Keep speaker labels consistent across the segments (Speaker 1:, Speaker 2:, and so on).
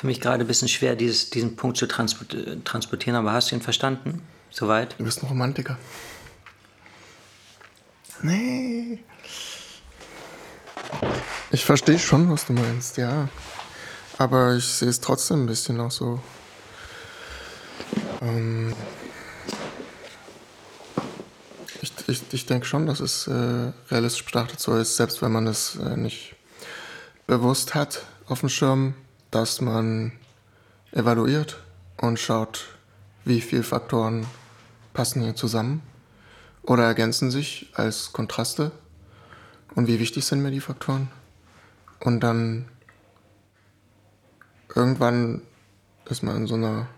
Speaker 1: für mich gerade ein bisschen schwer, dieses, diesen Punkt zu transportieren, aber hast du ihn verstanden? Soweit?
Speaker 2: Du bist ein Romantiker. Nee. Ich verstehe schon, was du meinst, ja. Aber ich sehe es trotzdem ein bisschen auch so. Ähm ich ich, ich denke schon, dass es äh, realistisch betrachtet so ist, selbst wenn man es äh, nicht bewusst hat auf dem Schirm, dass man evaluiert und schaut, wie viele Faktoren passen hier zusammen oder ergänzen sich als Kontraste und wie wichtig sind mir die Faktoren. Und dann irgendwann ist man in so einer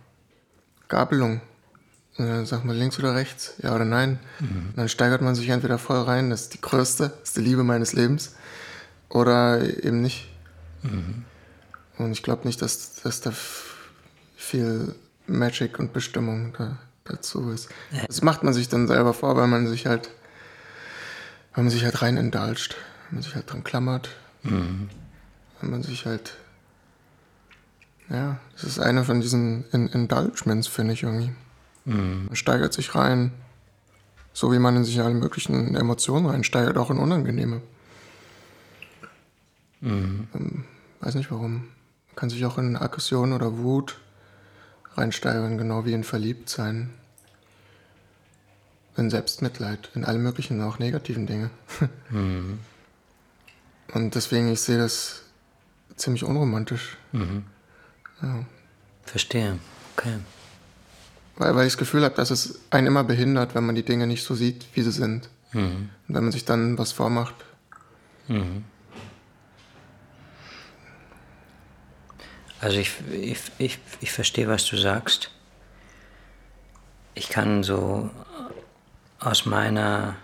Speaker 2: Gabelung. Und dann sagt man links oder rechts, ja oder nein. Mhm. dann steigert man sich entweder voll rein, das ist die größte, das ist die Liebe meines Lebens, oder eben nicht. Mhm. Und ich glaube nicht, dass, dass da viel Magic und Bestimmung da, dazu ist. Das macht man sich dann selber vor, weil man sich halt, weil man sich halt rein indulgt, wenn man sich halt dran klammert, mhm. wenn man sich halt ja, das ist eine von diesen Indulgements, finde ich irgendwie. Mhm. Man steigert sich rein, so wie man in sich alle möglichen Emotionen reinsteigert, auch in unangenehme. Mhm. Ähm, weiß nicht warum. Kann sich auch in Aggression oder Wut reinsteigern, genau wie in Verliebtsein. In Selbstmitleid, in alle möglichen, auch negativen Dinge. Mhm. Und deswegen, ich sehe das ziemlich unromantisch. Mhm.
Speaker 1: Ja. Verstehe. Okay.
Speaker 2: Weil, weil ich das Gefühl habe, dass es einen immer behindert, wenn man die Dinge nicht so sieht, wie sie sind. Mhm. Und wenn man sich dann was vormacht. Mhm.
Speaker 1: Also ich, ich, ich, ich verstehe, was du sagst. Ich kann so aus meiner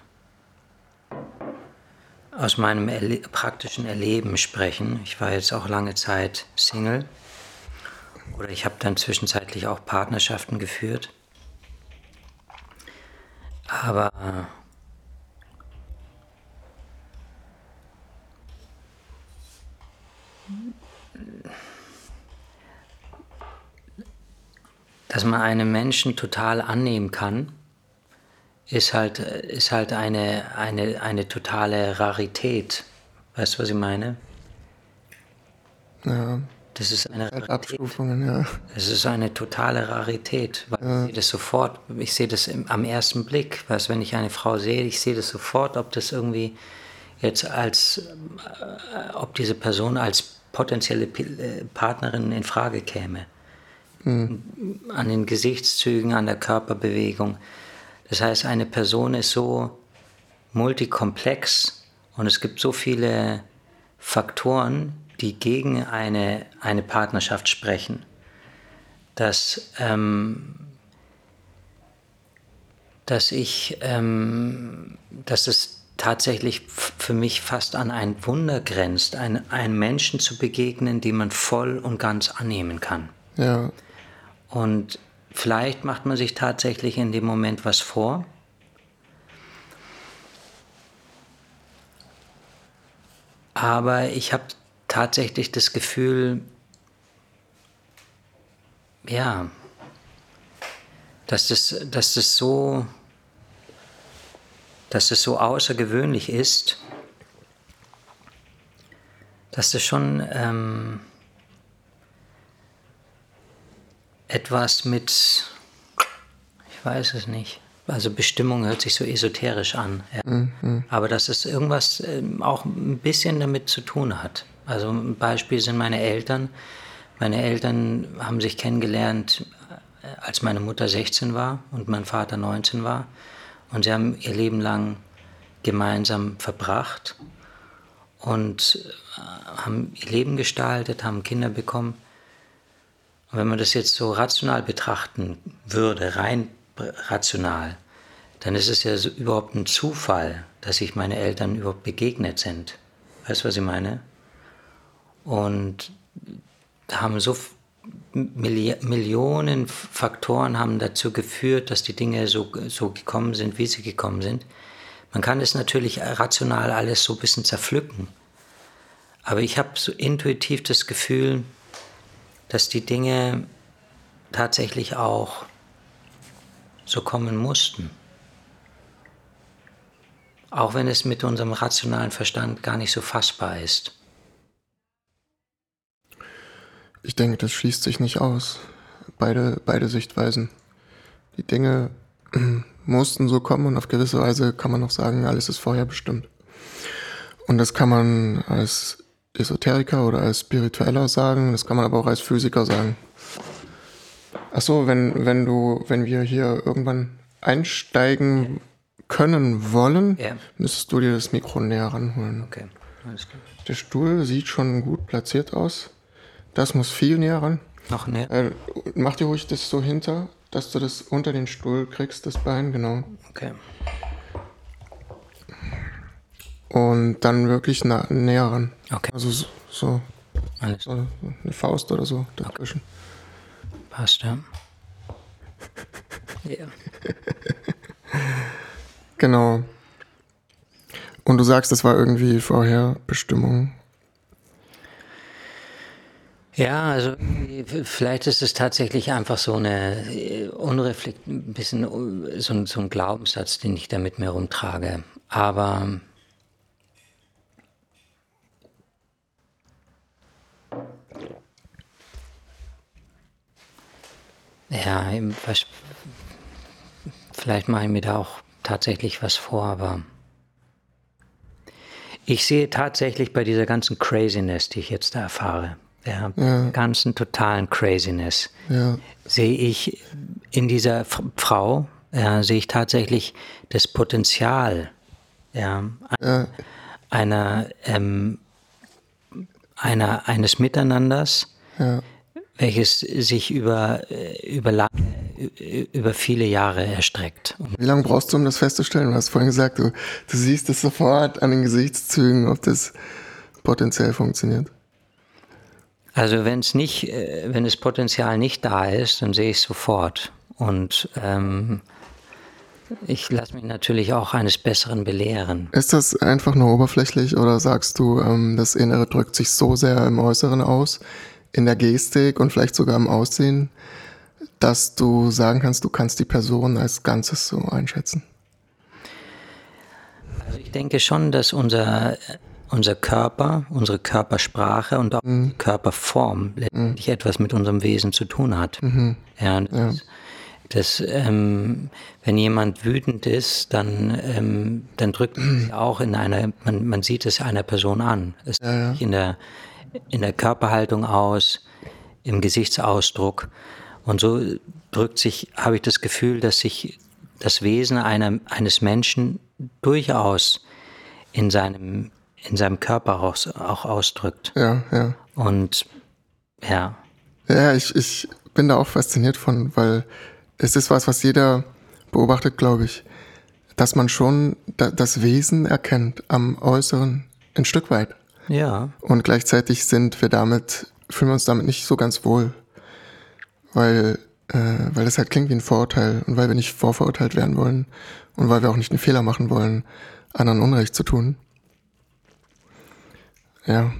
Speaker 1: aus meinem Erle praktischen Erleben sprechen. Ich war jetzt auch lange Zeit Single oder ich habe dann zwischenzeitlich auch Partnerschaften geführt. Aber dass man einen Menschen total annehmen kann, ist halt, ist halt eine, eine, eine totale Rarität. Weißt du, was ich meine?
Speaker 2: Ja.
Speaker 1: Das ist eine
Speaker 2: Rarität. Ja.
Speaker 1: Das ist eine totale Rarität. Ja. Ich sehe das sofort, ich sehe das im, am ersten Blick. Weißt, wenn ich eine Frau sehe, ich sehe das sofort, ob das irgendwie jetzt als, äh, ob diese Person als potenzielle äh, Partnerin in Frage käme. An den Gesichtszügen, an der Körperbewegung. Das heißt, eine Person ist so multikomplex und es gibt so viele Faktoren, die gegen eine, eine Partnerschaft sprechen, dass, ähm, dass ich, ähm, dass es tatsächlich für mich fast an ein Wunder grenzt, ein, einen Menschen zu begegnen, den man voll und ganz annehmen kann.
Speaker 2: Ja.
Speaker 1: Und vielleicht macht man sich tatsächlich in dem Moment was vor. Aber ich habe tatsächlich das Gefühl, ja, dass das, dass das so, dass das so außergewöhnlich ist, dass das schon ähm, etwas mit, ich weiß es nicht, also Bestimmung hört sich so esoterisch an, ja. mhm. aber dass es irgendwas ähm, auch ein bisschen damit zu tun hat. Also ein Beispiel sind meine Eltern. Meine Eltern haben sich kennengelernt, äh, als meine Mutter 16 war und mein Vater 19 war. Und sie haben ihr Leben lang gemeinsam verbracht und äh, haben ihr Leben gestaltet, haben Kinder bekommen. Und wenn man das jetzt so rational betrachten würde, rein rational, dann ist es ja so überhaupt ein Zufall, dass sich meine Eltern überhaupt begegnet sind. Weißt du, was ich meine? Und haben so Milli Millionen Faktoren haben dazu geführt, dass die Dinge so, so gekommen sind, wie sie gekommen sind. Man kann es natürlich rational alles so ein bisschen zerpflücken. Aber ich habe so intuitiv das Gefühl, dass die Dinge tatsächlich auch so kommen mussten. Auch wenn es mit unserem rationalen Verstand gar nicht so fassbar ist.
Speaker 2: Ich denke, das schließt sich nicht aus. Beide, beide Sichtweisen. Die Dinge mussten so kommen und auf gewisse Weise kann man auch sagen, alles ist vorher bestimmt. Und das kann man als Esoteriker oder als Spiritueller sagen, das kann man aber auch als Physiker sagen. Achso, wenn, wenn du, wenn wir hier irgendwann einsteigen können wollen, ja. müsstest du dir das Mikro näher ranholen. Okay, alles klar. Der Stuhl sieht schon gut platziert aus. Das muss viel näher ran.
Speaker 1: Noch näher.
Speaker 2: Äh, mach dir ruhig das so hinter, dass du das unter den Stuhl kriegst, das Bein, genau.
Speaker 1: Okay.
Speaker 2: Und dann wirklich nah, näher ran.
Speaker 1: Okay.
Speaker 2: Also so, so, so eine Faust oder so dazwischen.
Speaker 1: Okay. Passt, ja.
Speaker 2: ja. genau. Und du sagst, das war irgendwie vorher Bestimmung.
Speaker 1: Ja, also vielleicht ist es tatsächlich einfach so eine äh, unreflekt, ein bisschen äh, so ein, so ein Glaubenssatz, den ich da mit mir rumtrage. Aber ja, vielleicht mache ich mir da auch tatsächlich was vor, aber ich sehe tatsächlich bei dieser ganzen Craziness, die ich jetzt da erfahre, der ja. ganzen totalen Craziness, ja. sehe ich in dieser Frau, ja, sehe ich tatsächlich das Potenzial einer, ähm, einer, eines Miteinanders, welches sich über, äh, über, lange, über viele Jahre erstreckt.
Speaker 2: Wie lange brauchst du, um das festzustellen? Du hast vorhin gesagt, du, du siehst es sofort an den Gesichtszügen, ob das potenziell funktioniert.
Speaker 1: Also wenn es nicht, äh, wenn das Potenzial nicht da ist, dann sehe ich es sofort. Und ähm, ich lasse mich natürlich auch eines Besseren belehren.
Speaker 2: Ist das einfach nur oberflächlich oder sagst du, ähm, das Innere drückt sich so sehr im Äußeren aus, in der Gestik und vielleicht sogar im Aussehen, dass du sagen kannst, du kannst die Person als Ganzes so einschätzen?
Speaker 1: Also ich denke schon, dass unser unser Körper, unsere Körpersprache und auch mhm. Körperform letztendlich mhm. etwas mit unserem Wesen zu tun hat. Mhm. Ja, das, ja. das ähm, wenn jemand wütend ist, dann, ähm, dann drückt es auch in einer, man, man sieht es einer Person an. Es ja, ja. in der, in der Körperhaltung aus, im Gesichtsausdruck. Und so drückt sich, habe ich das Gefühl, dass sich das Wesen einer, eines Menschen durchaus in seinem in seinem Körper auch, auch ausdrückt.
Speaker 2: Ja, ja.
Speaker 1: Und ja.
Speaker 2: Ja, ich, ich bin da auch fasziniert von, weil es ist was, was jeder beobachtet, glaube ich, dass man schon das Wesen erkennt am Äußeren ein Stück weit.
Speaker 1: Ja.
Speaker 2: Und gleichzeitig sind wir damit, fühlen wir uns damit nicht so ganz wohl. Weil, äh, weil das halt klingt wie ein Vorurteil und weil wir nicht vorverurteilt werden wollen und weil wir auch nicht einen Fehler machen wollen, anderen Unrecht zu tun. Ja,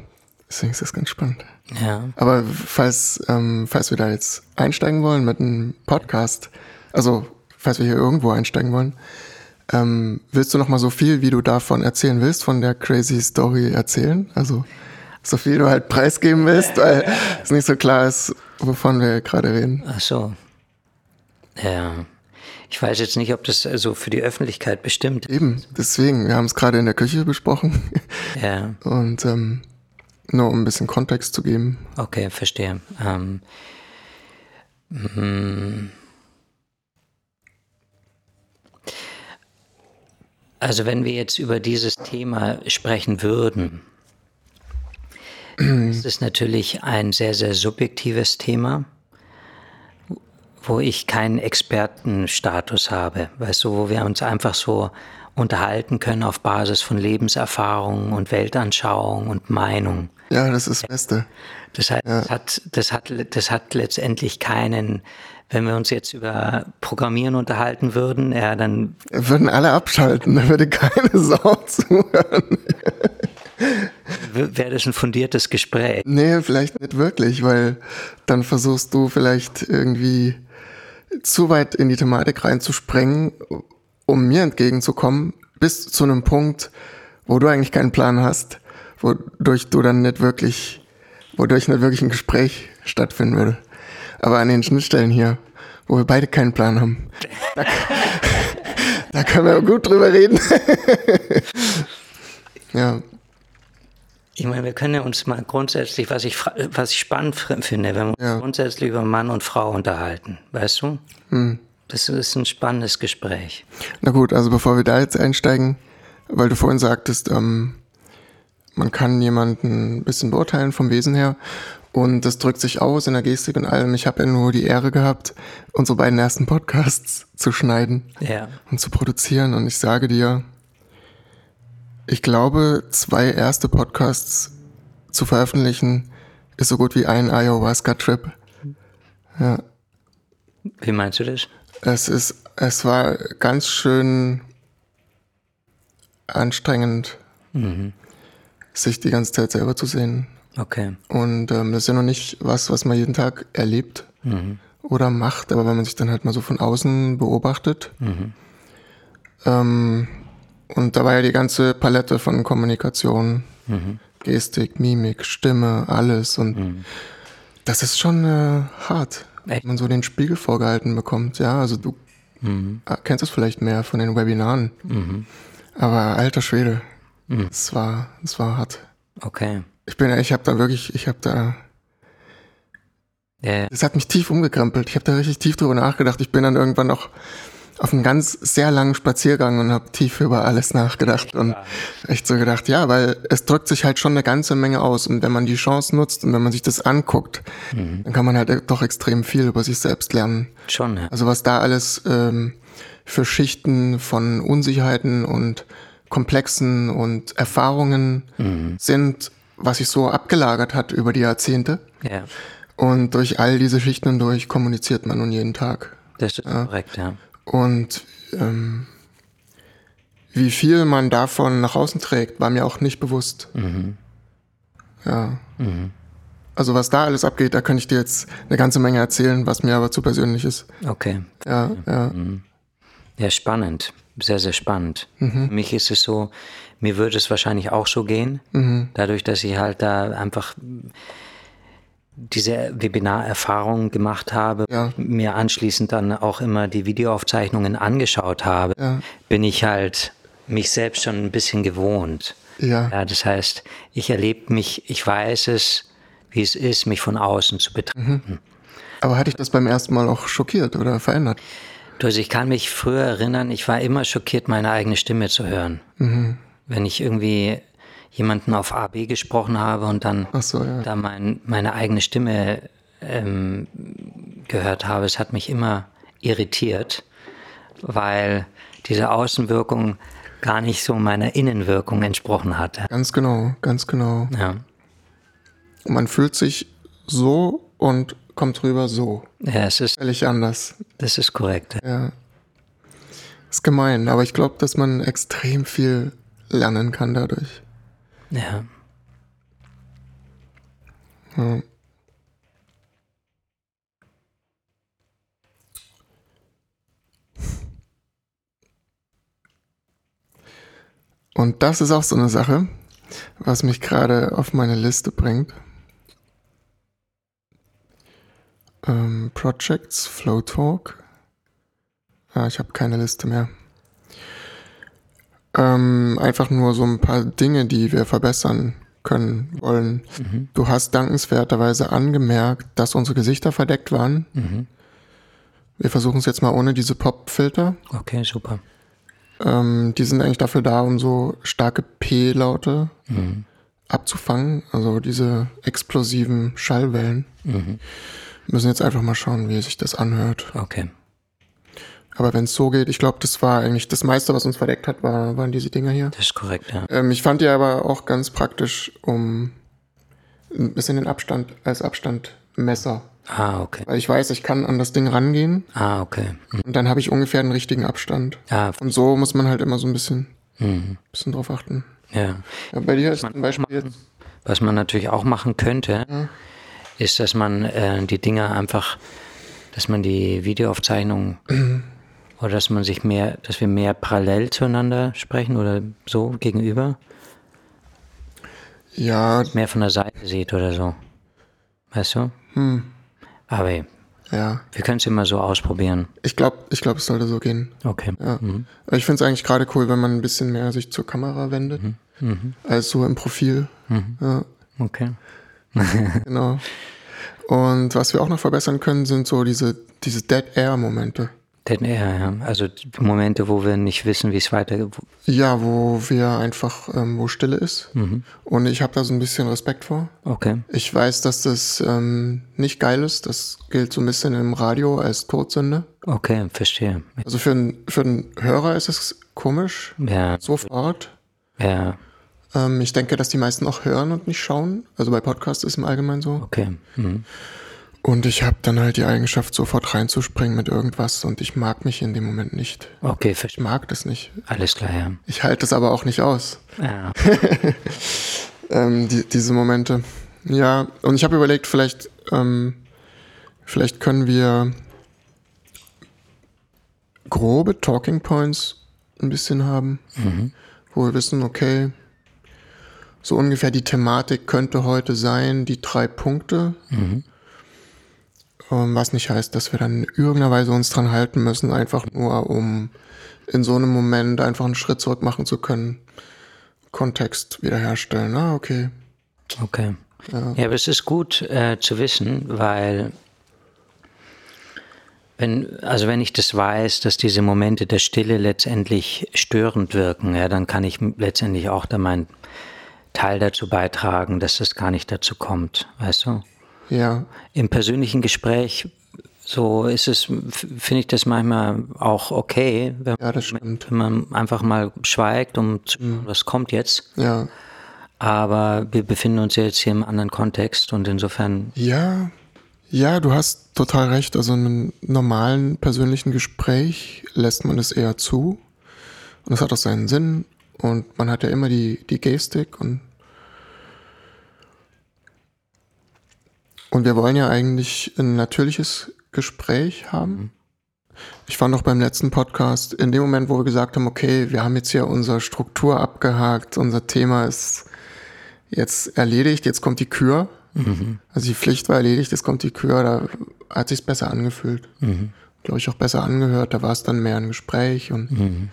Speaker 2: deswegen ist das ganz spannend.
Speaker 1: Ja.
Speaker 2: Aber falls, ähm, falls wir da jetzt einsteigen wollen mit einem Podcast, also falls wir hier irgendwo einsteigen wollen, ähm, willst du noch mal so viel, wie du davon erzählen willst, von der crazy Story erzählen? Also so viel du halt preisgeben willst, weil es nicht so klar ist, wovon wir gerade reden.
Speaker 1: Ach so. Ja. Ich weiß jetzt nicht, ob das so also für die Öffentlichkeit bestimmt
Speaker 2: ist. Eben, deswegen. Wir haben es gerade in der Küche besprochen.
Speaker 1: Ja.
Speaker 2: Und ähm, nur um ein bisschen Kontext zu geben.
Speaker 1: Okay, verstehe. Ähm, also wenn wir jetzt über dieses Thema sprechen würden, ist es natürlich ein sehr, sehr subjektives Thema wo ich keinen Expertenstatus habe, weißt du, wo wir uns einfach so unterhalten können auf Basis von Lebenserfahrungen und Weltanschauung und Meinung.
Speaker 2: Ja, das ist das Beste.
Speaker 1: Das, heißt, ja. das, hat, das, hat, das hat letztendlich keinen, wenn wir uns jetzt über Programmieren unterhalten würden, ja, dann.
Speaker 2: Würden alle abschalten, da würde keine Sau zuhören.
Speaker 1: wäre das ein fundiertes Gespräch.
Speaker 2: Nee, vielleicht nicht wirklich, weil dann versuchst du vielleicht irgendwie zu weit in die Thematik reinzusprengen, um mir entgegenzukommen, bis zu einem Punkt, wo du eigentlich keinen Plan hast, wodurch du dann nicht wirklich, wodurch nicht wirklich ein Gespräch stattfinden würde. Aber an den Schnittstellen hier, wo wir beide keinen Plan haben, da, da können wir gut drüber reden. ja.
Speaker 1: Ich meine, wir können uns mal grundsätzlich, was ich, was ich spannend finde, wenn wir ja. uns grundsätzlich über Mann und Frau unterhalten, weißt du? Hm. Das ist ein spannendes Gespräch.
Speaker 2: Na gut, also bevor wir da jetzt einsteigen, weil du vorhin sagtest, ähm, man kann jemanden ein bisschen beurteilen vom Wesen her und das drückt sich aus in der Gestik und allem. Ich habe ja nur die Ehre gehabt, unsere beiden ersten Podcasts zu schneiden
Speaker 1: ja.
Speaker 2: und zu produzieren und ich sage dir, ich glaube, zwei erste Podcasts zu veröffentlichen, ist so gut wie ein Ayahuasca-Trip. Ja.
Speaker 1: Wie meinst du das?
Speaker 2: Es ist, es war ganz schön anstrengend, mhm. sich die ganze Zeit selber zu sehen.
Speaker 1: Okay.
Speaker 2: Und ähm, das ist ja noch nicht was, was man jeden Tag erlebt mhm. oder macht, aber wenn man sich dann halt mal so von außen beobachtet, mhm. ähm, und da war ja die ganze Palette von Kommunikation, mhm. Gestik, Mimik, Stimme, alles. Und mhm. das ist schon äh, hart, Echt? wenn man so den Spiegel vorgehalten bekommt. Ja, also du mhm. kennst es vielleicht mehr von den Webinaren. Mhm. Aber alter Schwede, es war, es war hart.
Speaker 1: Okay.
Speaker 2: Ich bin, ich habe da wirklich, ich habe da
Speaker 1: ja.
Speaker 2: Das hat mich tief umgekrempelt. Ich habe da richtig tief drüber nachgedacht. Ich bin dann irgendwann noch auf einen ganz sehr langen Spaziergang und habe tief über alles nachgedacht und echt so gedacht, ja, weil es drückt sich halt schon eine ganze Menge aus und wenn man die Chance nutzt und wenn man sich das anguckt, mhm. dann kann man halt doch extrem viel über sich selbst lernen.
Speaker 1: Schon, ja.
Speaker 2: Also was da alles ähm, für Schichten von Unsicherheiten und Komplexen und Erfahrungen mhm. sind, was sich so abgelagert hat über die Jahrzehnte.
Speaker 1: Ja.
Speaker 2: Und durch all diese Schichten durch kommuniziert man nun jeden Tag.
Speaker 1: Das ist ja. korrekt, ja.
Speaker 2: Und ähm, wie viel man davon nach außen trägt, war mir auch nicht bewusst. Mhm. Ja. Mhm. Also was da alles abgeht, da könnte ich dir jetzt eine ganze Menge erzählen, was mir aber zu persönlich ist.
Speaker 1: Okay.
Speaker 2: Ja, ja.
Speaker 1: Mhm. Ja, spannend. Sehr, sehr spannend. Mhm. Für mich ist es so, mir würde es wahrscheinlich auch so gehen, mhm. dadurch, dass ich halt da einfach diese Webinarerfahrung gemacht habe, ja. mir anschließend dann auch immer die Videoaufzeichnungen angeschaut habe, ja. bin ich halt mich selbst schon ein bisschen gewohnt.
Speaker 2: Ja.
Speaker 1: ja das heißt, ich erlebe mich, ich weiß es, wie es ist, mich von außen zu betrachten. Mhm.
Speaker 2: Aber hatte ich das beim ersten Mal auch schockiert oder verändert?
Speaker 1: Also ich kann mich früher erinnern, ich war immer schockiert, meine eigene Stimme zu hören. Mhm. Wenn ich irgendwie jemanden auf AB gesprochen habe und dann
Speaker 2: so, ja.
Speaker 1: da mein, meine eigene Stimme ähm, gehört habe. Es hat mich immer irritiert, weil diese Außenwirkung gar nicht so meiner Innenwirkung entsprochen hatte.
Speaker 2: Ganz genau, ganz genau.
Speaker 1: Ja.
Speaker 2: Man fühlt sich so und kommt rüber so.
Speaker 1: Ja, es ist
Speaker 2: völlig anders.
Speaker 1: Das ist korrekt.
Speaker 2: Ja. Ist gemein, aber ich glaube, dass man extrem viel lernen kann dadurch.
Speaker 1: Ja.
Speaker 2: ja. Und das ist auch so eine Sache, was mich gerade auf meine Liste bringt. Ähm, Projects, Flow Talk. Ah, ich habe keine Liste mehr. Ähm, einfach nur so ein paar Dinge, die wir verbessern können wollen. Mhm. Du hast dankenswerterweise angemerkt, dass unsere Gesichter verdeckt waren. Mhm. Wir versuchen es jetzt mal ohne diese Pop-Filter.
Speaker 1: Okay, super.
Speaker 2: Ähm, die sind eigentlich dafür da, um so starke P-Laute mhm. abzufangen, also diese explosiven Schallwellen. Mhm. Wir müssen jetzt einfach mal schauen, wie sich das anhört.
Speaker 1: Okay.
Speaker 2: Aber wenn es so geht, ich glaube, das war eigentlich das meiste, was uns verdeckt hat, war, waren diese Dinger hier.
Speaker 1: Das ist korrekt, ja.
Speaker 2: Ähm, ich fand die aber auch ganz praktisch, um ein bisschen den Abstand als Abstandmesser.
Speaker 1: Ah, okay.
Speaker 2: Weil ich weiß, ich kann an das Ding rangehen.
Speaker 1: Ah, okay.
Speaker 2: Mhm. Und dann habe ich ungefähr den richtigen Abstand.
Speaker 1: Ah,
Speaker 2: und so muss man halt immer so ein bisschen,
Speaker 1: mhm.
Speaker 2: bisschen drauf achten.
Speaker 1: Ja.
Speaker 2: ja bei dir ist zum Beispiel jetzt
Speaker 1: Was man natürlich auch machen könnte, mhm. ist, dass man äh, die Dinge einfach, dass man die Videoaufzeichnung. oder dass man sich mehr, dass wir mehr parallel zueinander sprechen oder so gegenüber.
Speaker 2: Ja.
Speaker 1: Mehr von der Seite sieht oder so. Weißt du? Hm. Aber
Speaker 2: ja.
Speaker 1: wir können es immer so ausprobieren.
Speaker 2: Ich glaube, ich glaub, es sollte so gehen.
Speaker 1: Okay.
Speaker 2: Ja. Mhm. Ich finde es eigentlich gerade cool, wenn man ein bisschen mehr sich zur Kamera wendet, mhm. Mhm. als so im Profil.
Speaker 1: Mhm. Ja. Okay.
Speaker 2: genau. Und was wir auch noch verbessern können, sind so diese, diese Dead Air Momente.
Speaker 1: Dead Air, ja. Also Momente, wo wir nicht wissen, wie es weitergeht.
Speaker 2: Ja, wo wir einfach, ähm, wo Stille ist. Mhm. Und ich habe da so ein bisschen Respekt vor.
Speaker 1: Okay.
Speaker 2: Ich weiß, dass das ähm, nicht geil ist. Das gilt so ein bisschen im Radio als Todsünde.
Speaker 1: Okay, verstehe.
Speaker 2: Also für, einen für einen Hörer ist es komisch.
Speaker 1: Ja.
Speaker 2: Sofort.
Speaker 1: Ja.
Speaker 2: Ähm, ich denke, dass die meisten auch hören und nicht schauen. Also bei Podcasts ist es im Allgemeinen so.
Speaker 1: Okay. Mhm.
Speaker 2: Und ich habe dann halt die Eigenschaft, sofort reinzuspringen mit irgendwas und ich mag mich in dem Moment nicht.
Speaker 1: Okay,
Speaker 2: ich mag das nicht.
Speaker 1: Alles klar, ja.
Speaker 2: Ich halte es aber auch nicht aus.
Speaker 1: Ja.
Speaker 2: ähm, die, diese Momente. Ja, und ich habe überlegt, vielleicht, ähm, vielleicht können wir grobe Talking Points ein bisschen haben, mhm. wo wir wissen, okay, so ungefähr die Thematik könnte heute sein, die drei Punkte. Mhm. Um, was nicht heißt, dass wir dann in irgendeiner Weise uns dran halten müssen, einfach nur um in so einem Moment einfach einen Schritt zurück machen zu können. Kontext wiederherstellen. Ah, okay.
Speaker 1: Okay. Ja, ja aber es ist gut äh, zu wissen, weil wenn, also wenn ich das weiß, dass diese Momente der Stille letztendlich störend wirken, ja, dann kann ich letztendlich auch da meinen Teil dazu beitragen, dass es gar nicht dazu kommt, weißt du?
Speaker 2: Ja.
Speaker 1: Im persönlichen Gespräch so ist es, finde ich das manchmal auch okay,
Speaker 2: wenn, ja, wenn,
Speaker 1: man einfach mal schweigt, um zu mhm. was kommt jetzt.
Speaker 2: Ja.
Speaker 1: Aber wir befinden uns jetzt hier im anderen Kontext und insofern.
Speaker 2: Ja, ja, du hast total recht. Also in einem normalen persönlichen Gespräch lässt man es eher zu. Und das hat auch seinen Sinn. Und man hat ja immer die, die Gestik und Und wir wollen ja eigentlich ein natürliches Gespräch haben. Ich fand auch beim letzten Podcast, in dem Moment, wo wir gesagt haben, okay, wir haben jetzt hier unsere Struktur abgehakt, unser Thema ist jetzt erledigt, jetzt kommt die Kür. Mhm. Also die Pflicht war erledigt, jetzt kommt die Kür, da hat sich besser angefühlt. Mhm. Glaube ich auch besser angehört, da war es dann mehr ein Gespräch und mhm.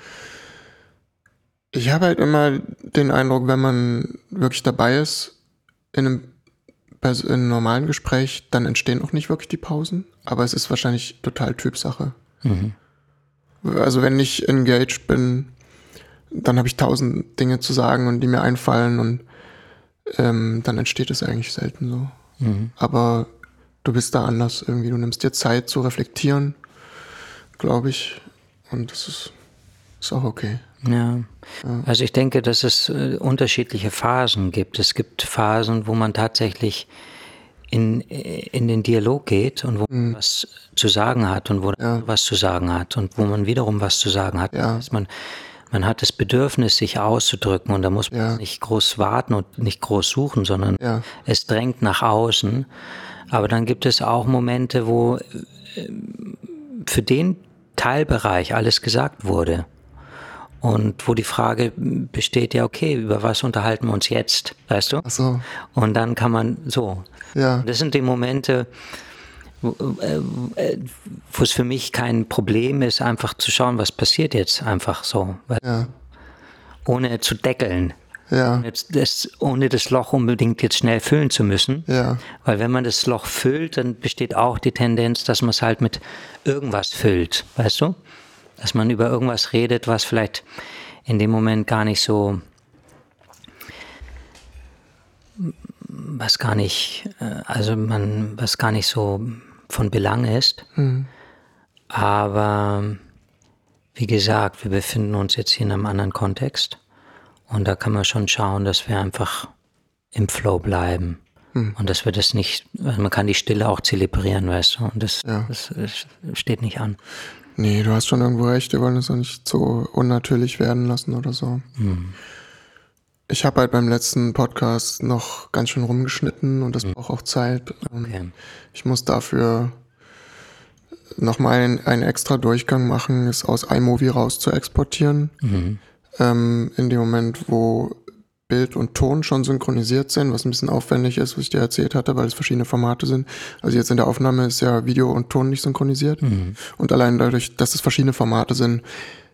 Speaker 2: ich habe halt immer den Eindruck, wenn man wirklich dabei ist, in einem in einem normalen Gespräch, dann entstehen auch nicht wirklich die Pausen, aber es ist wahrscheinlich total Typsache. Mhm. Also wenn ich engaged bin, dann habe ich tausend Dinge zu sagen und die mir einfallen und ähm, dann entsteht es eigentlich selten so. Mhm. Aber du bist da anders irgendwie. Du nimmst dir Zeit zu reflektieren, glaube ich. Und das ist, ist auch okay.
Speaker 1: Ja. Also ich denke, dass es äh, unterschiedliche Phasen gibt. Es gibt Phasen, wo man tatsächlich in, in den Dialog geht und wo mhm. man was zu sagen hat und wo ja. was zu sagen hat und wo man wiederum was zu sagen hat.
Speaker 2: Ja.
Speaker 1: man, man hat das Bedürfnis, sich auszudrücken und da muss man ja. nicht groß warten und nicht groß suchen, sondern
Speaker 2: ja.
Speaker 1: es drängt nach außen. Aber dann gibt es auch Momente, wo äh, für den Teilbereich alles gesagt wurde. Und wo die Frage besteht, ja, okay, über was unterhalten wir uns jetzt, weißt du?
Speaker 2: Ach so.
Speaker 1: Und dann kann man so.
Speaker 2: Ja.
Speaker 1: Das sind die Momente, wo, äh, wo es für mich kein Problem ist, einfach zu schauen, was passiert jetzt einfach so.
Speaker 2: Ja.
Speaker 1: Ohne zu deckeln.
Speaker 2: Ja.
Speaker 1: Ohne das, ohne das Loch unbedingt jetzt schnell füllen zu müssen.
Speaker 2: Ja.
Speaker 1: Weil wenn man das Loch füllt, dann besteht auch die Tendenz, dass man es halt mit irgendwas füllt, weißt du? Dass man über irgendwas redet, was vielleicht in dem Moment gar nicht so, was gar nicht, äh, also man, was gar nicht so von Belang ist. Mhm. Aber wie gesagt, wir befinden uns jetzt hier in einem anderen Kontext und da kann man schon schauen, dass wir einfach im Flow bleiben. Mhm. Und dass wir das nicht, also man kann die Stille auch zelebrieren, weißt du, und das,
Speaker 2: ja.
Speaker 1: das, das steht nicht an.
Speaker 2: Nee, du hast schon irgendwo recht, wir wollen es auch nicht so unnatürlich werden lassen oder so. Mhm. Ich habe halt beim letzten Podcast noch ganz schön rumgeschnitten und das mhm. braucht auch Zeit. Okay. Ich muss dafür nochmal einen, einen extra Durchgang machen, es aus iMovie raus zu exportieren. Mhm. Ähm, in dem Moment, wo Bild und Ton schon synchronisiert sind, was ein bisschen aufwendig ist, was ich dir erzählt hatte, weil es verschiedene Formate sind. Also jetzt in der Aufnahme ist ja Video und Ton nicht synchronisiert. Mhm. Und allein dadurch, dass es verschiedene Formate sind,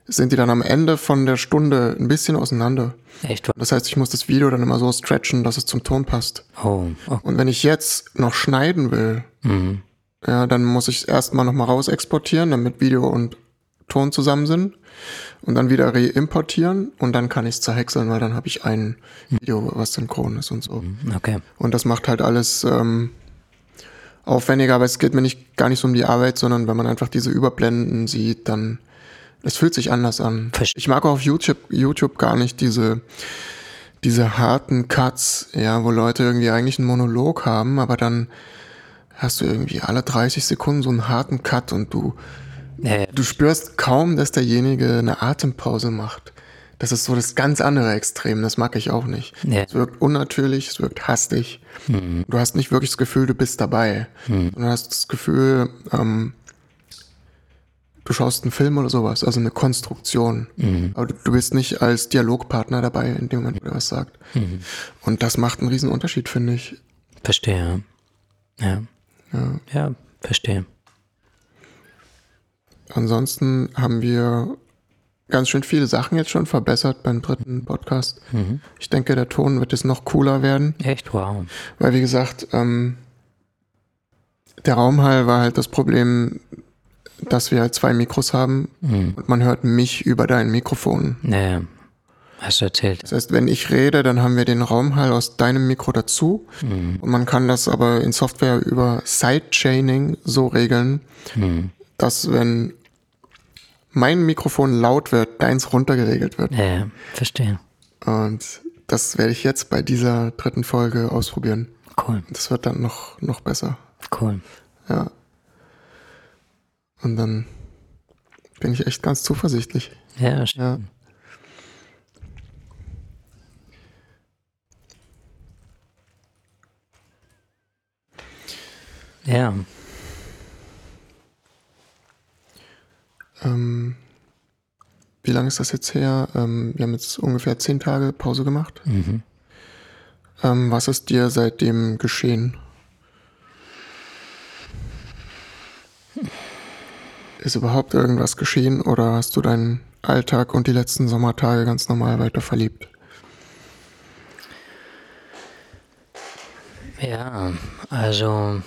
Speaker 2: sind die dann am Ende von der Stunde ein bisschen auseinander. Echt? Das heißt, ich muss das Video dann immer so stretchen, dass es zum Ton passt. Oh. oh. Und wenn ich jetzt noch schneiden will, mhm. ja, dann muss ich es erstmal nochmal raus exportieren, damit Video und Ton zusammen sind und dann wieder reimportieren und dann kann ich es zerhäckseln, weil dann habe ich ein Video, was synchron ist und so. Mhm, okay. Und das macht halt alles ähm, aufwendiger, aber es geht mir nicht gar nicht so um die Arbeit, sondern wenn man einfach diese Überblenden sieht, dann es fühlt sich anders an. Ich mag auch auf YouTube, YouTube gar nicht diese, diese harten Cuts, ja, wo Leute irgendwie eigentlich einen Monolog haben, aber dann hast du irgendwie alle 30 Sekunden so einen harten Cut und du ja, Du spürst kaum, dass derjenige eine Atempause macht. Das ist so das ganz andere Extrem, das mag ich auch nicht. Ja. Es wirkt unnatürlich, es wirkt hastig. Mhm. Du hast nicht wirklich das Gefühl, du bist dabei. Mhm. Du hast das Gefühl, ähm, du schaust einen Film oder sowas, also eine Konstruktion. Mhm. Aber du, du, bist nicht als Dialogpartner dabei in dem Moment, wo er was sagt. Mhm. Und das macht einen riesen Unterschied, finde ich.
Speaker 1: Verstehe. Ja. Ja, ja verstehe.
Speaker 2: Ansonsten haben wir ganz schön viele Sachen jetzt schon verbessert beim dritten Podcast. Mhm. Ich denke, der Ton wird jetzt noch cooler werden.
Speaker 1: Echt, wow.
Speaker 2: Weil, wie gesagt, ähm, der Raumhall war halt das Problem, dass wir halt zwei Mikros haben mhm. und man hört mich über dein Mikrofon.
Speaker 1: Naja, hast du erzählt.
Speaker 2: Das heißt, wenn ich rede, dann haben wir den Raumhall aus deinem Mikro dazu mhm. und man kann das aber in Software über Sidechaining so regeln, mhm. dass wenn mein Mikrofon laut wird, deins runtergeregelt wird.
Speaker 1: Ja, verstehe.
Speaker 2: Und das werde ich jetzt bei dieser dritten Folge ausprobieren.
Speaker 1: Cool.
Speaker 2: Das wird dann noch, noch besser.
Speaker 1: Cool.
Speaker 2: Ja. Und dann bin ich echt ganz zuversichtlich.
Speaker 1: Ja, schön. Ja. Ja.
Speaker 2: Ähm, wie lange ist das jetzt her? Ähm, wir haben jetzt ungefähr zehn Tage Pause gemacht. Mhm. Ähm, was ist dir seitdem geschehen? Ist überhaupt irgendwas geschehen oder hast du deinen Alltag und die letzten Sommertage ganz normal weiter verliebt?
Speaker 1: Ja, also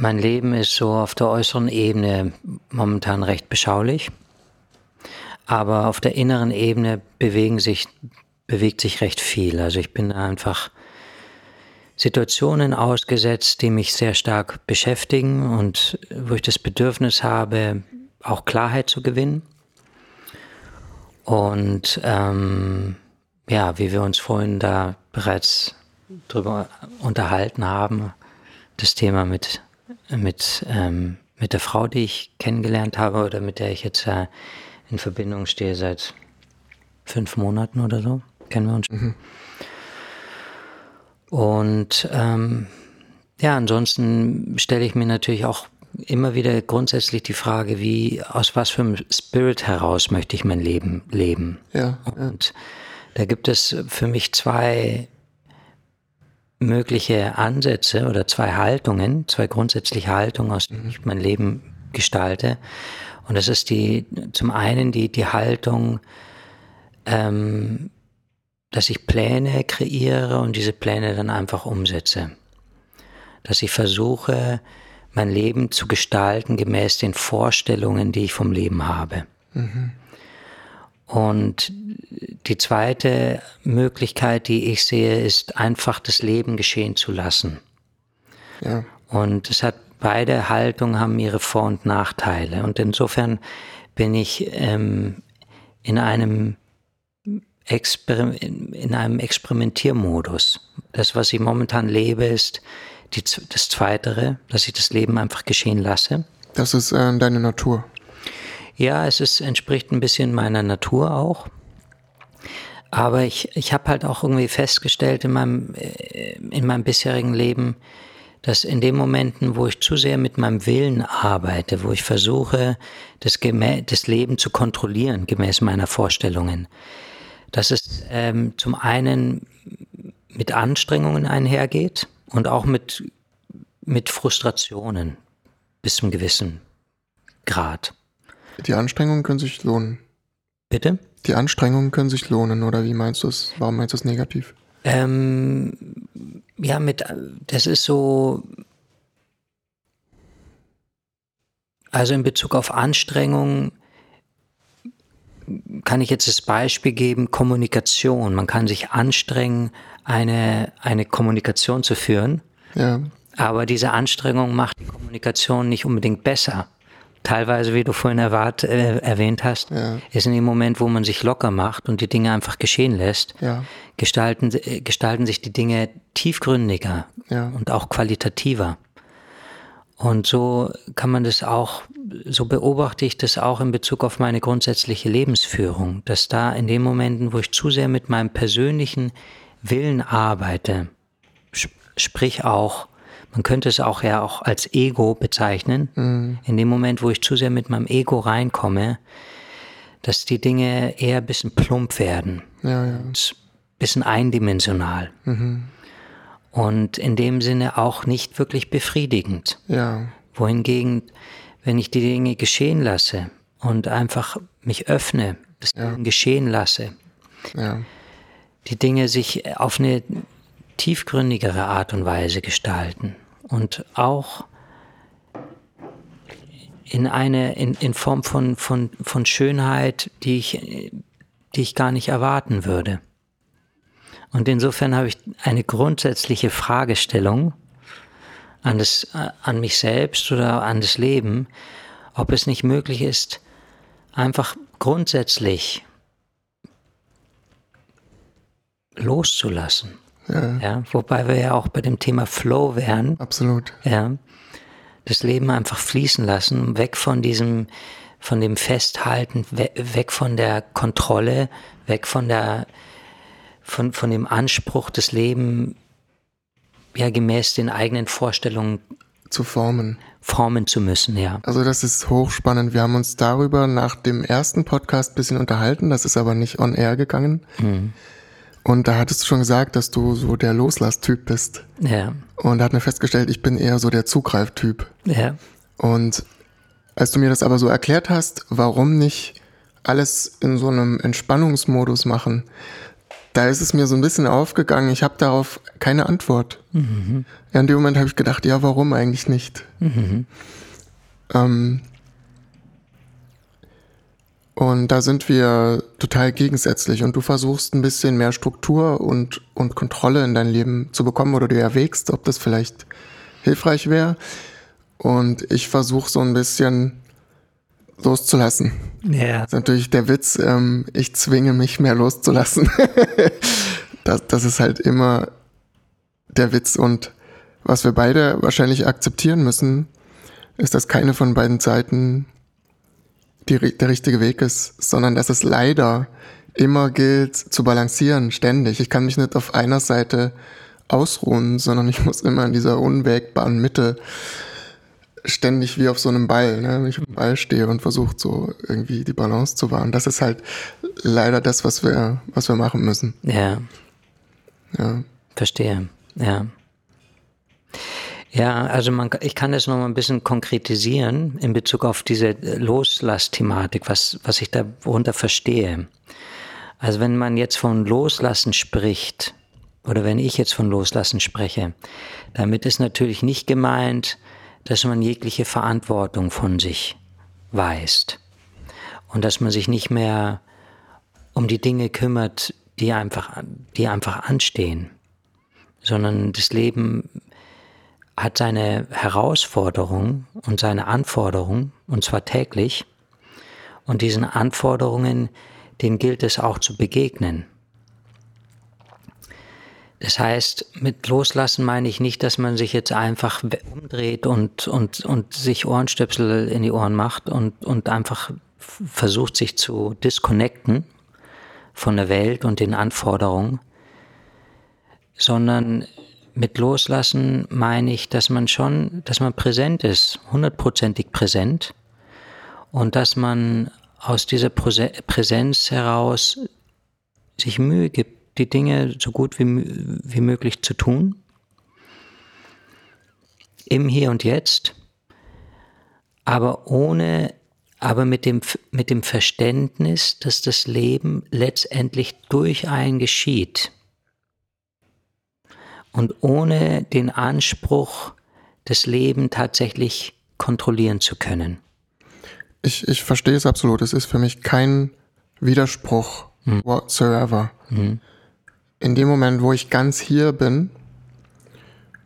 Speaker 1: mein Leben ist so auf der äußeren Ebene momentan recht beschaulich, aber auf der inneren Ebene sich, bewegt sich recht viel. Also ich bin einfach Situationen ausgesetzt, die mich sehr stark beschäftigen und wo ich das Bedürfnis habe, auch Klarheit zu gewinnen. Und ähm, ja, wie wir uns vorhin da bereits drüber unterhalten haben, das Thema mit mit, ähm, mit der Frau, die ich kennengelernt habe oder mit der ich jetzt äh, in Verbindung stehe seit fünf Monaten oder so, kennen wir uns. Mhm. Und ähm, ja, ansonsten stelle ich mir natürlich auch immer wieder grundsätzlich die Frage, wie, aus was für einem Spirit heraus möchte ich mein Leben leben?
Speaker 2: Ja,
Speaker 1: Und ja. da gibt es für mich zwei mögliche Ansätze oder zwei Haltungen, zwei grundsätzliche Haltungen, aus denen ich mein Leben gestalte. Und das ist die, zum einen die, die Haltung, ähm, dass ich Pläne kreiere und diese Pläne dann einfach umsetze. Dass ich versuche, mein Leben zu gestalten gemäß den Vorstellungen, die ich vom Leben habe. Mhm. Und die zweite Möglichkeit, die ich sehe, ist einfach das Leben geschehen zu lassen. Ja. Und es hat beide Haltungen haben ihre Vor- und Nachteile. Und insofern bin ich ähm, in einem Exper in einem Experimentiermodus. Das, was ich momentan lebe, ist die, das Zweitere, dass ich das Leben einfach geschehen lasse.
Speaker 2: Das ist äh, deine Natur.
Speaker 1: Ja, es ist, entspricht ein bisschen meiner Natur auch. Aber ich, ich habe halt auch irgendwie festgestellt in meinem, äh, in meinem bisherigen Leben, dass in den Momenten, wo ich zu sehr mit meinem Willen arbeite, wo ich versuche, das, das Leben zu kontrollieren, gemäß meiner Vorstellungen, dass es ähm, zum einen mit Anstrengungen einhergeht und auch mit, mit Frustrationen bis zum gewissen Grad.
Speaker 2: Die Anstrengungen können sich lohnen.
Speaker 1: Bitte?
Speaker 2: Die Anstrengungen können sich lohnen, oder wie meinst du es? Warum meinst du es negativ?
Speaker 1: Ähm, ja, mit, das ist so, also in Bezug auf Anstrengungen kann ich jetzt das Beispiel geben, Kommunikation. Man kann sich anstrengen, eine, eine Kommunikation zu führen.
Speaker 2: Ja.
Speaker 1: Aber diese Anstrengung macht die Kommunikation nicht unbedingt besser. Teilweise, wie du vorhin erwart, äh, erwähnt hast, ja. ist in dem Moment, wo man sich locker macht und die Dinge einfach geschehen lässt,
Speaker 2: ja.
Speaker 1: gestalten, äh, gestalten sich die Dinge tiefgründiger
Speaker 2: ja.
Speaker 1: und auch qualitativer. Und so kann man das auch, so beobachte ich das auch in Bezug auf meine grundsätzliche Lebensführung, dass da in den Momenten, wo ich zu sehr mit meinem persönlichen Willen arbeite, sprich auch, man könnte es auch ja auch als Ego bezeichnen,
Speaker 2: mhm.
Speaker 1: in dem Moment, wo ich zu sehr mit meinem Ego reinkomme, dass die Dinge eher ein bisschen plump werden,
Speaker 2: ja, ja.
Speaker 1: ein bisschen eindimensional.
Speaker 2: Mhm
Speaker 1: und in dem Sinne auch nicht wirklich befriedigend.
Speaker 2: Ja.
Speaker 1: Wohingegen, wenn ich die Dinge geschehen lasse und einfach mich öffne, das ja. geschehen lasse,
Speaker 2: ja.
Speaker 1: die Dinge sich auf eine tiefgründigere Art und Weise gestalten und auch in eine in, in Form von, von, von Schönheit, die ich, die ich gar nicht erwarten würde. Und insofern habe ich eine grundsätzliche Fragestellung an, das, an mich selbst oder an das Leben, ob es nicht möglich ist, einfach grundsätzlich loszulassen.
Speaker 2: Ja.
Speaker 1: ja. wobei wir ja auch bei dem Thema Flow wären.
Speaker 2: Absolut.
Speaker 1: Ja, das Leben einfach fließen lassen, weg von diesem, von dem Festhalten, weg von der Kontrolle, weg von der von, von dem Anspruch, das Leben ja gemäß den eigenen Vorstellungen
Speaker 2: zu formen.
Speaker 1: Formen zu müssen, ja.
Speaker 2: Also das ist hochspannend. Wir haben uns darüber nach dem ersten Podcast ein bisschen unterhalten, das ist aber nicht on air gegangen.
Speaker 1: Mhm.
Speaker 2: Und da hattest du schon gesagt, dass du so der Loslass-Typ bist.
Speaker 1: Ja.
Speaker 2: Und da hat mir festgestellt, ich bin eher so der Zugreif-Typ.
Speaker 1: Ja.
Speaker 2: Und als du mir das aber so erklärt hast, warum nicht alles in so einem Entspannungsmodus machen, da ist es mir so ein bisschen aufgegangen, ich habe darauf keine Antwort.
Speaker 1: Mhm.
Speaker 2: Ja, in dem Moment habe ich gedacht, ja, warum eigentlich nicht?
Speaker 1: Mhm.
Speaker 2: Ähm, und da sind wir total gegensätzlich und du versuchst ein bisschen mehr Struktur und, und Kontrolle in dein Leben zu bekommen oder du erwägst, ob das vielleicht hilfreich wäre. Und ich versuche so ein bisschen loszulassen.
Speaker 1: Ja.
Speaker 2: Das ist natürlich der Witz, ähm, ich zwinge mich mehr loszulassen. das, das ist halt immer der Witz. Und was wir beide wahrscheinlich akzeptieren müssen, ist, dass keine von beiden Seiten die, der richtige Weg ist, sondern dass es leider immer gilt zu balancieren, ständig. Ich kann mich nicht auf einer Seite ausruhen, sondern ich muss immer in dieser unwägbaren Mitte ständig wie auf so einem Ball, ne? wenn ich auf dem Ball stehe und versuche so irgendwie die Balance zu wahren. Das ist halt leider das, was wir, was wir machen müssen.
Speaker 1: Ja.
Speaker 2: Ja.
Speaker 1: Verstehe. Ja. Ja, also man, ich kann das noch mal ein bisschen konkretisieren in Bezug auf diese Loslass-Thematik, was, was ich darunter verstehe. Also wenn man jetzt von Loslassen spricht, oder wenn ich jetzt von Loslassen spreche, damit ist natürlich nicht gemeint, dass man jegliche Verantwortung von sich weist und dass man sich nicht mehr um die Dinge kümmert, die einfach, die einfach anstehen, sondern das Leben hat seine Herausforderung und seine Anforderung, und zwar täglich, und diesen Anforderungen, denen gilt es auch zu begegnen. Das heißt, mit Loslassen meine ich nicht, dass man sich jetzt einfach umdreht und, und, und sich Ohrenstöpsel in die Ohren macht und, und einfach versucht, sich zu disconnecten von der Welt und den Anforderungen, sondern mit Loslassen meine ich, dass man schon, dass man präsent ist, hundertprozentig präsent. Und dass man aus dieser Präsenz heraus sich Mühe gibt, die Dinge so gut wie, wie möglich zu tun, im Hier und Jetzt, aber ohne, aber mit dem, mit dem Verständnis, dass das Leben letztendlich durch einen geschieht und ohne den Anspruch, das Leben tatsächlich kontrollieren zu können.
Speaker 2: Ich, ich verstehe es absolut. Es ist für mich kein Widerspruch hm. whatsoever. Hm. In dem Moment, wo ich ganz hier bin,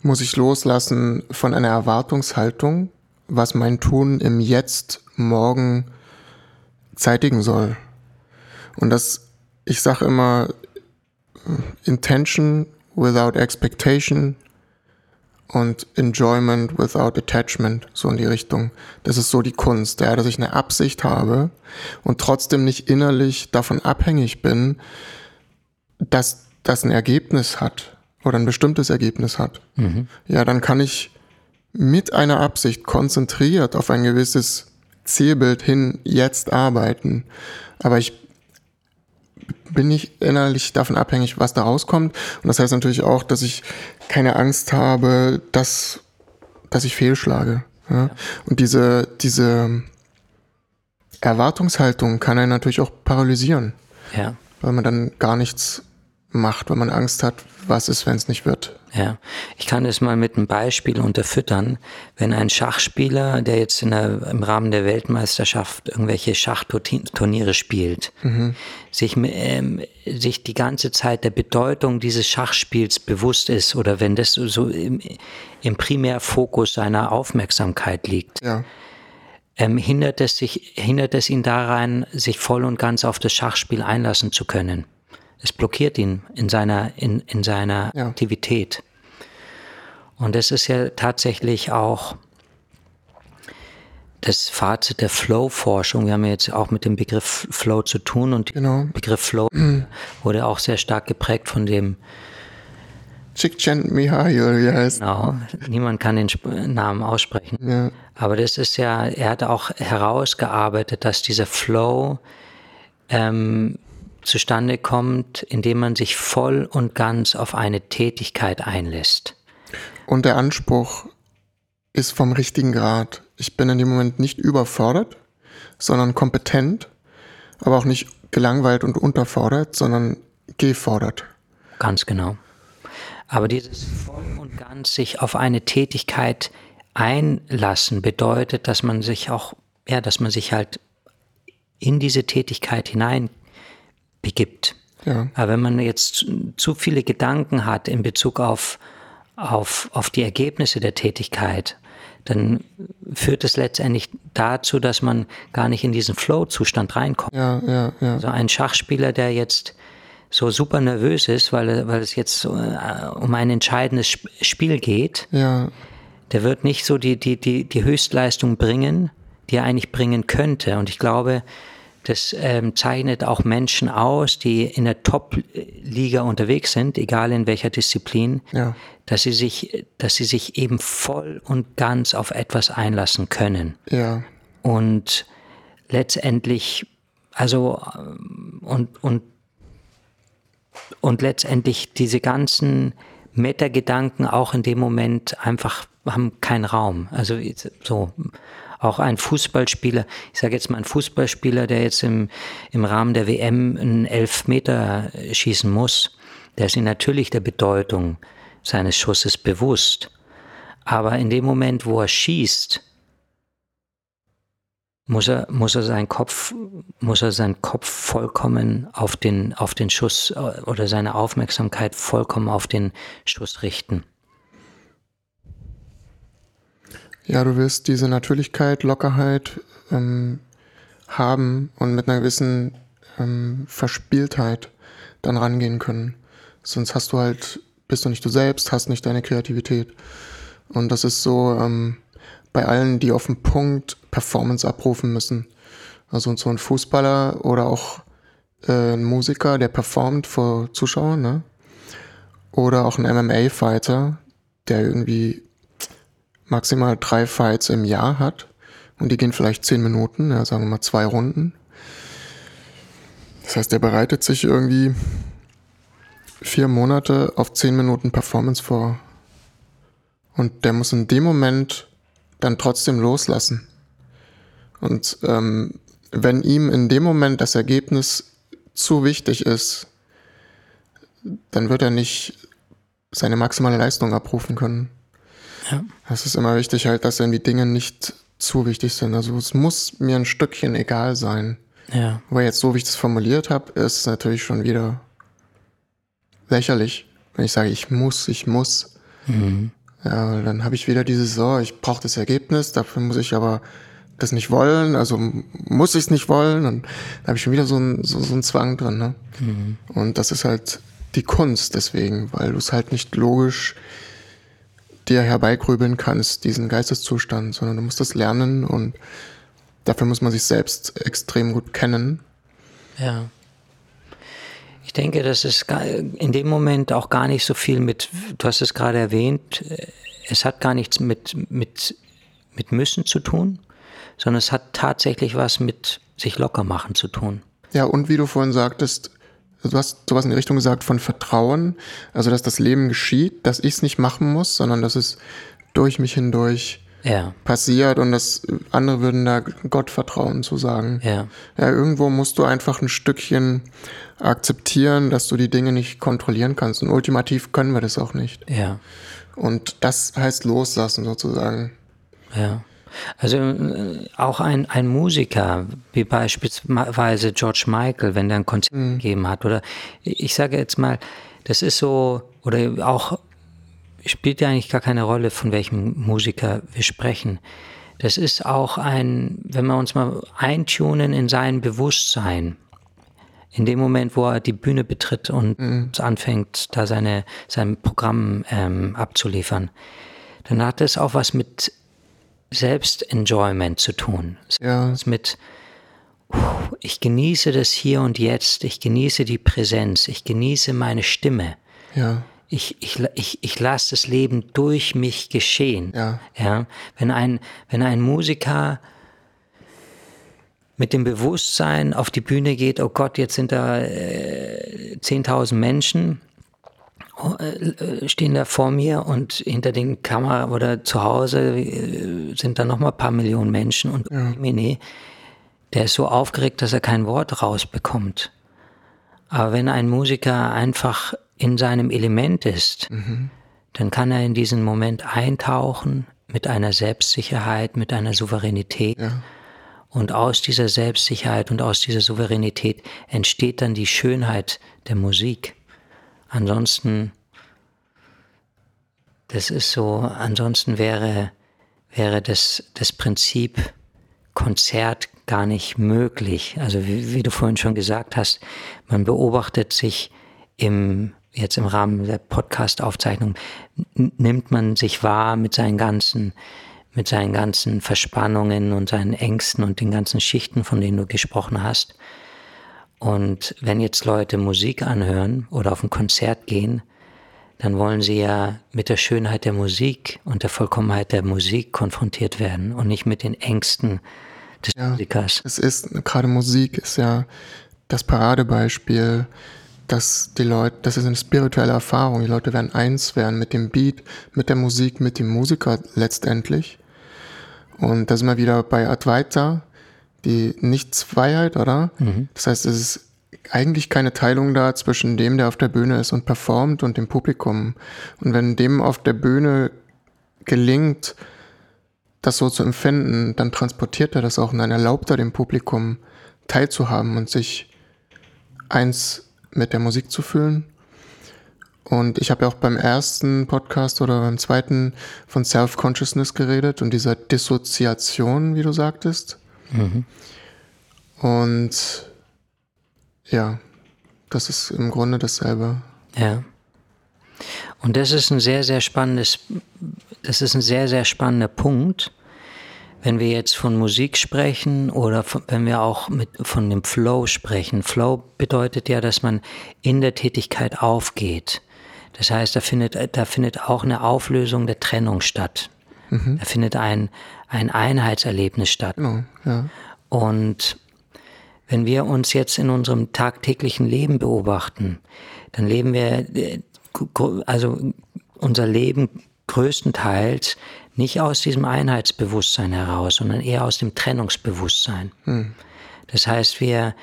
Speaker 2: muss ich loslassen von einer Erwartungshaltung, was mein Tun im Jetzt, morgen zeitigen soll. Und das, ich sage immer, Intention without expectation und Enjoyment without attachment, so in die Richtung. Das ist so die Kunst, ja, dass ich eine Absicht habe und trotzdem nicht innerlich davon abhängig bin, dass das ein Ergebnis hat oder ein bestimmtes Ergebnis hat. Mhm. Ja, dann kann ich mit einer Absicht konzentriert auf ein gewisses Zielbild hin jetzt arbeiten. Aber ich bin ich innerlich davon abhängig, was da rauskommt. Und das heißt natürlich auch, dass ich keine Angst habe, dass, dass ich fehlschlage. Ja? ja. Und diese, diese Erwartungshaltung kann einen natürlich auch paralysieren. Ja. Weil man dann gar nichts macht, weil man Angst hat, was ist, wenn es nicht wird.
Speaker 1: Ja, ich kann es mal mit einem Beispiel unterfüttern. Wenn ein Schachspieler, der jetzt der, im Rahmen der Weltmeisterschaft irgendwelche Schachturniere spielt, mhm. sich, ähm, sich die ganze Zeit der Bedeutung dieses Schachspiels bewusst ist oder wenn das so im, im Primärfokus seiner Aufmerksamkeit liegt, ja. ähm, hindert, es sich, hindert es ihn daran, sich voll und ganz auf das Schachspiel einlassen zu können. Es blockiert ihn in seiner, in, in seiner ja. Aktivität. Und das ist ja tatsächlich auch das Fazit der Flow-Forschung. Wir haben ja jetzt auch mit dem Begriff Flow zu tun und genau. der Begriff Flow wurde auch sehr stark geprägt von dem
Speaker 2: Csikszentmihalyi, wie heißt
Speaker 1: Genau, niemand kann den Namen aussprechen. Ja. Aber das ist ja, er hat auch herausgearbeitet, dass dieser Flow ähm, zustande kommt, indem man sich voll und ganz auf eine Tätigkeit einlässt.
Speaker 2: Und der Anspruch ist vom richtigen Grad. Ich bin in dem Moment nicht überfordert, sondern kompetent, aber auch nicht gelangweilt und unterfordert, sondern gefordert.
Speaker 1: Ganz genau. Aber dieses voll und ganz sich auf eine Tätigkeit einlassen bedeutet, dass man sich auch, ja, dass man sich halt in diese Tätigkeit hinein begibt. Ja. Aber wenn man jetzt zu viele Gedanken hat in Bezug auf, auf, auf die Ergebnisse der Tätigkeit, dann führt es letztendlich dazu, dass man gar nicht in diesen Flow-Zustand reinkommt. Ja, ja, ja. Also ein Schachspieler, der jetzt so super nervös ist, weil, weil es jetzt äh, um ein entscheidendes Spiel geht, ja. der wird nicht so die, die, die, die Höchstleistung bringen, die er eigentlich bringen könnte. Und ich glaube, das ähm, zeichnet auch Menschen aus, die in der Top-Liga unterwegs sind, egal in welcher Disziplin, ja. dass sie sich, dass sie sich eben voll und ganz auf etwas einlassen können. Ja. Und letztendlich, also und und und letztendlich diese ganzen Metagedanken auch in dem Moment einfach haben keinen Raum. Also so auch ein Fußballspieler, ich sage jetzt mal ein Fußballspieler, der jetzt im, im Rahmen der WM einen Elfmeter schießen muss, der ist natürlich der Bedeutung seines Schusses bewusst. Aber in dem Moment, wo er schießt, muss er, muss er seinen Kopf, muss er seinen Kopf vollkommen auf den, auf den Schuss äh, oder seine Aufmerksamkeit vollkommen auf den Schuss richten.
Speaker 2: Ja, du wirst diese Natürlichkeit, Lockerheit ähm, haben und mit einer gewissen ähm, Verspieltheit dann rangehen können. Sonst hast du halt, bist du nicht du selbst, hast nicht deine Kreativität. Und das ist so ähm, bei allen, die auf den Punkt Performance abrufen müssen. Also so ein Fußballer oder auch äh, ein Musiker, der performt vor Zuschauern, ne? Oder auch ein MMA-Fighter, der irgendwie maximal drei Fights im Jahr hat. Und die gehen vielleicht zehn Minuten, ja, sagen wir mal zwei Runden. Das heißt, der bereitet sich irgendwie vier Monate auf zehn Minuten Performance vor. Und der muss in dem Moment dann trotzdem loslassen. Und ähm, wenn ihm in dem Moment das Ergebnis zu wichtig ist, dann wird er nicht seine maximale Leistung abrufen können. Ja. Es ist immer wichtig halt, dass die Dinge nicht zu wichtig sind. Also es muss mir ein Stückchen egal sein. Ja. Aber jetzt so, wie ich das formuliert habe, ist es natürlich schon wieder lächerlich, wenn ich sage, ich muss, ich muss. Mhm. Ja, dann habe ich wieder dieses, so, ich brauche das Ergebnis, dafür muss ich aber das nicht wollen, also muss ich es nicht wollen und da habe ich schon wieder so einen so, so einen Zwang drin. Ne? Mhm. Und das ist halt die Kunst deswegen, weil du es halt nicht logisch dir herbeigrübeln kannst, diesen Geisteszustand, sondern du musst das lernen und dafür muss man sich selbst extrem gut kennen.
Speaker 1: Ja. Ich denke, das ist in dem Moment auch gar nicht so viel mit, du hast es gerade erwähnt, es hat gar nichts mit, mit, mit müssen zu tun, sondern es hat tatsächlich was mit sich locker machen zu tun.
Speaker 2: Ja, und wie du vorhin sagtest, du hast sowas in die Richtung gesagt von Vertrauen, also dass das Leben geschieht, dass ich es nicht machen muss, sondern dass es durch mich hindurch ja. passiert und das andere würden da Gott vertrauen zu sagen. Ja. ja, irgendwo musst du einfach ein Stückchen akzeptieren, dass du die Dinge nicht kontrollieren kannst und ultimativ können wir das auch nicht. Ja. Und das heißt loslassen sozusagen.
Speaker 1: Ja. Also äh, auch ein, ein Musiker, wie beispielsweise George Michael, wenn der ein Konzert mhm. gegeben hat, oder ich sage jetzt mal, das ist so, oder auch, spielt ja eigentlich gar keine Rolle, von welchem Musiker wir sprechen. Das ist auch ein, wenn wir uns mal eintunen in sein Bewusstsein, in dem Moment, wo er die Bühne betritt und mhm. anfängt, da seine, sein Programm ähm, abzuliefern, dann hat es auch was mit Selbstenjoyment zu tun. Ja. Mit, ich genieße das hier und jetzt, ich genieße die Präsenz, ich genieße meine Stimme. Ja. Ich, ich, ich, ich lasse das Leben durch mich geschehen. Ja. Ja? Wenn, ein, wenn ein Musiker mit dem Bewusstsein auf die Bühne geht, oh Gott, jetzt sind da äh, 10.000 Menschen, stehen da vor mir und hinter den Kamera oder zu Hause äh, sind da noch mal ein paar Millionen Menschen und ja. nee, der ist so aufgeregt, dass er kein Wort rausbekommt. Aber wenn ein Musiker einfach in seinem Element ist, mhm. dann kann er in diesen Moment eintauchen mit einer Selbstsicherheit, mit einer Souveränität. Ja. Und aus dieser Selbstsicherheit und aus dieser Souveränität entsteht dann die Schönheit der Musik. Ansonsten, das ist so, ansonsten wäre, wäre das, das Prinzip Konzert gar nicht möglich. Also wie, wie du vorhin schon gesagt hast, man beobachtet sich im, jetzt im Rahmen der Podcast-Aufzeichnung, nimmt man sich wahr mit seinen ganzen, mit seinen ganzen Verspannungen und seinen Ängsten und den ganzen Schichten, von denen du gesprochen hast. Und wenn jetzt Leute Musik anhören oder auf ein Konzert gehen, dann wollen sie ja mit der Schönheit der Musik und der Vollkommenheit der Musik konfrontiert werden und nicht mit den Ängsten des ja, Musikers.
Speaker 2: Es ist, gerade Musik ist ja das Paradebeispiel, dass die Leute, das ist eine spirituelle Erfahrung. Die Leute werden eins werden mit dem Beat, mit der Musik, mit dem Musiker letztendlich. Und da sind wir wieder bei Advaita, die Nichtsfreiheit, oder? Mhm. Das heißt, es ist eigentlich keine Teilung da zwischen dem, der auf der Bühne ist und performt und dem Publikum. Und wenn dem auf der Bühne gelingt, das so zu empfinden, dann transportiert er das auch und dann erlaubt er dem Publikum teilzuhaben und sich eins mit der Musik zu fühlen. Und ich habe ja auch beim ersten Podcast oder beim zweiten von Self-Consciousness geredet und dieser Dissoziation, wie du sagtest. Mhm. Und ja, das ist im Grunde dasselbe.
Speaker 1: Ja. Und das ist ein sehr, sehr spannendes, das ist ein sehr, sehr spannender Punkt, wenn wir jetzt von Musik sprechen oder von, wenn wir auch mit, von dem Flow sprechen, Flow bedeutet ja, dass man in der Tätigkeit aufgeht. Das heißt, da findet, da findet auch eine Auflösung der Trennung statt. Mhm. Da findet ein, ein Einheitserlebnis statt.
Speaker 2: Genau, ja.
Speaker 1: Und wenn wir uns jetzt in unserem tagtäglichen Leben beobachten, dann leben wir, äh, also unser Leben größtenteils nicht aus diesem Einheitsbewusstsein heraus, sondern eher aus dem Trennungsbewusstsein. Hm. Das heißt, wir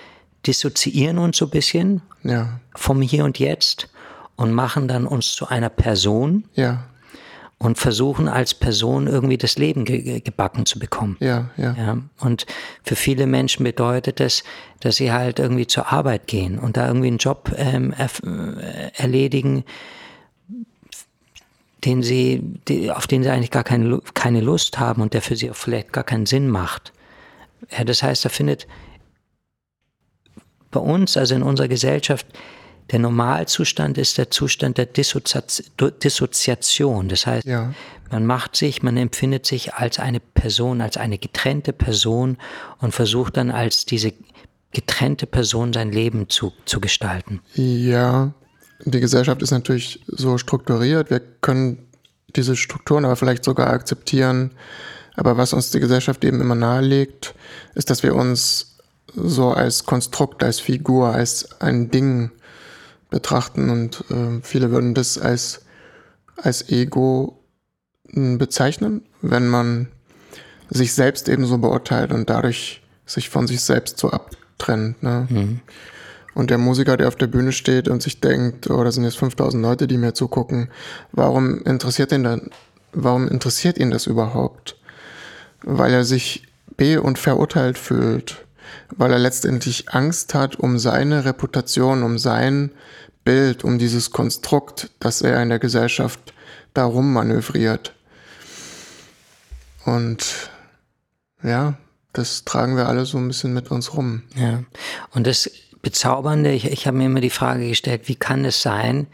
Speaker 1: dissoziieren uns so ein bisschen
Speaker 2: ja.
Speaker 1: vom Hier und Jetzt und machen dann uns zu einer Person
Speaker 2: ja.
Speaker 1: Und versuchen als Person irgendwie das Leben ge gebacken zu bekommen.
Speaker 2: Ja, ja,
Speaker 1: ja. Und für viele Menschen bedeutet das, dass sie halt irgendwie zur Arbeit gehen und da irgendwie einen Job ähm, äh, erledigen, den sie, die, auf den sie eigentlich gar keine, keine Lust haben und der für sie auch vielleicht gar keinen Sinn macht. Ja, das heißt, da findet bei uns, also in unserer Gesellschaft, der Normalzustand ist der Zustand der Dissoziation. Das heißt, ja. man macht sich, man empfindet sich als eine Person, als eine getrennte Person und versucht dann als diese getrennte Person sein Leben zu, zu gestalten.
Speaker 2: Ja, die Gesellschaft ist natürlich so strukturiert, wir können diese Strukturen aber vielleicht sogar akzeptieren. Aber was uns die Gesellschaft eben immer nahelegt, ist, dass wir uns so als Konstrukt, als Figur, als ein Ding betrachten und äh, viele würden das als, als Ego hm, bezeichnen, wenn man sich selbst eben so beurteilt und dadurch sich von sich selbst so abtrennt. Ne? Mhm. Und der Musiker, der auf der Bühne steht und sich denkt, oh, da sind jetzt 5000 Leute, die mir zugucken, warum interessiert ihn dann, warum interessiert ihn das überhaupt? Weil er sich be- und verurteilt fühlt, weil er letztendlich Angst hat um seine Reputation, um sein Bild, um dieses Konstrukt, das er in der Gesellschaft darum manövriert. Und ja, das tragen wir alle so ein bisschen mit uns rum.
Speaker 1: Ja, und das Bezaubernde, ich, ich habe mir immer die Frage gestellt, wie kann es sein,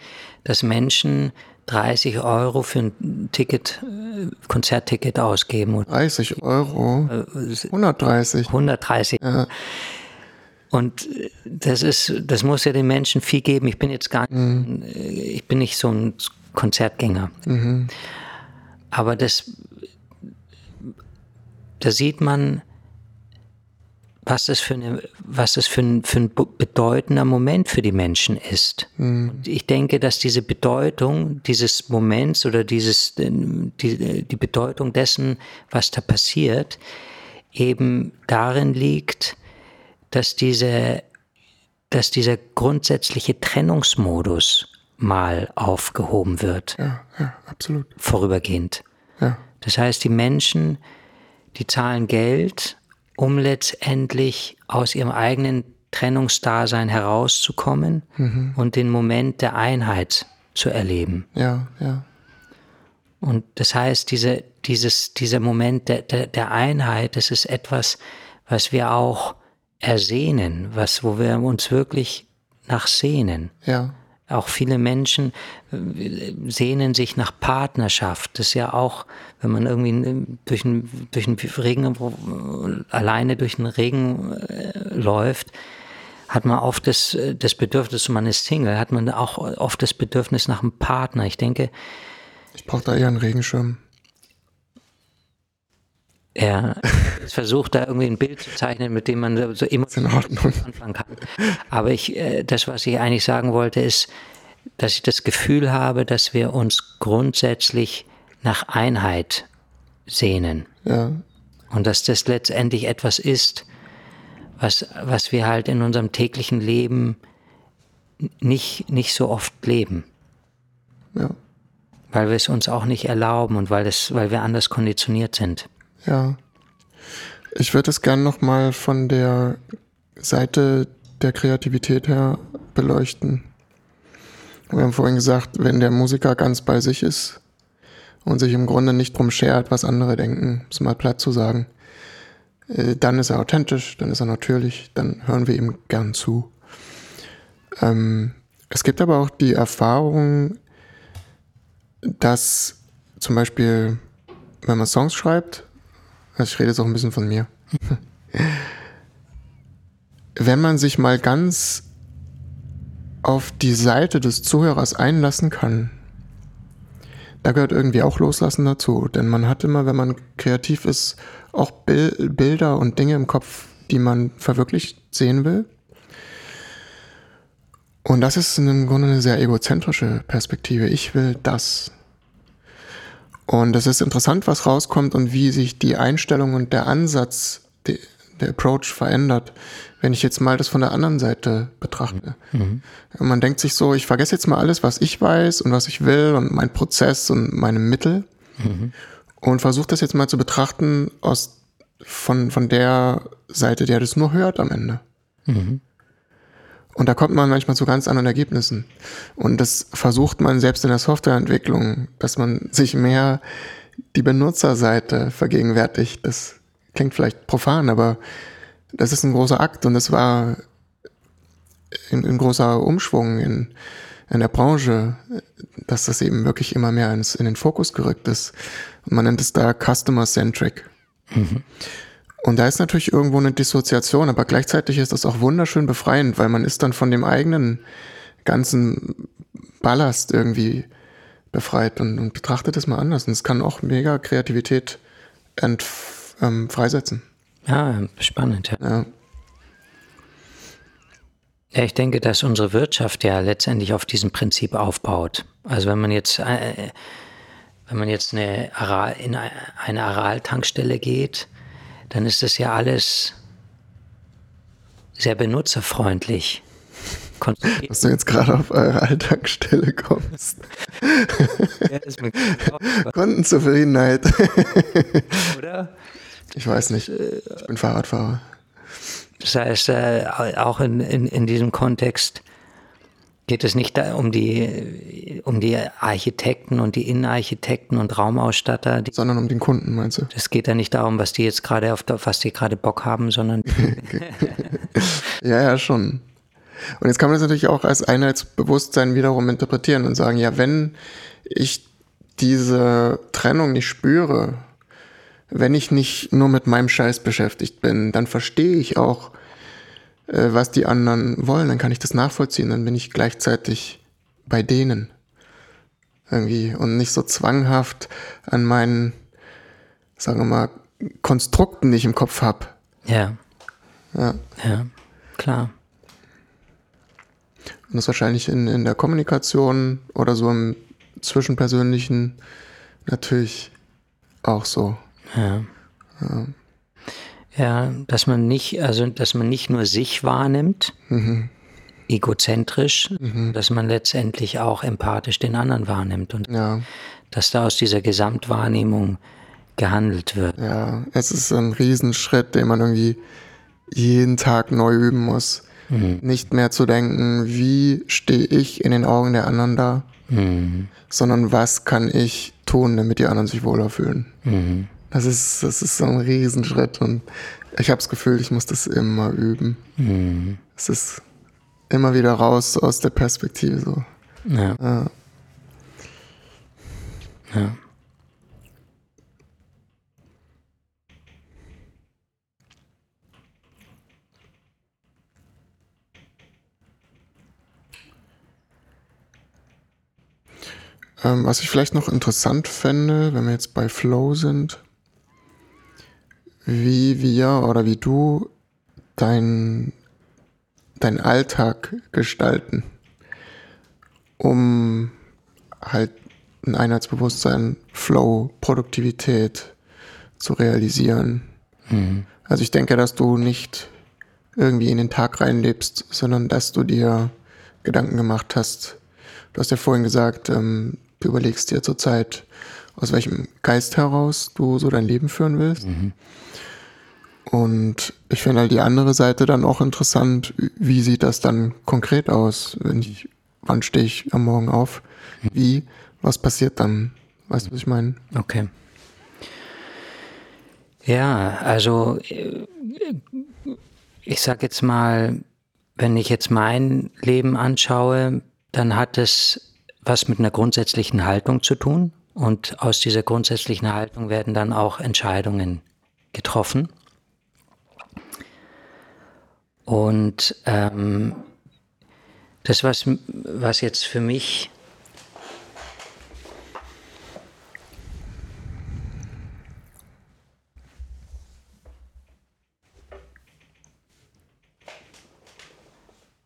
Speaker 1: dass Menschen 30 Euro für ein Ticket, äh, Konzertticket ausgeben?
Speaker 2: 30 Euro? 130.
Speaker 1: 130. Ja. Und das ist, das muss ja den Menschen viel geben. Ich bin jetzt gar nicht, mhm. ich bin nicht so ein Konzertgänger. Mhm. Aber das, da sieht man, was das für, eine, was das für, ein, für ein bedeutender Moment für die Menschen ist. Mhm. Ich denke, dass diese Bedeutung dieses Moments oder dieses, die, die Bedeutung dessen, was da passiert, eben darin liegt, dass diese, dass dieser grundsätzliche Trennungsmodus mal aufgehoben wird.
Speaker 2: Ja, ja, absolut.
Speaker 1: Vorübergehend.
Speaker 2: Ja.
Speaker 1: Das heißt, die Menschen, die zahlen Geld, um letztendlich aus ihrem eigenen Trennungsdasein herauszukommen mhm. und den Moment der Einheit zu erleben.
Speaker 2: Ja, ja.
Speaker 1: Und das heißt, diese, dieses, dieser Moment der, der, der Einheit, das ist etwas, was wir auch ersehnen, was, wo wir uns wirklich nach sehnen.
Speaker 2: Ja.
Speaker 1: Auch viele Menschen äh, sehnen sich nach Partnerschaft. Das ist ja auch, wenn man irgendwie durch einen, durch einen Regen, alleine durch den Regen äh, läuft, hat man oft das, das Bedürfnis, man ist Single, hat man auch oft das Bedürfnis nach einem Partner. Ich denke.
Speaker 2: Ich brauche da eher einen Regenschirm.
Speaker 1: Er versucht da irgendwie ein Bild zu zeichnen, mit dem man so emotional anfangen kann. Aber ich, äh, das, was ich eigentlich sagen wollte, ist, dass ich das Gefühl habe, dass wir uns grundsätzlich nach Einheit sehnen.
Speaker 2: Ja.
Speaker 1: Und dass das letztendlich etwas ist, was, was wir halt in unserem täglichen Leben nicht, nicht so oft leben.
Speaker 2: Ja.
Speaker 1: Weil wir es uns auch nicht erlauben und weil, es, weil wir anders konditioniert sind.
Speaker 2: Ja. Ich würde es gern nochmal von der Seite der Kreativität her beleuchten. Wir haben vorhin gesagt, wenn der Musiker ganz bei sich ist und sich im Grunde nicht drum schert, was andere denken, um es mal platt zu sagen, äh, dann ist er authentisch, dann ist er natürlich, dann hören wir ihm gern zu. Ähm, es gibt aber auch die Erfahrung, dass zum Beispiel, wenn man Songs schreibt, ich rede jetzt auch ein bisschen von mir. Wenn man sich mal ganz auf die Seite des Zuhörers einlassen kann, da gehört irgendwie auch Loslassen dazu. Denn man hat immer, wenn man kreativ ist, auch Bilder und Dinge im Kopf, die man verwirklicht sehen will. Und das ist im Grunde eine sehr egozentrische Perspektive. Ich will das. Und es ist interessant, was rauskommt und wie sich die Einstellung und der Ansatz, die, der Approach verändert, wenn ich jetzt mal das von der anderen Seite betrachte. Mhm. Man denkt sich so, ich vergesse jetzt mal alles, was ich weiß und was ich will und mein Prozess und meine Mittel mhm. und versuche das jetzt mal zu betrachten aus, von, von der Seite, der das nur hört am Ende. Mhm. Und da kommt man manchmal zu ganz anderen Ergebnissen. Und das versucht man selbst in der Softwareentwicklung, dass man sich mehr die Benutzerseite vergegenwärtigt. Das klingt vielleicht profan, aber das ist ein großer Akt und das war ein, großer Umschwung in, in der Branche, dass das eben wirklich immer mehr ins, in den Fokus gerückt ist. Und man nennt es da Customer-Centric. Mhm. Und da ist natürlich irgendwo eine Dissoziation, aber gleichzeitig ist das auch wunderschön befreiend, weil man ist dann von dem eigenen ganzen Ballast irgendwie befreit und, und betrachtet es mal anders. Und es kann auch mega Kreativität ähm, freisetzen.
Speaker 1: Ja, spannend, ja. ja. Ja, ich denke, dass unsere Wirtschaft ja letztendlich auf diesem Prinzip aufbaut. Also wenn man jetzt, äh, wenn man jetzt eine Aral, in eine Aral-Tankstelle geht, dann ist das ja alles sehr benutzerfreundlich.
Speaker 2: Dass du jetzt gerade auf eure Alltagsstelle kommst. ja, ist mir Kundenzufriedenheit. Oder? Ich weiß nicht. Ich bin Fahrradfahrer.
Speaker 1: Das heißt, äh, auch in, in, in diesem Kontext geht es nicht um die, um die Architekten und die Innenarchitekten und Raumausstatter. Die,
Speaker 2: sondern um den Kunden, meinst du?
Speaker 1: Es geht ja nicht darum, was die jetzt gerade auf, was die gerade Bock haben, sondern.
Speaker 2: ja, ja, schon. Und jetzt kann man das natürlich auch als Einheitsbewusstsein wiederum interpretieren und sagen, ja, wenn ich diese Trennung nicht spüre, wenn ich nicht nur mit meinem Scheiß beschäftigt bin, dann verstehe ich auch, äh, was die anderen wollen, dann kann ich das nachvollziehen, dann bin ich gleichzeitig bei denen. Irgendwie und nicht so zwanghaft an meinen, sagen wir mal, Konstrukten, die ich im Kopf habe.
Speaker 1: Ja. Ja. Ja, klar.
Speaker 2: Und das wahrscheinlich in, in der Kommunikation oder so im Zwischenpersönlichen natürlich auch so.
Speaker 1: Ja. ja. Ja, dass man nicht, also dass man nicht nur sich wahrnimmt, mhm. egozentrisch, mhm. dass man letztendlich auch empathisch den anderen wahrnimmt und ja. dass da aus dieser Gesamtwahrnehmung gehandelt wird.
Speaker 2: Ja, es ist ein Riesenschritt, den man irgendwie jeden Tag neu üben muss. Mhm. Nicht mehr zu denken, wie stehe ich in den Augen der anderen da, mhm. sondern was kann ich tun, damit die anderen sich wohler fühlen. Das ist, das ist so ein Riesenschritt und ich habe das Gefühl, ich muss das immer üben. Mhm. Es ist immer wieder raus aus der Perspektive so. Ja. ja. ja. Ähm, was ich vielleicht noch interessant fände, wenn wir jetzt bei Flow sind, wie wir oder wie du dein, dein Alltag gestalten, um halt ein Einheitsbewusstsein, Flow, Produktivität zu realisieren. Mhm. Also ich denke, dass du nicht irgendwie in den Tag reinlebst, sondern dass du dir Gedanken gemacht hast. Du hast ja vorhin gesagt, ähm, du überlegst dir zurzeit, aus welchem Geist heraus du so dein Leben führen willst. Mhm. Und ich finde halt die andere Seite dann auch interessant, wie sieht das dann konkret aus, wenn ich, wann stehe ich am Morgen auf, wie, was passiert dann? Weißt du, was ich meine?
Speaker 1: Okay. Ja, also ich sag jetzt mal, wenn ich jetzt mein Leben anschaue, dann hat es was mit einer grundsätzlichen Haltung zu tun und aus dieser grundsätzlichen Haltung werden dann auch Entscheidungen getroffen. Und ähm, das, was, was jetzt für mich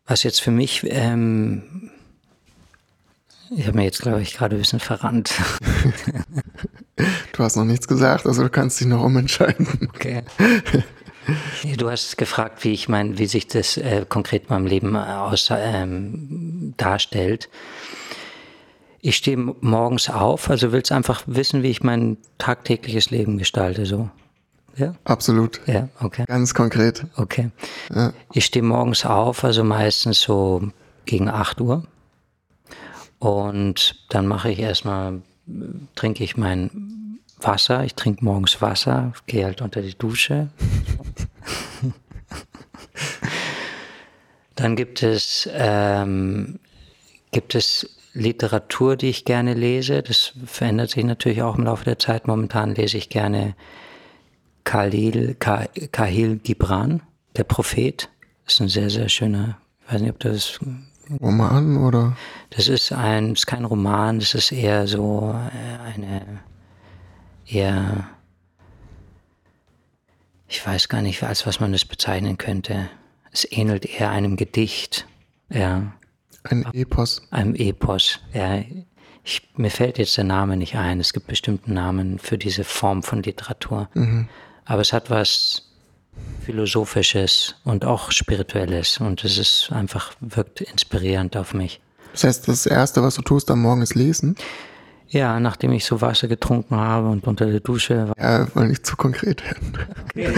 Speaker 1: was jetzt für mich, ähm, ich habe mir jetzt, glaube ich, gerade ein bisschen verrannt.
Speaker 2: du hast noch nichts gesagt, also du kannst dich noch umentscheiden.
Speaker 1: Okay. Du hast gefragt, wie ich mein, wie sich das äh, konkret in meinem Leben aus, ähm, darstellt. Ich stehe morgens auf, also willst einfach wissen, wie ich mein tagtägliches Leben gestalte, so.
Speaker 2: Ja? Absolut.
Speaker 1: Ja, okay.
Speaker 2: Ganz konkret.
Speaker 1: Okay. Ja. Ich stehe morgens auf, also meistens so gegen 8 Uhr. Und dann mache ich erstmal, trinke ich mein Wasser. Ich trinke morgens Wasser, gehe halt unter die Dusche. dann gibt es, ähm, gibt es Literatur, die ich gerne lese. Das verändert sich natürlich auch im Laufe der Zeit. Momentan lese ich gerne Khalil, Kahil Gibran, der Prophet. Das ist ein sehr, sehr schöner, ich weiß nicht, ob das
Speaker 2: Roman oder?
Speaker 1: Das ist ein, ist kein Roman, das ist eher so äh, eine, eher, ich weiß gar nicht, als was man das bezeichnen könnte. Es ähnelt eher einem Gedicht, ja.
Speaker 2: Ein Epos.
Speaker 1: Einem Epos, ja. Ich, mir fällt jetzt der Name nicht ein. Es gibt bestimmte Namen für diese Form von Literatur. Mhm. Aber es hat was Philosophisches und auch Spirituelles und es ist einfach, wirkt inspirierend auf mich.
Speaker 2: Das heißt, das Erste, was du tust am Morgen, ist lesen?
Speaker 1: Ja, nachdem ich so Wasser getrunken habe und unter der Dusche war.
Speaker 2: Ja, wollen nicht zu konkret werden. Okay.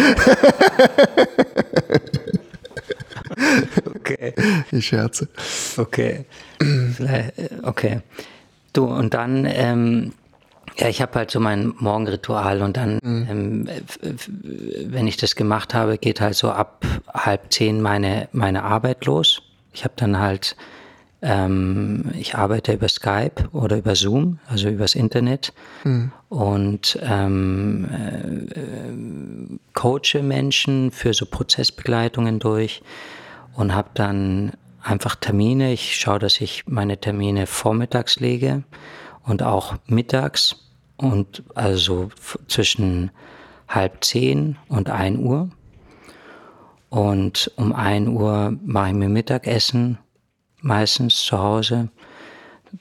Speaker 2: okay. Ich scherze.
Speaker 1: Okay. Äh, okay. Du, und dann ähm, ja, ich habe halt so mein Morgenritual und dann, mhm. ähm, wenn ich das gemacht habe, geht halt so ab halb zehn meine, meine Arbeit los. Ich habe dann halt, ähm, ich arbeite über Skype oder über Zoom, also übers Internet mhm. und ähm, äh, coache Menschen für so Prozessbegleitungen durch und habe dann einfach Termine. Ich schaue, dass ich meine Termine vormittags lege und auch mittags und also zwischen halb zehn und ein Uhr. Und um ein Uhr mache ich mir Mittagessen, meistens zu Hause.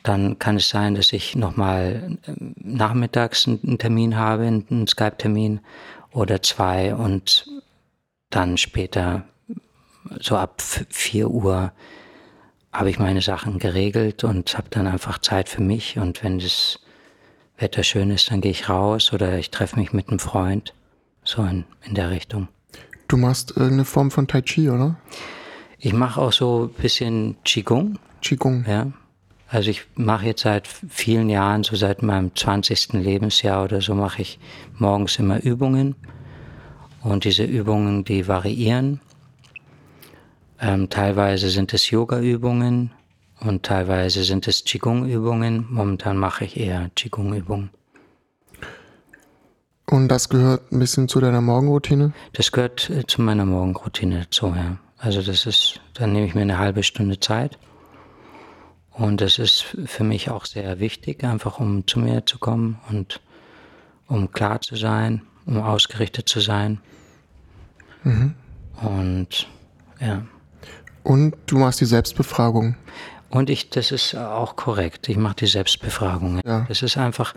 Speaker 1: Dann kann es sein, dass ich nochmal ähm, nachmittags einen Termin habe, einen Skype-Termin oder zwei und dann später so ab vier Uhr habe ich meine Sachen geregelt und habe dann einfach Zeit für mich und wenn das Wetter schön ist, dann gehe ich raus oder ich treffe mich mit einem Freund. So in, in der Richtung.
Speaker 2: Du machst irgendeine Form von Tai Chi, oder?
Speaker 1: Ich mache auch so ein bisschen Qigong.
Speaker 2: Qigong.
Speaker 1: Ja. Also ich mache jetzt seit vielen Jahren, so seit meinem 20. Lebensjahr oder so, mache ich morgens immer Übungen. Und diese Übungen, die variieren. Ähm, teilweise sind es Yoga-Übungen, und teilweise sind es Qigong-Übungen. Momentan mache ich eher Qigong-Übungen.
Speaker 2: Und das gehört ein bisschen zu deiner Morgenroutine?
Speaker 1: Das gehört äh, zu meiner Morgenroutine dazu, ja. Also das ist, dann nehme ich mir eine halbe Stunde Zeit. Und das ist für mich auch sehr wichtig, einfach um zu mir zu kommen und um klar zu sein, um ausgerichtet zu sein. Mhm. Und ja.
Speaker 2: Und du machst die Selbstbefragung.
Speaker 1: Und ich, das ist auch korrekt. Ich mache die Selbstbefragung. Ja. Das ist einfach,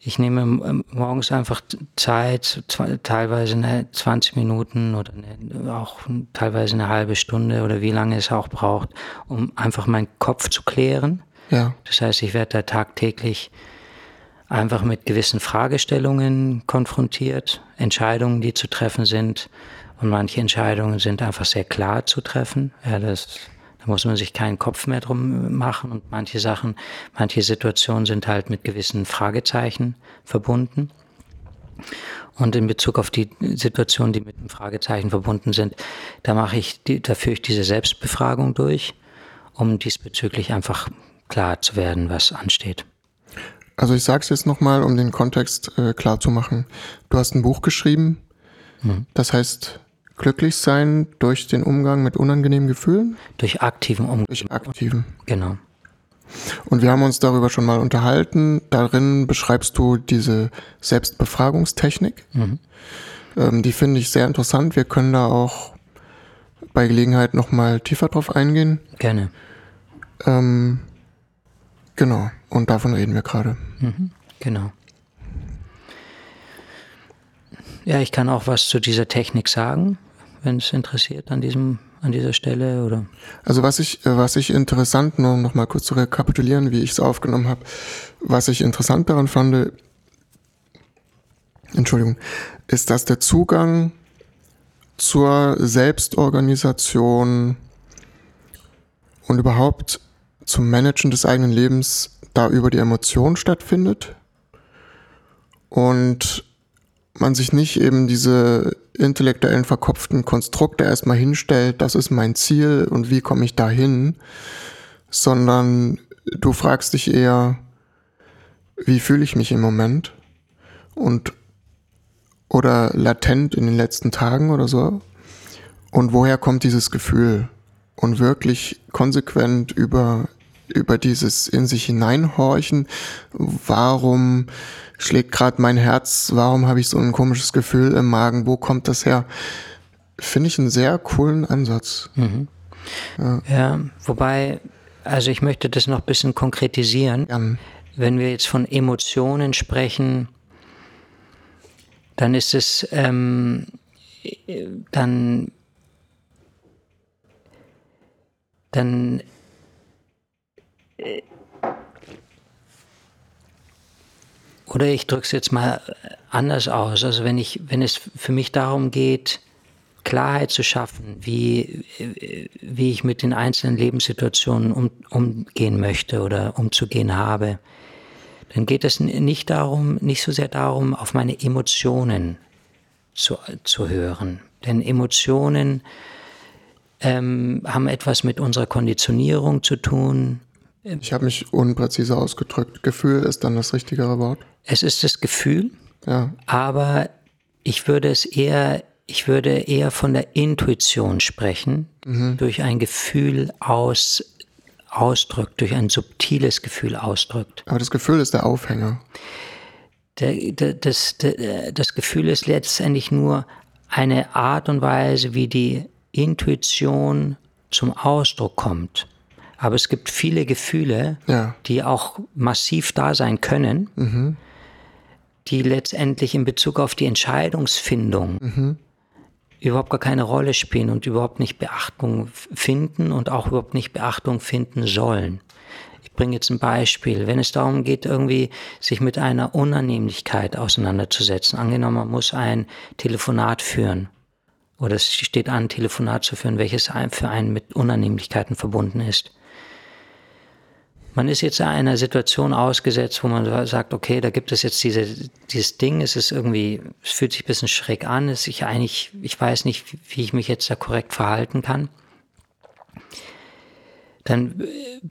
Speaker 1: ich nehme ähm, morgens einfach Zeit, teilweise eine 20 Minuten oder eine, auch teilweise eine halbe Stunde oder wie lange es auch braucht, um einfach meinen Kopf zu klären. Ja. Das heißt, ich werde da tagtäglich einfach mit gewissen Fragestellungen konfrontiert, Entscheidungen, die zu treffen sind. Und manche Entscheidungen sind einfach sehr klar zu treffen. Ja, das da muss man sich keinen Kopf mehr drum machen und manche Sachen, manche Situationen sind halt mit gewissen Fragezeichen verbunden. Und in Bezug auf die Situationen, die mit dem Fragezeichen verbunden sind, da mache ich, die, da führe ich diese Selbstbefragung durch, um diesbezüglich einfach klar zu werden, was ansteht.
Speaker 2: Also ich sage es jetzt nochmal, um den Kontext äh, klar zu machen. Du hast ein Buch geschrieben, Mhm. Das heißt, glücklich sein durch den Umgang mit unangenehmen Gefühlen?
Speaker 1: Durch aktiven Umgang.
Speaker 2: Durch aktiven.
Speaker 1: Genau.
Speaker 2: Und wir haben uns darüber schon mal unterhalten. Darin beschreibst du diese Selbstbefragungstechnik. Mhm. Ähm, die finde ich sehr interessant. Wir können da auch bei Gelegenheit nochmal tiefer drauf eingehen.
Speaker 1: Gerne.
Speaker 2: Ähm, genau. Und davon reden wir gerade.
Speaker 1: Mhm. Genau. Ja, ich kann auch was zu dieser Technik sagen, wenn es interessiert an diesem an dieser Stelle oder?
Speaker 2: Also was ich was ich interessant nur noch mal kurz zu rekapitulieren, wie ich es aufgenommen habe, was ich interessant daran fand, Entschuldigung, ist, dass der Zugang zur Selbstorganisation und überhaupt zum Managen des eigenen Lebens da über die Emotionen stattfindet und man sich nicht eben diese intellektuellen verkopften Konstrukte erstmal hinstellt, das ist mein Ziel und wie komme ich dahin, sondern du fragst dich eher, wie fühle ich mich im Moment? Und oder latent in den letzten Tagen oder so? Und woher kommt dieses Gefühl? Und wirklich konsequent über über dieses in sich hineinhorchen, warum schlägt gerade mein Herz, warum habe ich so ein komisches Gefühl im Magen, wo kommt das her? Finde ich einen sehr coolen Ansatz.
Speaker 1: Mhm. Ja. ja. wobei, also ich möchte das noch ein bisschen konkretisieren. Ja. Wenn wir jetzt von Emotionen sprechen, dann ist es, ähm, dann, dann oder ich drücke es jetzt mal anders aus. Also wenn ich, wenn es für mich darum geht, Klarheit zu schaffen, wie, wie ich mit den einzelnen Lebenssituationen um, umgehen möchte oder umzugehen habe, dann geht es nicht darum, nicht so sehr darum, auf meine Emotionen zu, zu hören. Denn Emotionen ähm, haben etwas mit unserer Konditionierung zu tun,
Speaker 2: ich habe mich unpräzise ausgedrückt. Gefühl ist dann das richtigere Wort.
Speaker 1: Es ist das Gefühl, ja. aber ich würde es eher, ich würde eher von der Intuition sprechen, mhm. durch ein Gefühl aus ausdrückt, durch ein subtiles Gefühl ausdrückt.
Speaker 2: Aber das Gefühl ist der Aufhänger.
Speaker 1: Der, der, das, der, das Gefühl ist letztendlich nur eine Art und Weise, wie die Intuition zum Ausdruck kommt. Aber es gibt viele Gefühle, ja. die auch massiv da sein können, mhm. die letztendlich in Bezug auf die Entscheidungsfindung mhm. überhaupt gar keine Rolle spielen und überhaupt nicht Beachtung finden und auch überhaupt nicht Beachtung finden sollen. Ich bringe jetzt ein Beispiel. Wenn es darum geht, irgendwie sich mit einer Unannehmlichkeit auseinanderzusetzen, angenommen, man muss ein Telefonat führen oder es steht an, ein Telefonat zu führen, welches für einen mit Unannehmlichkeiten verbunden ist man ist jetzt in einer Situation ausgesetzt, wo man sagt, okay, da gibt es jetzt diese, dieses Ding, es ist irgendwie, es fühlt sich ein bisschen schräg an, es ich eigentlich, ich weiß nicht, wie ich mich jetzt da korrekt verhalten kann. Dann äh,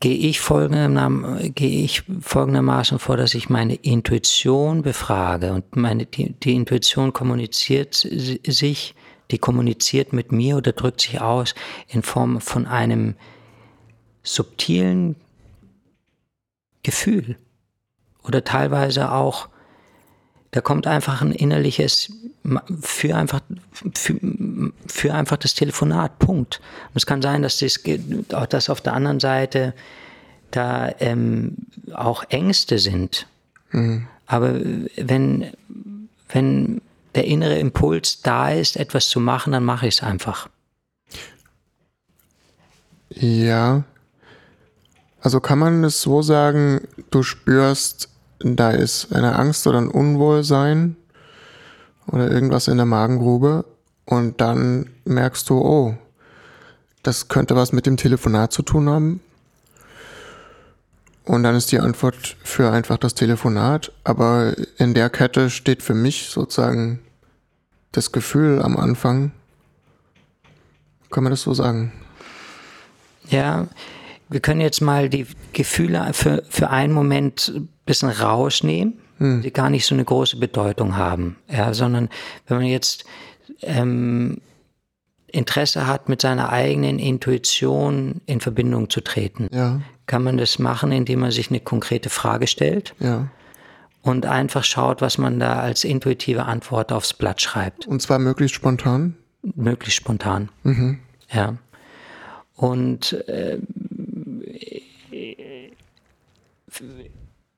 Speaker 1: gehe ich, folgendermaßen, gehe ich folgendermaßen vor, dass ich meine Intuition befrage und meine, die, die Intuition kommuniziert sich, die kommuniziert mit mir oder drückt sich aus in Form von einem subtilen Gefühl oder teilweise auch, da kommt einfach ein innerliches für einfach für, für einfach das Telefonat. Punkt. Und es kann sein, dass das auch das auf der anderen Seite da ähm, auch Ängste sind. Mhm. Aber wenn wenn der innere Impuls da ist, etwas zu machen, dann mache ich es einfach.
Speaker 2: Ja, also kann man es so sagen, du spürst, da ist eine Angst oder ein Unwohlsein oder irgendwas in der Magengrube und dann merkst du, oh, das könnte was mit dem Telefonat zu tun haben. Und dann ist die Antwort für einfach das Telefonat. Aber in der Kette steht für mich sozusagen das Gefühl am Anfang. Kann man das so sagen?
Speaker 1: Ja, wir können jetzt mal die Gefühle für, für einen Moment ein bisschen rausnehmen. hm. die gar nicht so eine große Bedeutung haben, ja, sondern wenn man jetzt ähm, Interesse hat, mit seiner eigenen Intuition in Verbindung zu treten,
Speaker 2: ja.
Speaker 1: kann man das machen, indem man sich eine konkrete Frage stellt
Speaker 2: ja.
Speaker 1: und einfach schaut, was man da als intuitive Antwort aufs Blatt schreibt.
Speaker 2: Und zwar möglichst spontan?
Speaker 1: Möglichst spontan.
Speaker 2: Mhm.
Speaker 1: Ja. Und äh,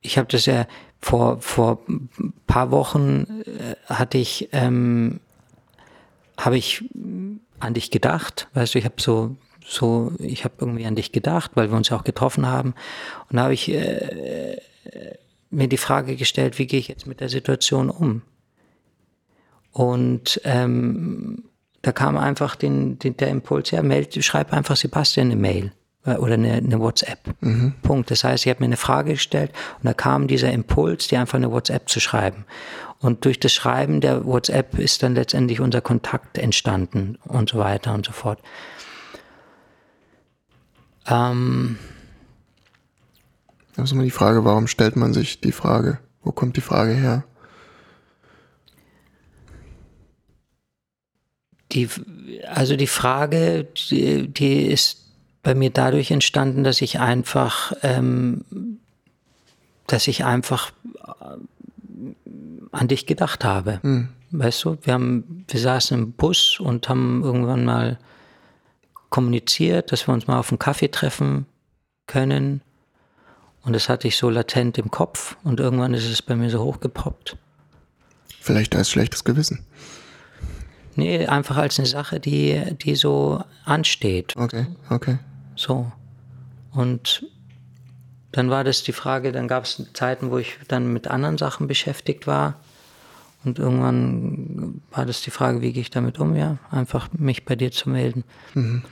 Speaker 1: ich habe das ja vor, vor ein paar Wochen äh, hatte ich, ähm, habe ich an dich gedacht, weißt du, ich habe so, so, ich habe irgendwie an dich gedacht, weil wir uns ja auch getroffen haben. Und da habe ich äh, mir die Frage gestellt, wie gehe ich jetzt mit der Situation um? Und ähm, da kam einfach den, den, der Impuls, ja, meld, schreib einfach Sebastian eine Mail äh, oder eine, eine WhatsApp. Mhm. Punkt. Das heißt, ich habe mir eine Frage gestellt und da kam dieser Impuls, dir einfach eine WhatsApp zu schreiben. Und durch das Schreiben der WhatsApp ist dann letztendlich unser Kontakt entstanden und so weiter und so fort. Ähm,
Speaker 2: das ist immer die Frage, warum stellt man sich die Frage? Wo kommt die Frage her?
Speaker 1: Die, also die Frage, die, die ist bei mir dadurch entstanden, dass ich einfach, ähm, dass ich einfach äh, an dich gedacht habe. Hm. Weißt du, wir haben, wir saßen im Bus und haben irgendwann mal kommuniziert, dass wir uns mal auf einen Kaffee treffen können. Und das hatte ich so latent im Kopf und irgendwann ist es bei mir so hochgepoppt.
Speaker 2: Vielleicht als schlechtes Gewissen.
Speaker 1: Nee, einfach als eine Sache, die, die so ansteht.
Speaker 2: Okay, okay.
Speaker 1: So. Und dann war das die Frage, dann gab es Zeiten, wo ich dann mit anderen Sachen beschäftigt war. Und irgendwann war das die Frage, wie gehe ich damit um? Ja, einfach mich bei dir zu melden. Mhm.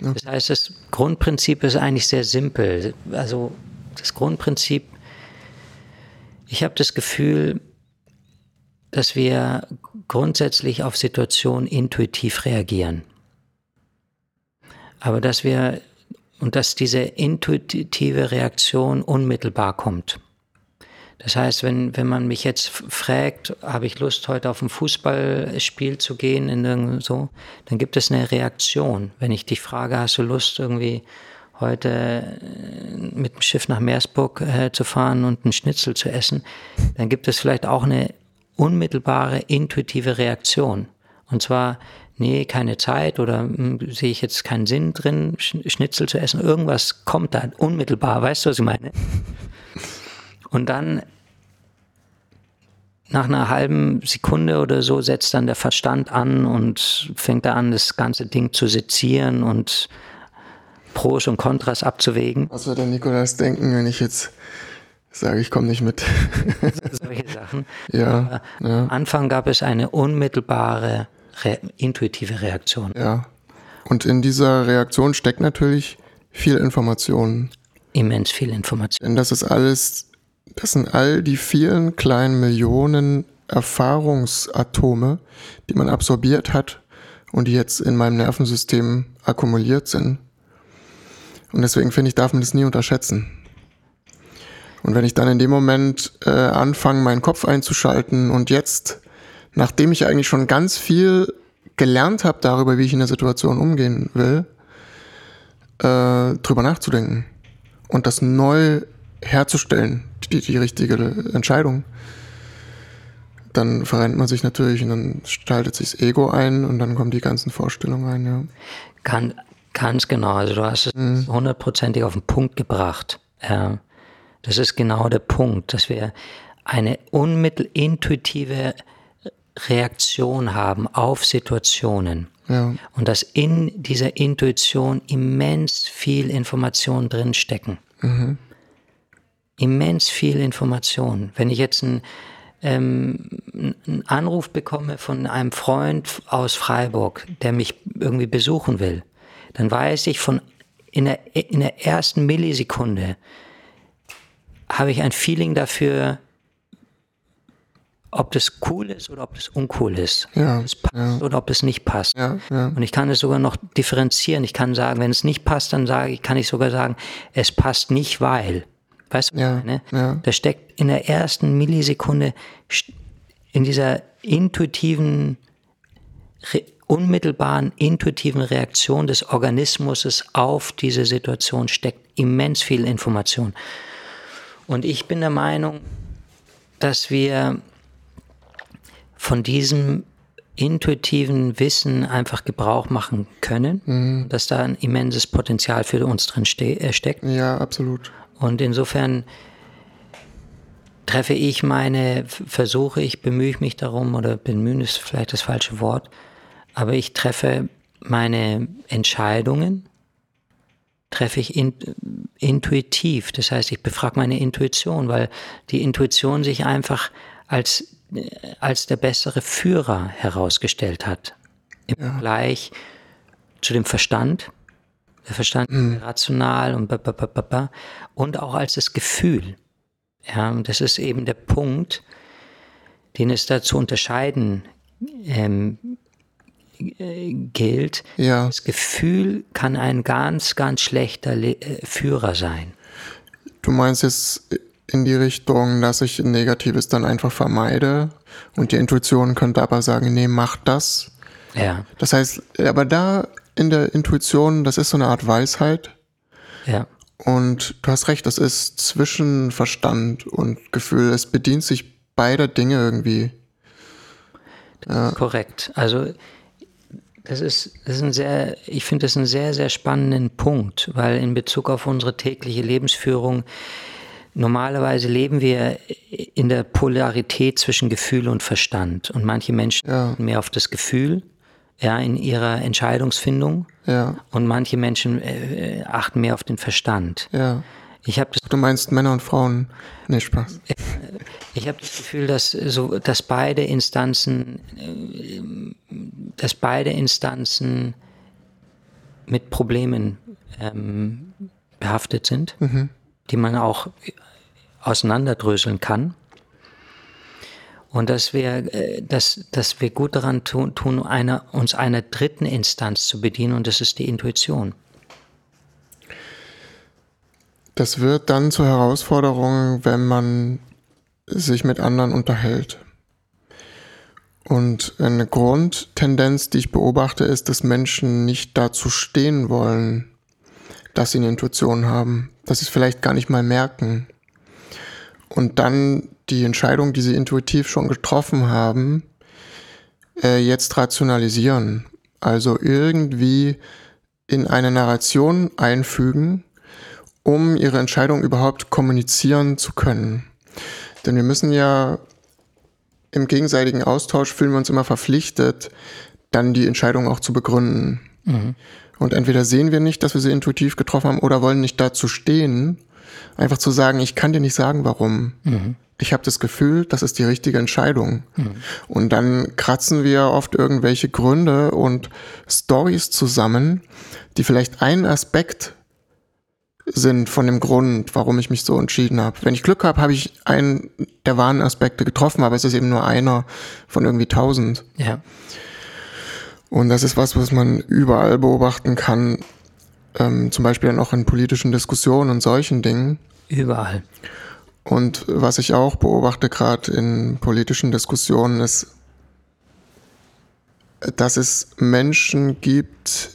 Speaker 1: Okay. Das heißt, das Grundprinzip ist eigentlich sehr simpel. Also das Grundprinzip, ich habe das Gefühl, dass wir grundsätzlich auf Situationen intuitiv reagieren. Aber dass wir und dass diese intuitive Reaktion unmittelbar kommt. Das heißt, wenn, wenn man mich jetzt fragt, habe ich Lust, heute auf ein Fußballspiel zu gehen, in so, dann gibt es eine Reaktion. Wenn ich dich frage, hast du Lust, irgendwie heute äh, mit dem Schiff nach Meersburg äh, zu fahren und einen Schnitzel zu essen, dann gibt es vielleicht auch eine unmittelbare intuitive Reaktion. Und zwar, nee, keine Zeit oder hm, sehe ich jetzt keinen Sinn drin, Schnitzel zu essen. Irgendwas kommt da unmittelbar, weißt du, was ich meine? Und dann nach einer halben Sekunde oder so setzt dann der Verstand an und fängt da an, das ganze Ding zu sezieren und Pros und Kontras abzuwägen.
Speaker 2: Was wird der Nikolas denken, wenn ich jetzt sage, ich komme nicht mit?
Speaker 1: Solche Sachen.
Speaker 2: Ja, ja.
Speaker 1: Am Anfang gab es eine unmittelbare, re intuitive Reaktion.
Speaker 2: Ja. Und in dieser Reaktion steckt natürlich viel Information.
Speaker 1: Immens viel Information.
Speaker 2: Denn das ist alles, das sind all die vielen kleinen Millionen Erfahrungsatome, die man absorbiert hat und die jetzt in meinem Nervensystem akkumuliert sind. Und deswegen finde ich, darf man das nie unterschätzen. Und wenn ich dann in dem Moment äh, anfange, meinen Kopf einzuschalten und jetzt, nachdem ich eigentlich schon ganz viel gelernt habe darüber, wie ich in der Situation umgehen will, äh, drüber nachzudenken und das neu herzustellen, die, die richtige Entscheidung, dann verrennt man sich natürlich und dann schaltet sich das Ego ein und dann kommen die ganzen Vorstellungen ein, ja.
Speaker 1: Kann, ganz genau, also du hast es mhm. hundertprozentig auf den Punkt gebracht. Ja. Das ist genau der Punkt, dass wir eine unmittel intuitive Reaktion haben auf Situationen. Ja. Und dass in dieser Intuition immens viel Information drinstecken. Mhm. Immens viel Information. Wenn ich jetzt einen, ähm, einen Anruf bekomme von einem Freund aus Freiburg, der mich irgendwie besuchen will, dann weiß ich von in der, in der ersten Millisekunde, habe ich ein Feeling dafür, ob das cool ist oder ob das uncool ist.
Speaker 2: Ja,
Speaker 1: ob es passt ja. oder ob es nicht passt.
Speaker 2: Ja.
Speaker 1: Und ich kann es sogar noch differenzieren. Ich kann sagen, wenn es nicht passt, dann sage ich, kann ich sogar sagen, es passt nicht, weil. Weißt du,
Speaker 2: ja,
Speaker 1: ne?
Speaker 2: ja.
Speaker 1: Da steckt in der ersten Millisekunde, in dieser intuitiven, unmittelbaren, intuitiven Reaktion des Organismus auf diese Situation steckt immens viel Information. Und ich bin der Meinung, dass wir von diesem intuitiven Wissen einfach Gebrauch machen können, mhm. dass da ein immenses Potenzial für uns drin ste äh, steckt.
Speaker 2: Ja, absolut.
Speaker 1: Und insofern treffe ich meine Versuche, ich bemühe mich darum, oder bemühen ist vielleicht das falsche Wort, aber ich treffe meine Entscheidungen, treffe ich in, intuitiv. Das heißt, ich befrage meine Intuition, weil die Intuition sich einfach als als der bessere Führer herausgestellt hat. Im ja. Vergleich zu dem Verstand. Der Verstand mhm. rational und babababa, und auch als das Gefühl. Ja, und das ist eben der Punkt, den es da zu unterscheiden ähm, äh, gilt.
Speaker 2: Ja.
Speaker 1: Das Gefühl kann ein ganz, ganz schlechter Le äh, Führer sein.
Speaker 2: Du meinst jetzt in die Richtung, dass ich Negatives dann einfach vermeide und die Intuition könnte aber sagen, nee, mach das.
Speaker 1: Ja.
Speaker 2: Das heißt, aber da in der Intuition, das ist so eine Art Weisheit.
Speaker 1: Ja.
Speaker 2: Und du hast recht, das ist zwischen Verstand und Gefühl. Es bedient sich beider Dinge irgendwie.
Speaker 1: Ja. Korrekt. Also das ist, das ist ein sehr, ich finde das einen sehr, sehr spannenden Punkt, weil in Bezug auf unsere tägliche Lebensführung Normalerweise leben wir in der Polarität zwischen Gefühl und Verstand. Und manche Menschen ja. mehr auf das Gefühl, ja, in ihrer Entscheidungsfindung.
Speaker 2: Ja.
Speaker 1: Und manche Menschen äh, achten mehr auf den Verstand.
Speaker 2: Ja.
Speaker 1: Ich das,
Speaker 2: du meinst Männer und Frauen? Nee, Spaß.
Speaker 1: Ich habe das Gefühl, dass, so, dass beide Instanzen, äh, dass beide Instanzen mit Problemen ähm, behaftet sind, mhm. Die man auch auseinanderdröseln kann. Und dass wir, äh, dass, dass wir gut daran tun, einer, uns einer dritten Instanz zu bedienen, und das ist die Intuition.
Speaker 2: Das wird dann zur Herausforderung, wenn man sich mit anderen unterhält. Und eine Grundtendenz, die ich beobachte, ist, dass Menschen nicht dazu stehen wollen, dass sie eine Intuition haben, dass sie es vielleicht gar nicht mal merken und dann die Entscheidung, die sie intuitiv schon getroffen haben, äh, jetzt rationalisieren. Also irgendwie in eine Narration einfügen, um ihre Entscheidung überhaupt kommunizieren zu können. Denn wir müssen ja im gegenseitigen Austausch fühlen wir uns immer verpflichtet, dann die Entscheidung auch zu begründen. Mhm. Und entweder sehen wir nicht, dass wir sie intuitiv getroffen haben oder wollen nicht dazu stehen Einfach zu sagen, ich kann dir nicht sagen, warum. Mhm. Ich habe das Gefühl, das ist die richtige Entscheidung. Mhm. Und dann kratzen wir oft irgendwelche Gründe und Stories zusammen, die vielleicht einen Aspekt sind von dem Grund, warum ich mich so entschieden habe. Wenn ich Glück habe, habe ich einen der wahren Aspekte getroffen, aber es ist eben nur einer von irgendwie tausend.
Speaker 1: Ja.
Speaker 2: Und das ist was, was man überall beobachten kann, ähm, zum Beispiel dann auch in politischen Diskussionen und solchen Dingen.
Speaker 1: Überall.
Speaker 2: Und was ich auch beobachte gerade in politischen Diskussionen ist, dass es Menschen gibt,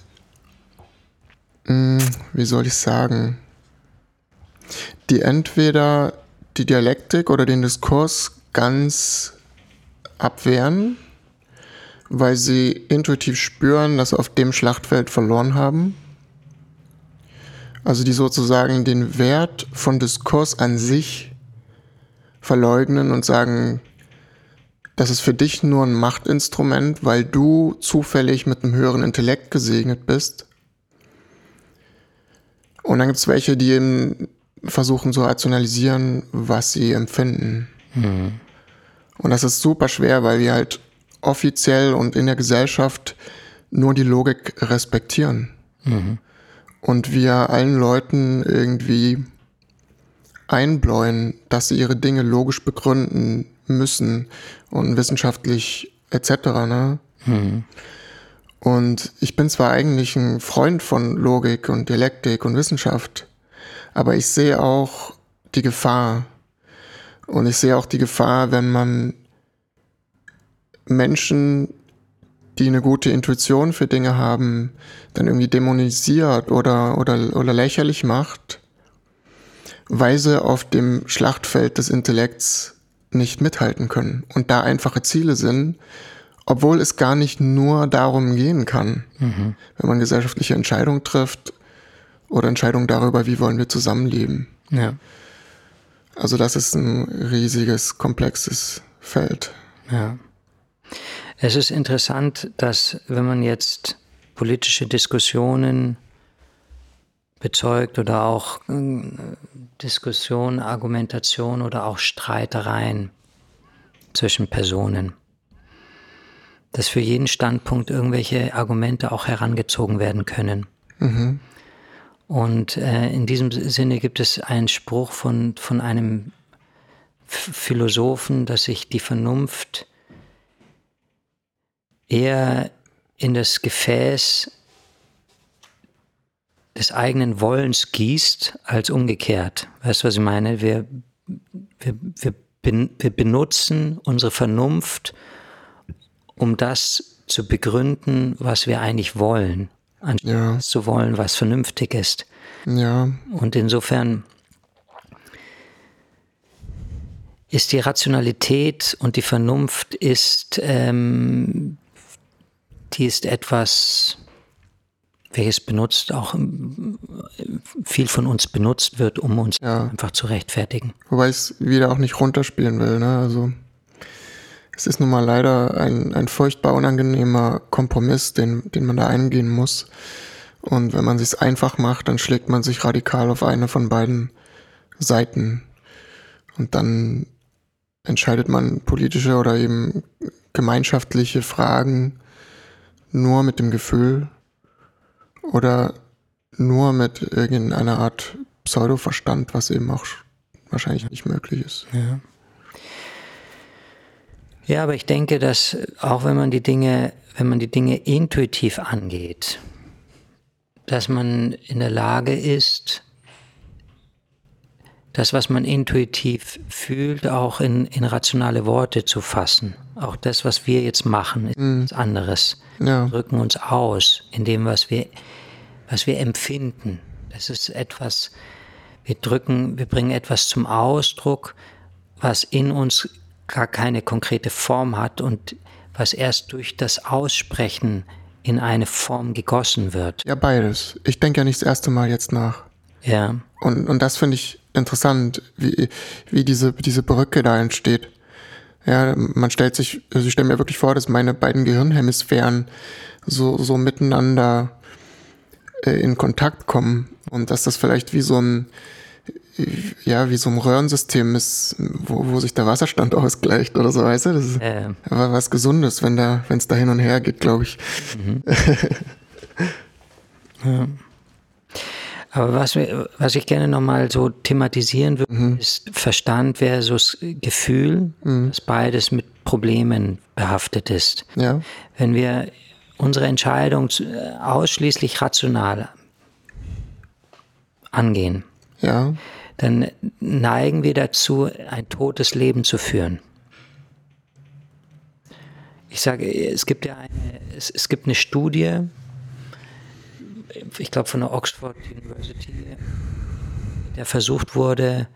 Speaker 2: hm, wie soll ich sagen, die entweder die Dialektik oder den Diskurs ganz abwehren, weil sie intuitiv spüren, dass sie auf dem Schlachtfeld verloren haben also die sozusagen den Wert von Diskurs an sich verleugnen und sagen, das ist für dich nur ein Machtinstrument, weil du zufällig mit einem höheren Intellekt gesegnet bist. Und dann gibt es welche, die eben versuchen zu rationalisieren, was sie empfinden. Mhm. Und das ist super schwer, weil wir halt offiziell und in der Gesellschaft nur die Logik respektieren. Mhm und wir allen Leuten irgendwie einbläuen, dass sie ihre Dinge logisch begründen müssen und wissenschaftlich etc. Ne? Mhm. Und ich bin zwar eigentlich ein Freund von Logik und Dialektik und Wissenschaft, aber ich sehe auch die Gefahr. Und ich sehe auch die Gefahr, wenn man Menschen, die eine gute Intuition für Dinge haben, dann irgendwie dämonisiert oder, oder, oder lächerlich macht, weil sie auf dem Schlachtfeld des Intellekts nicht mithalten können und da einfache Ziele sind, obwohl es gar nicht nur darum gehen kann, mhm. wenn man gesellschaftliche Entscheidungen trifft oder Entscheidungen darüber, wie wollen wir zusammenleben.
Speaker 1: Ja.
Speaker 2: Also das ist ein riesiges, komplexes Feld.
Speaker 1: Ja. Es ist interessant, dass wenn man jetzt politische Diskussionen bezeugt oder auch äh, Diskussion, Argumentation oder auch Streitereien zwischen Personen, dass für jeden Standpunkt irgendwelche Argumente auch herangezogen werden können. Mhm. Und äh, in diesem Sinne gibt es einen Spruch von, von einem Philosophen, dass sich die Vernunft eher in das Gefäß des eigenen Wollens gießt, als umgekehrt. Weißt du, was ich meine? Wir, wir, wir, wir benutzen unsere Vernunft, um das zu begründen, was wir eigentlich wollen, anstatt ja. zu wollen, was vernünftig ist.
Speaker 2: Ja.
Speaker 1: Und insofern ist die Rationalität und die Vernunft ist, ähm, die ist etwas, welches benutzt, auch viel von uns benutzt wird, um uns ja. einfach zu rechtfertigen.
Speaker 2: Wobei ich es wieder auch nicht runterspielen will, ne? Also es ist nun mal leider ein, ein furchtbar unangenehmer Kompromiss, den, den man da eingehen muss. Und wenn man es einfach macht, dann schlägt man sich radikal auf eine von beiden Seiten. Und dann entscheidet man politische oder eben gemeinschaftliche Fragen nur mit dem Gefühl oder nur mit irgendeiner Art Pseudo-Verstand, was eben auch wahrscheinlich nicht möglich ist.
Speaker 1: Ja. Ja, aber ich denke, dass auch wenn man die Dinge, wenn man die Dinge intuitiv angeht, dass man in der Lage ist, das, was man intuitiv fühlt, auch in, in rationale Worte zu fassen. Auch das, was wir jetzt machen, ist mhm. anderes. Ja. Wir drücken uns aus in dem, was wir, was wir empfinden. Das ist etwas, wir drücken, wir bringen etwas zum Ausdruck, was in uns gar keine konkrete Form hat und was erst durch das Aussprechen in eine Form gegossen wird.
Speaker 2: Ja, beides. Ich denke ja nicht das erste Mal jetzt nach.
Speaker 1: Ja.
Speaker 2: Und, und das finde ich interessant, wie, wie diese, diese Brücke da entsteht. Ja, man stellt sich, also ich stelle mir wirklich vor, dass meine beiden Gehirnhemisphären so, so miteinander äh, in Kontakt kommen und dass das vielleicht wie so ein, ja, wie so ein Röhrensystem ist, wo, wo sich der Wasserstand ausgleicht oder so, weißt du? Das ist äh. was Gesundes, wenn da, wenn es da hin und her geht, glaube ich. Mhm.
Speaker 1: ja. Aber was, was ich gerne nochmal so thematisieren würde, mhm. ist Verstand versus Gefühl, mhm. dass beides mit Problemen behaftet ist.
Speaker 2: Ja.
Speaker 1: Wenn wir unsere Entscheidung ausschließlich rational angehen,
Speaker 2: ja.
Speaker 1: dann neigen wir dazu, ein totes Leben zu führen. Ich sage, es gibt ja eine, es, es gibt eine Studie, ich glaube von der Oxford University, der versucht wurde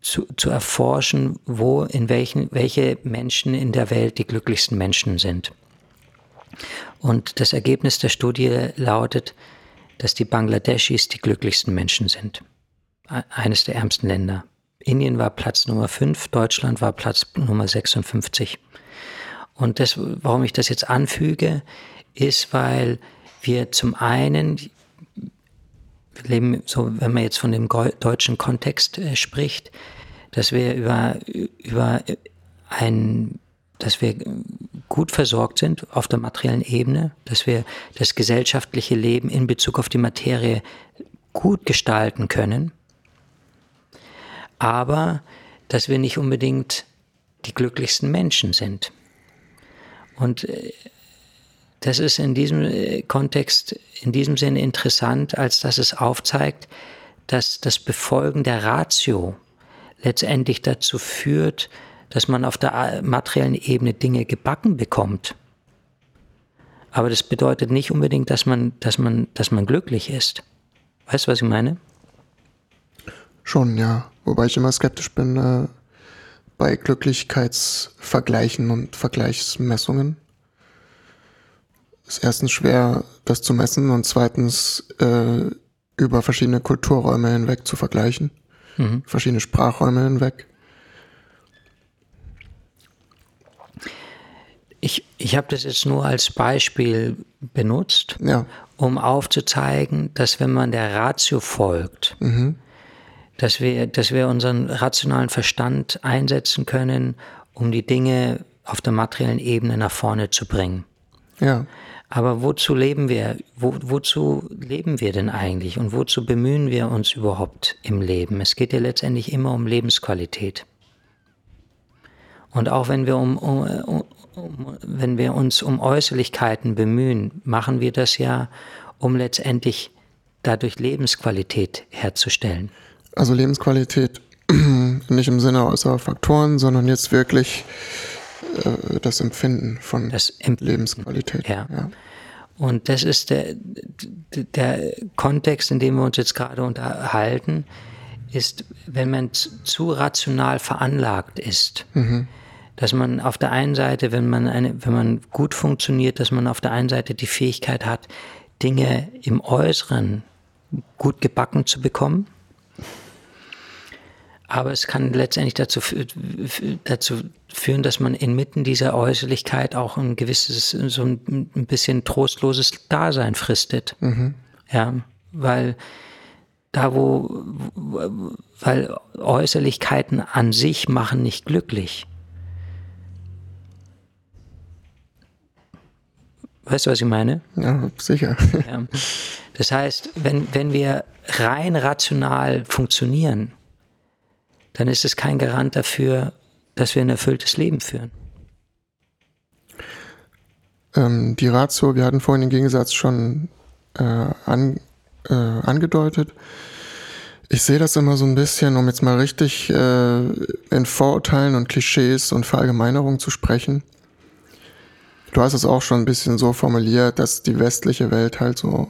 Speaker 1: zu, zu erforschen, wo in welchen welche Menschen in der Welt die glücklichsten Menschen sind. Und das Ergebnis der Studie lautet, dass die Bangladeschis die glücklichsten Menschen sind. Eines der ärmsten Länder. Indien war Platz Nummer 5, Deutschland war Platz Nummer 56. Und das, warum ich das jetzt anfüge, ist, weil wir zum einen, wir leben so, wenn man jetzt von dem deutschen Kontext äh, spricht, dass wir über, über ein, dass wir gut versorgt sind auf der materiellen Ebene, dass wir das gesellschaftliche Leben in Bezug auf die Materie gut gestalten können, aber dass wir nicht unbedingt die glücklichsten Menschen sind. Und äh, das ist in diesem äh, Kontext, in diesem Sinne interessant, als dass es aufzeigt, dass das Befolgen der Ratio letztendlich dazu führt, dass man auf der materiellen Ebene Dinge gebacken bekommt. Aber das bedeutet nicht unbedingt, dass man, dass man, dass man glücklich ist. Weißt du, was ich meine?
Speaker 2: Schon, ja. Wobei ich immer skeptisch bin äh, bei Glücklichkeitsvergleichen und Vergleichsmessungen. Ist erstens schwer, das zu messen und zweitens äh, über verschiedene Kulturräume hinweg zu vergleichen. Mhm. Verschiedene Sprachräume hinweg.
Speaker 1: Ich, ich habe das jetzt nur als Beispiel benutzt, ja. um aufzuzeigen, dass wenn man der Ratio folgt, mhm. dass, wir, dass wir unseren rationalen Verstand einsetzen können, um die Dinge auf der materiellen Ebene nach vorne zu bringen. Ja. Aber wozu leben wir? Wo, wozu leben wir denn eigentlich? Und wozu bemühen wir uns überhaupt im Leben? Es geht ja letztendlich immer um Lebensqualität. Und auch wenn wir um, um, wenn wir uns um Äußerlichkeiten bemühen, machen wir das ja, um letztendlich dadurch Lebensqualität herzustellen.
Speaker 2: Also Lebensqualität nicht im Sinne äußerer Faktoren, sondern jetzt wirklich äh, das Empfinden von das Empf Lebensqualität.
Speaker 1: Ja. ja. Und das ist der, der Kontext, in dem wir uns jetzt gerade unterhalten, ist, wenn man zu rational veranlagt ist, mhm dass man auf der einen Seite, wenn man eine, wenn man gut funktioniert, dass man auf der einen Seite die Fähigkeit hat, Dinge im Äußeren gut gebacken zu bekommen. Aber es kann letztendlich dazu, dazu führen, dass man inmitten dieser Äußerlichkeit auch ein gewisses, so ein, bisschen trostloses Dasein fristet. Mhm. Ja, weil da wo, weil Äußerlichkeiten an sich machen nicht glücklich. Weißt du, was ich meine?
Speaker 2: Ja, sicher. Ja.
Speaker 1: Das heißt, wenn, wenn wir rein rational funktionieren, dann ist es kein Garant dafür, dass wir ein erfülltes Leben führen.
Speaker 2: Ähm, die Ratio, wir hatten vorhin den Gegensatz schon äh, an, äh, angedeutet. Ich sehe das immer so ein bisschen, um jetzt mal richtig äh, in Vorurteilen und Klischees und Verallgemeinerungen zu sprechen. Du hast es auch schon ein bisschen so formuliert, dass die westliche Welt halt so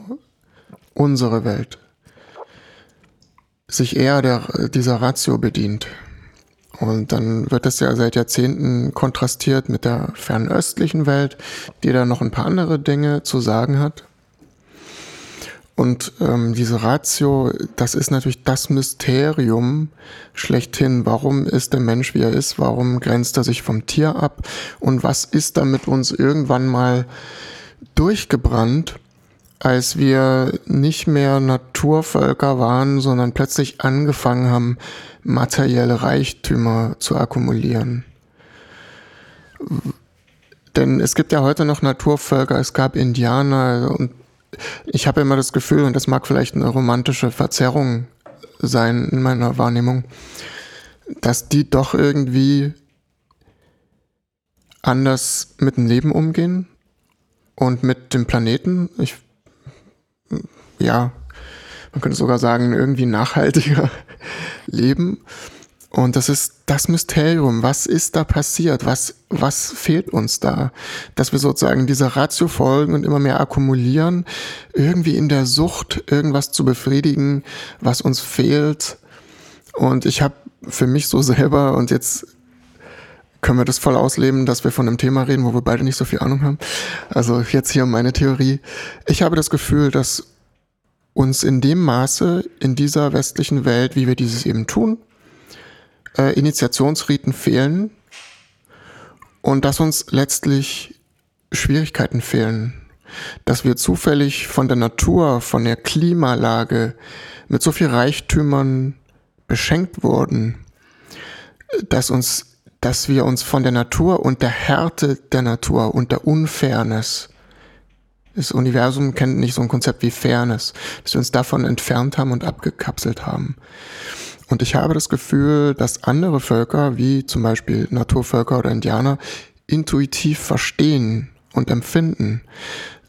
Speaker 2: unsere Welt sich eher der, dieser Ratio bedient. Und dann wird das ja seit Jahrzehnten kontrastiert mit der fernöstlichen Welt, die da noch ein paar andere Dinge zu sagen hat. Und ähm, diese Ratio, das ist natürlich das Mysterium schlechthin. Warum ist der Mensch, wie er ist? Warum grenzt er sich vom Tier ab? Und was ist da mit uns irgendwann mal durchgebrannt, als wir nicht mehr Naturvölker waren, sondern plötzlich angefangen haben, materielle Reichtümer zu akkumulieren? Denn es gibt ja heute noch Naturvölker, es gab Indianer und ich habe immer das Gefühl, und das mag vielleicht eine romantische Verzerrung sein in meiner Wahrnehmung, dass die doch irgendwie anders mit dem Leben umgehen und mit dem Planeten. Ich, ja, man könnte sogar sagen, irgendwie nachhaltiger leben. Und das ist das Mysterium. Was ist da passiert? Was, was fehlt uns da? Dass wir sozusagen dieser Ratio folgen und immer mehr akkumulieren, irgendwie in der Sucht, irgendwas zu befriedigen, was uns fehlt. Und ich habe für mich so selber, und jetzt können wir das voll ausleben, dass wir von einem Thema reden, wo wir beide nicht so viel Ahnung haben. Also jetzt hier meine Theorie. Ich habe das Gefühl, dass uns in dem Maße in dieser westlichen Welt, wie wir dieses eben tun, äh, Initiationsriten fehlen und dass uns letztlich Schwierigkeiten fehlen. Dass wir zufällig von der Natur, von der Klimalage mit so viel Reichtümern beschenkt wurden, dass uns dass wir uns von der Natur und der Härte der Natur und der Unfairness das Universum kennt nicht so ein Konzept wie Fairness, dass wir uns davon entfernt haben und abgekapselt haben. Und ich habe das Gefühl, dass andere Völker, wie zum Beispiel Naturvölker oder Indianer, intuitiv verstehen und empfinden,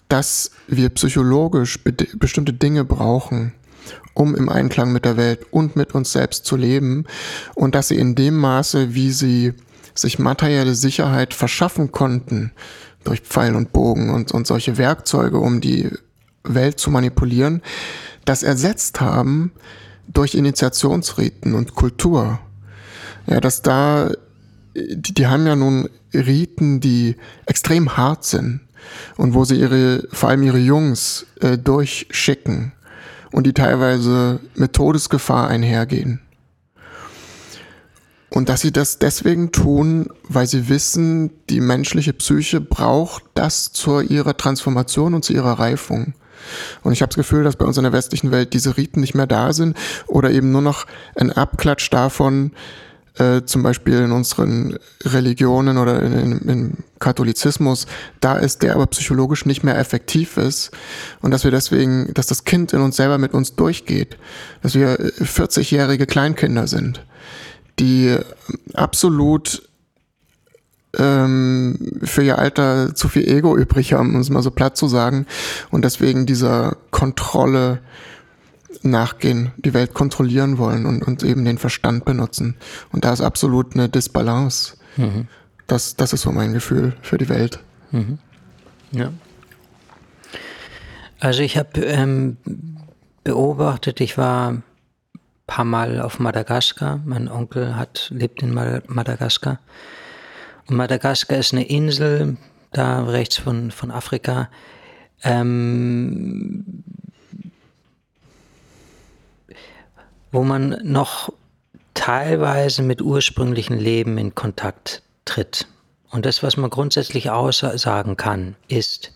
Speaker 2: dass wir psychologisch be bestimmte Dinge brauchen, um im Einklang mit der Welt und mit uns selbst zu leben und dass sie in dem Maße, wie sie sich materielle Sicherheit verschaffen konnten, durch Pfeil und Bogen und, und solche Werkzeuge, um die Welt zu manipulieren, das ersetzt haben durch Initiationsriten und Kultur. Ja, dass da, die, die haben ja nun Riten, die extrem hart sind und wo sie ihre, vor allem ihre Jungs äh, durchschicken und die teilweise mit Todesgefahr einhergehen. Und dass sie das deswegen tun, weil sie wissen, die menschliche Psyche braucht das zu ihrer Transformation und zu ihrer Reifung. Und ich habe das Gefühl, dass bei uns in der westlichen Welt diese Riten nicht mehr da sind oder eben nur noch ein Abklatsch davon, äh, zum Beispiel in unseren Religionen oder in, in, im Katholizismus da ist, der aber psychologisch nicht mehr effektiv ist und dass wir deswegen, dass das Kind in uns selber mit uns durchgeht, dass wir 40-jährige Kleinkinder sind, die absolut ähm, für ihr Alter zu viel Ego übrig haben, um es mal so platt zu sagen, und deswegen dieser Kontrolle nachgehen, die Welt kontrollieren wollen und, und eben den Verstand benutzen. Und da ist absolut eine Disbalance. Mhm. Das, das ist so mein Gefühl für die Welt. Mhm.
Speaker 1: Ja. Also ich habe ähm, beobachtet, ich war ein paar Mal auf Madagaskar. Mein Onkel hat, lebt in Madagaskar. Und Madagaskar ist eine Insel, da rechts von, von Afrika. Ähm, wo man noch teilweise mit ursprünglichen Leben in Kontakt tritt. Und das, was man grundsätzlich aussagen kann, ist,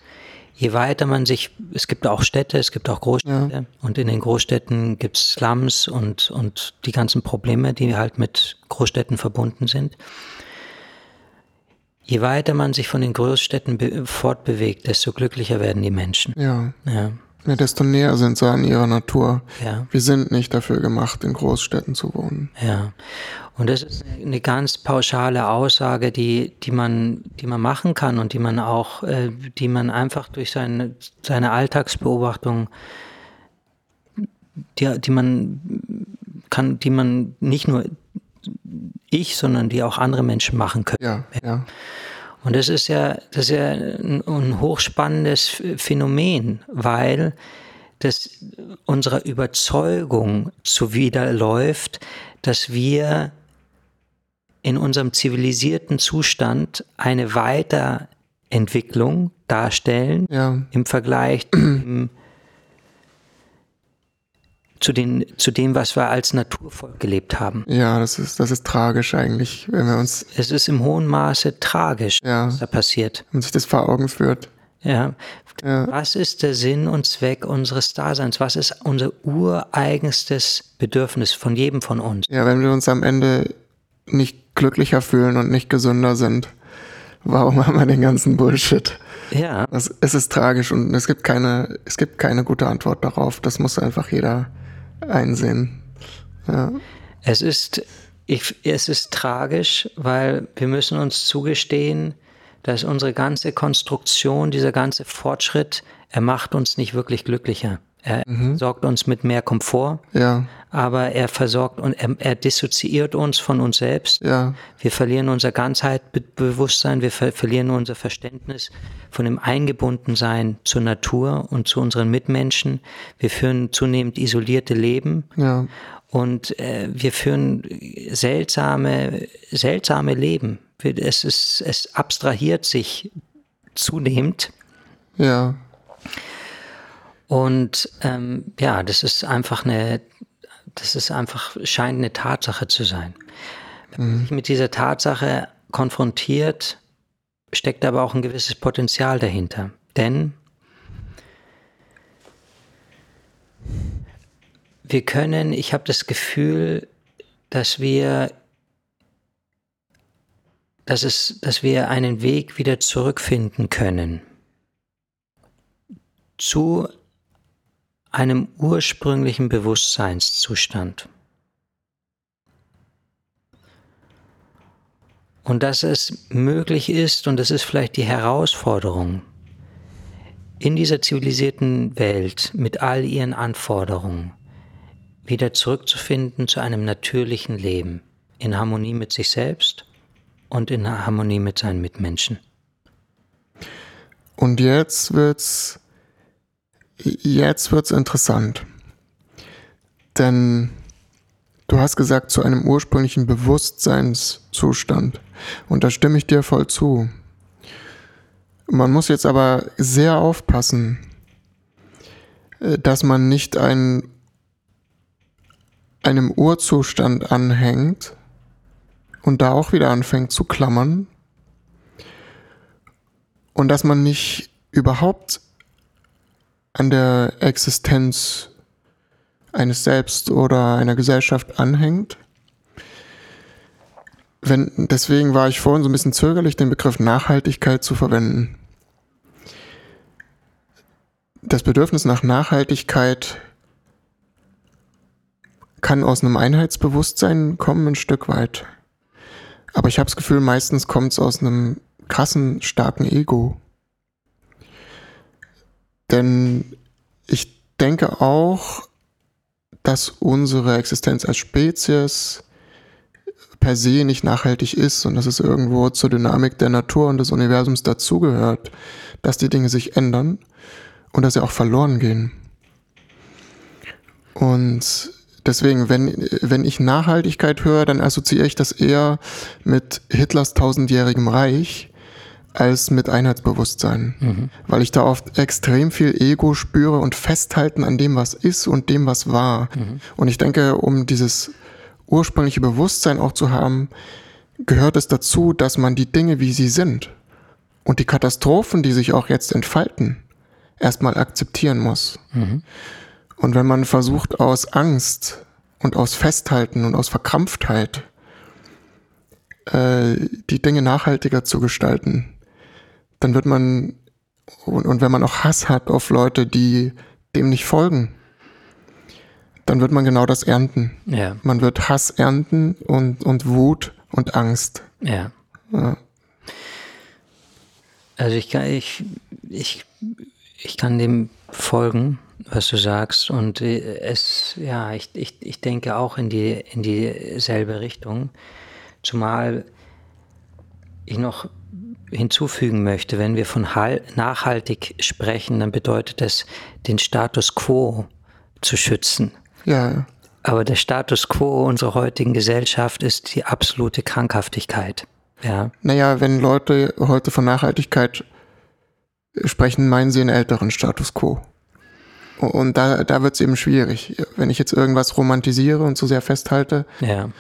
Speaker 1: je weiter man sich, es gibt auch Städte, es gibt auch Großstädte ja. und in den Großstädten gibt es Slums und, und die ganzen Probleme, die halt mit Großstädten verbunden sind. Je weiter man sich von den Großstädten fortbewegt, desto glücklicher werden die Menschen.
Speaker 2: Ja. ja. Ja, desto näher sind sie an ihrer Natur.
Speaker 1: Ja.
Speaker 2: Wir sind nicht dafür gemacht, in Großstädten zu wohnen.
Speaker 1: Ja. Und das ist eine ganz pauschale Aussage, die, die, man, die man machen kann und die man auch, äh, die man einfach durch seine, seine Alltagsbeobachtung, die, die man kann, die man nicht nur ich, sondern die auch andere Menschen machen können.
Speaker 2: Ja, ja.
Speaker 1: Und das ist ja, das ist ja ein, ein hochspannendes Phänomen, weil das unserer Überzeugung zuwiderläuft, dass wir in unserem zivilisierten Zustand eine Weiterentwicklung darstellen
Speaker 2: ja.
Speaker 1: im Vergleich zum zu, den, zu dem, was wir als Naturvolk gelebt haben.
Speaker 2: Ja, das ist, das ist tragisch eigentlich, wenn wir uns.
Speaker 1: Es ist im hohen Maße tragisch,
Speaker 2: ja,
Speaker 1: was da passiert.
Speaker 2: Wenn sich das vor Augen führt.
Speaker 1: Ja. ja. Was ist der Sinn und Zweck unseres Daseins? Was ist unser ureigenstes Bedürfnis von jedem von uns?
Speaker 2: Ja, wenn wir uns am Ende nicht glücklicher fühlen und nicht gesünder sind, warum haben wir den ganzen Bullshit?
Speaker 1: Ja.
Speaker 2: Das, es ist tragisch und es gibt keine, es gibt keine gute Antwort darauf. Das muss einfach jeder einsehen. Ja.
Speaker 1: Es ist, ich, es ist tragisch, weil wir müssen uns zugestehen, dass unsere ganze Konstruktion, dieser ganze Fortschritt, er macht uns nicht wirklich glücklicher. Er mhm. sorgt uns mit mehr Komfort,
Speaker 2: ja.
Speaker 1: Aber er versorgt und er, er, dissoziiert uns von uns selbst.
Speaker 2: Ja.
Speaker 1: Wir verlieren unser Ganzheitbewusstsein, wir ver verlieren unser Verständnis von dem Eingebundensein zur Natur und zu unseren Mitmenschen. Wir führen zunehmend isolierte Leben.
Speaker 2: Ja.
Speaker 1: Und äh, wir führen seltsame, seltsame Leben. Es, ist, es abstrahiert sich zunehmend.
Speaker 2: Ja.
Speaker 1: Und ähm, ja, das ist einfach eine, das ist einfach, scheint eine Tatsache zu sein. Wenn man sich mit dieser Tatsache konfrontiert, steckt aber auch ein gewisses Potenzial dahinter. Denn wir können, ich habe das Gefühl, dass wir, dass, es, dass wir einen Weg wieder zurückfinden können zu einem ursprünglichen Bewusstseinszustand. Und dass es möglich ist, und das ist vielleicht die Herausforderung, in dieser zivilisierten Welt mit all ihren Anforderungen wieder zurückzufinden zu einem natürlichen Leben, in Harmonie mit sich selbst und in Harmonie mit seinen Mitmenschen.
Speaker 2: Und jetzt wird's jetzt wird's interessant. Denn du hast gesagt zu einem ursprünglichen Bewusstseinszustand und da stimme ich dir voll zu. Man muss jetzt aber sehr aufpassen, äh, dass man nicht ein, einem Urzustand anhängt und da auch wieder anfängt zu klammern und dass man nicht überhaupt an der Existenz eines Selbst oder einer Gesellschaft anhängt. Wenn, deswegen war ich vorhin so ein bisschen zögerlich, den Begriff Nachhaltigkeit zu verwenden. Das Bedürfnis nach Nachhaltigkeit kann aus einem Einheitsbewusstsein kommen, ein Stück weit. Aber ich habe das Gefühl, meistens kommt es aus einem krassen, starken Ego. Denn ich denke auch, dass unsere Existenz als Spezies per se nicht nachhaltig ist und dass es irgendwo zur Dynamik der Natur und des Universums dazugehört, dass die Dinge sich ändern und dass sie auch verloren gehen. Und deswegen, wenn, wenn ich Nachhaltigkeit höre, dann assoziiere ich das eher mit Hitlers tausendjährigem Reich als mit Einheitsbewusstsein, mhm. weil ich da oft extrem viel Ego spüre und festhalten an dem, was ist und dem, was war. Mhm. Und ich denke, um dieses ursprüngliche Bewusstsein auch zu haben, gehört es dazu, dass man die Dinge, wie sie sind und die Katastrophen, die sich auch jetzt entfalten, erstmal akzeptieren muss. Mhm. Und wenn man versucht, aus Angst und aus Festhalten und aus Verkrampftheit äh, die Dinge nachhaltiger zu gestalten, dann wird man, und, und wenn man auch Hass hat auf Leute, die dem nicht folgen, dann wird man genau das ernten. Ja. Man wird Hass ernten und, und Wut und Angst.
Speaker 1: Ja. ja. Also ich kann, ich, ich, ich kann dem folgen, was du sagst. Und es, ja, ich, ich, ich denke auch in die, in dieselbe Richtung. Zumal ich noch hinzufügen möchte, wenn wir von nachhaltig sprechen, dann bedeutet das, den Status quo zu schützen.
Speaker 2: Ja.
Speaker 1: Aber der Status quo unserer heutigen Gesellschaft ist die absolute Krankhaftigkeit. Ja.
Speaker 2: Naja, wenn Leute heute von Nachhaltigkeit sprechen, meinen sie einen älteren Status quo. Und da, da wird es eben schwierig. Wenn ich jetzt irgendwas romantisiere und zu sehr festhalte,
Speaker 1: ja.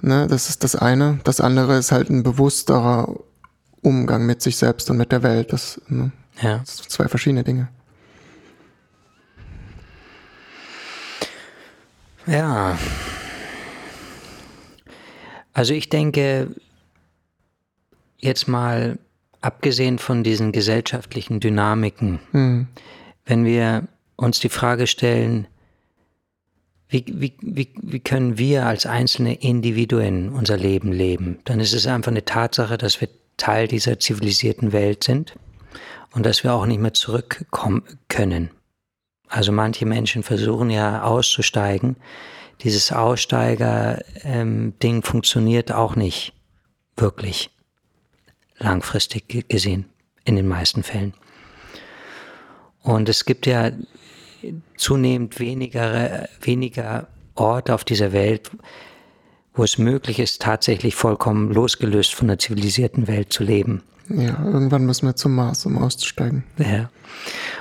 Speaker 2: ne, das ist das eine. Das andere ist halt ein bewussterer Umgang mit sich selbst und mit der Welt. Das, ne? ja. das sind zwei verschiedene Dinge.
Speaker 1: Ja. Also ich denke, jetzt mal abgesehen von diesen gesellschaftlichen Dynamiken, hm. wenn wir uns die Frage stellen, wie, wie, wie, wie können wir als einzelne Individuen unser Leben leben, dann ist es einfach eine Tatsache, dass wir Teil dieser zivilisierten Welt sind und dass wir auch nicht mehr zurückkommen können. Also manche Menschen versuchen ja auszusteigen. Dieses Aussteiger-Ding ähm, funktioniert auch nicht wirklich langfristig gesehen in den meisten Fällen. Und es gibt ja zunehmend weniger, weniger Orte auf dieser Welt, wo es möglich ist, tatsächlich vollkommen losgelöst von der zivilisierten Welt zu leben.
Speaker 2: Ja, irgendwann müssen wir zum Mars, um auszusteigen.
Speaker 1: Ja.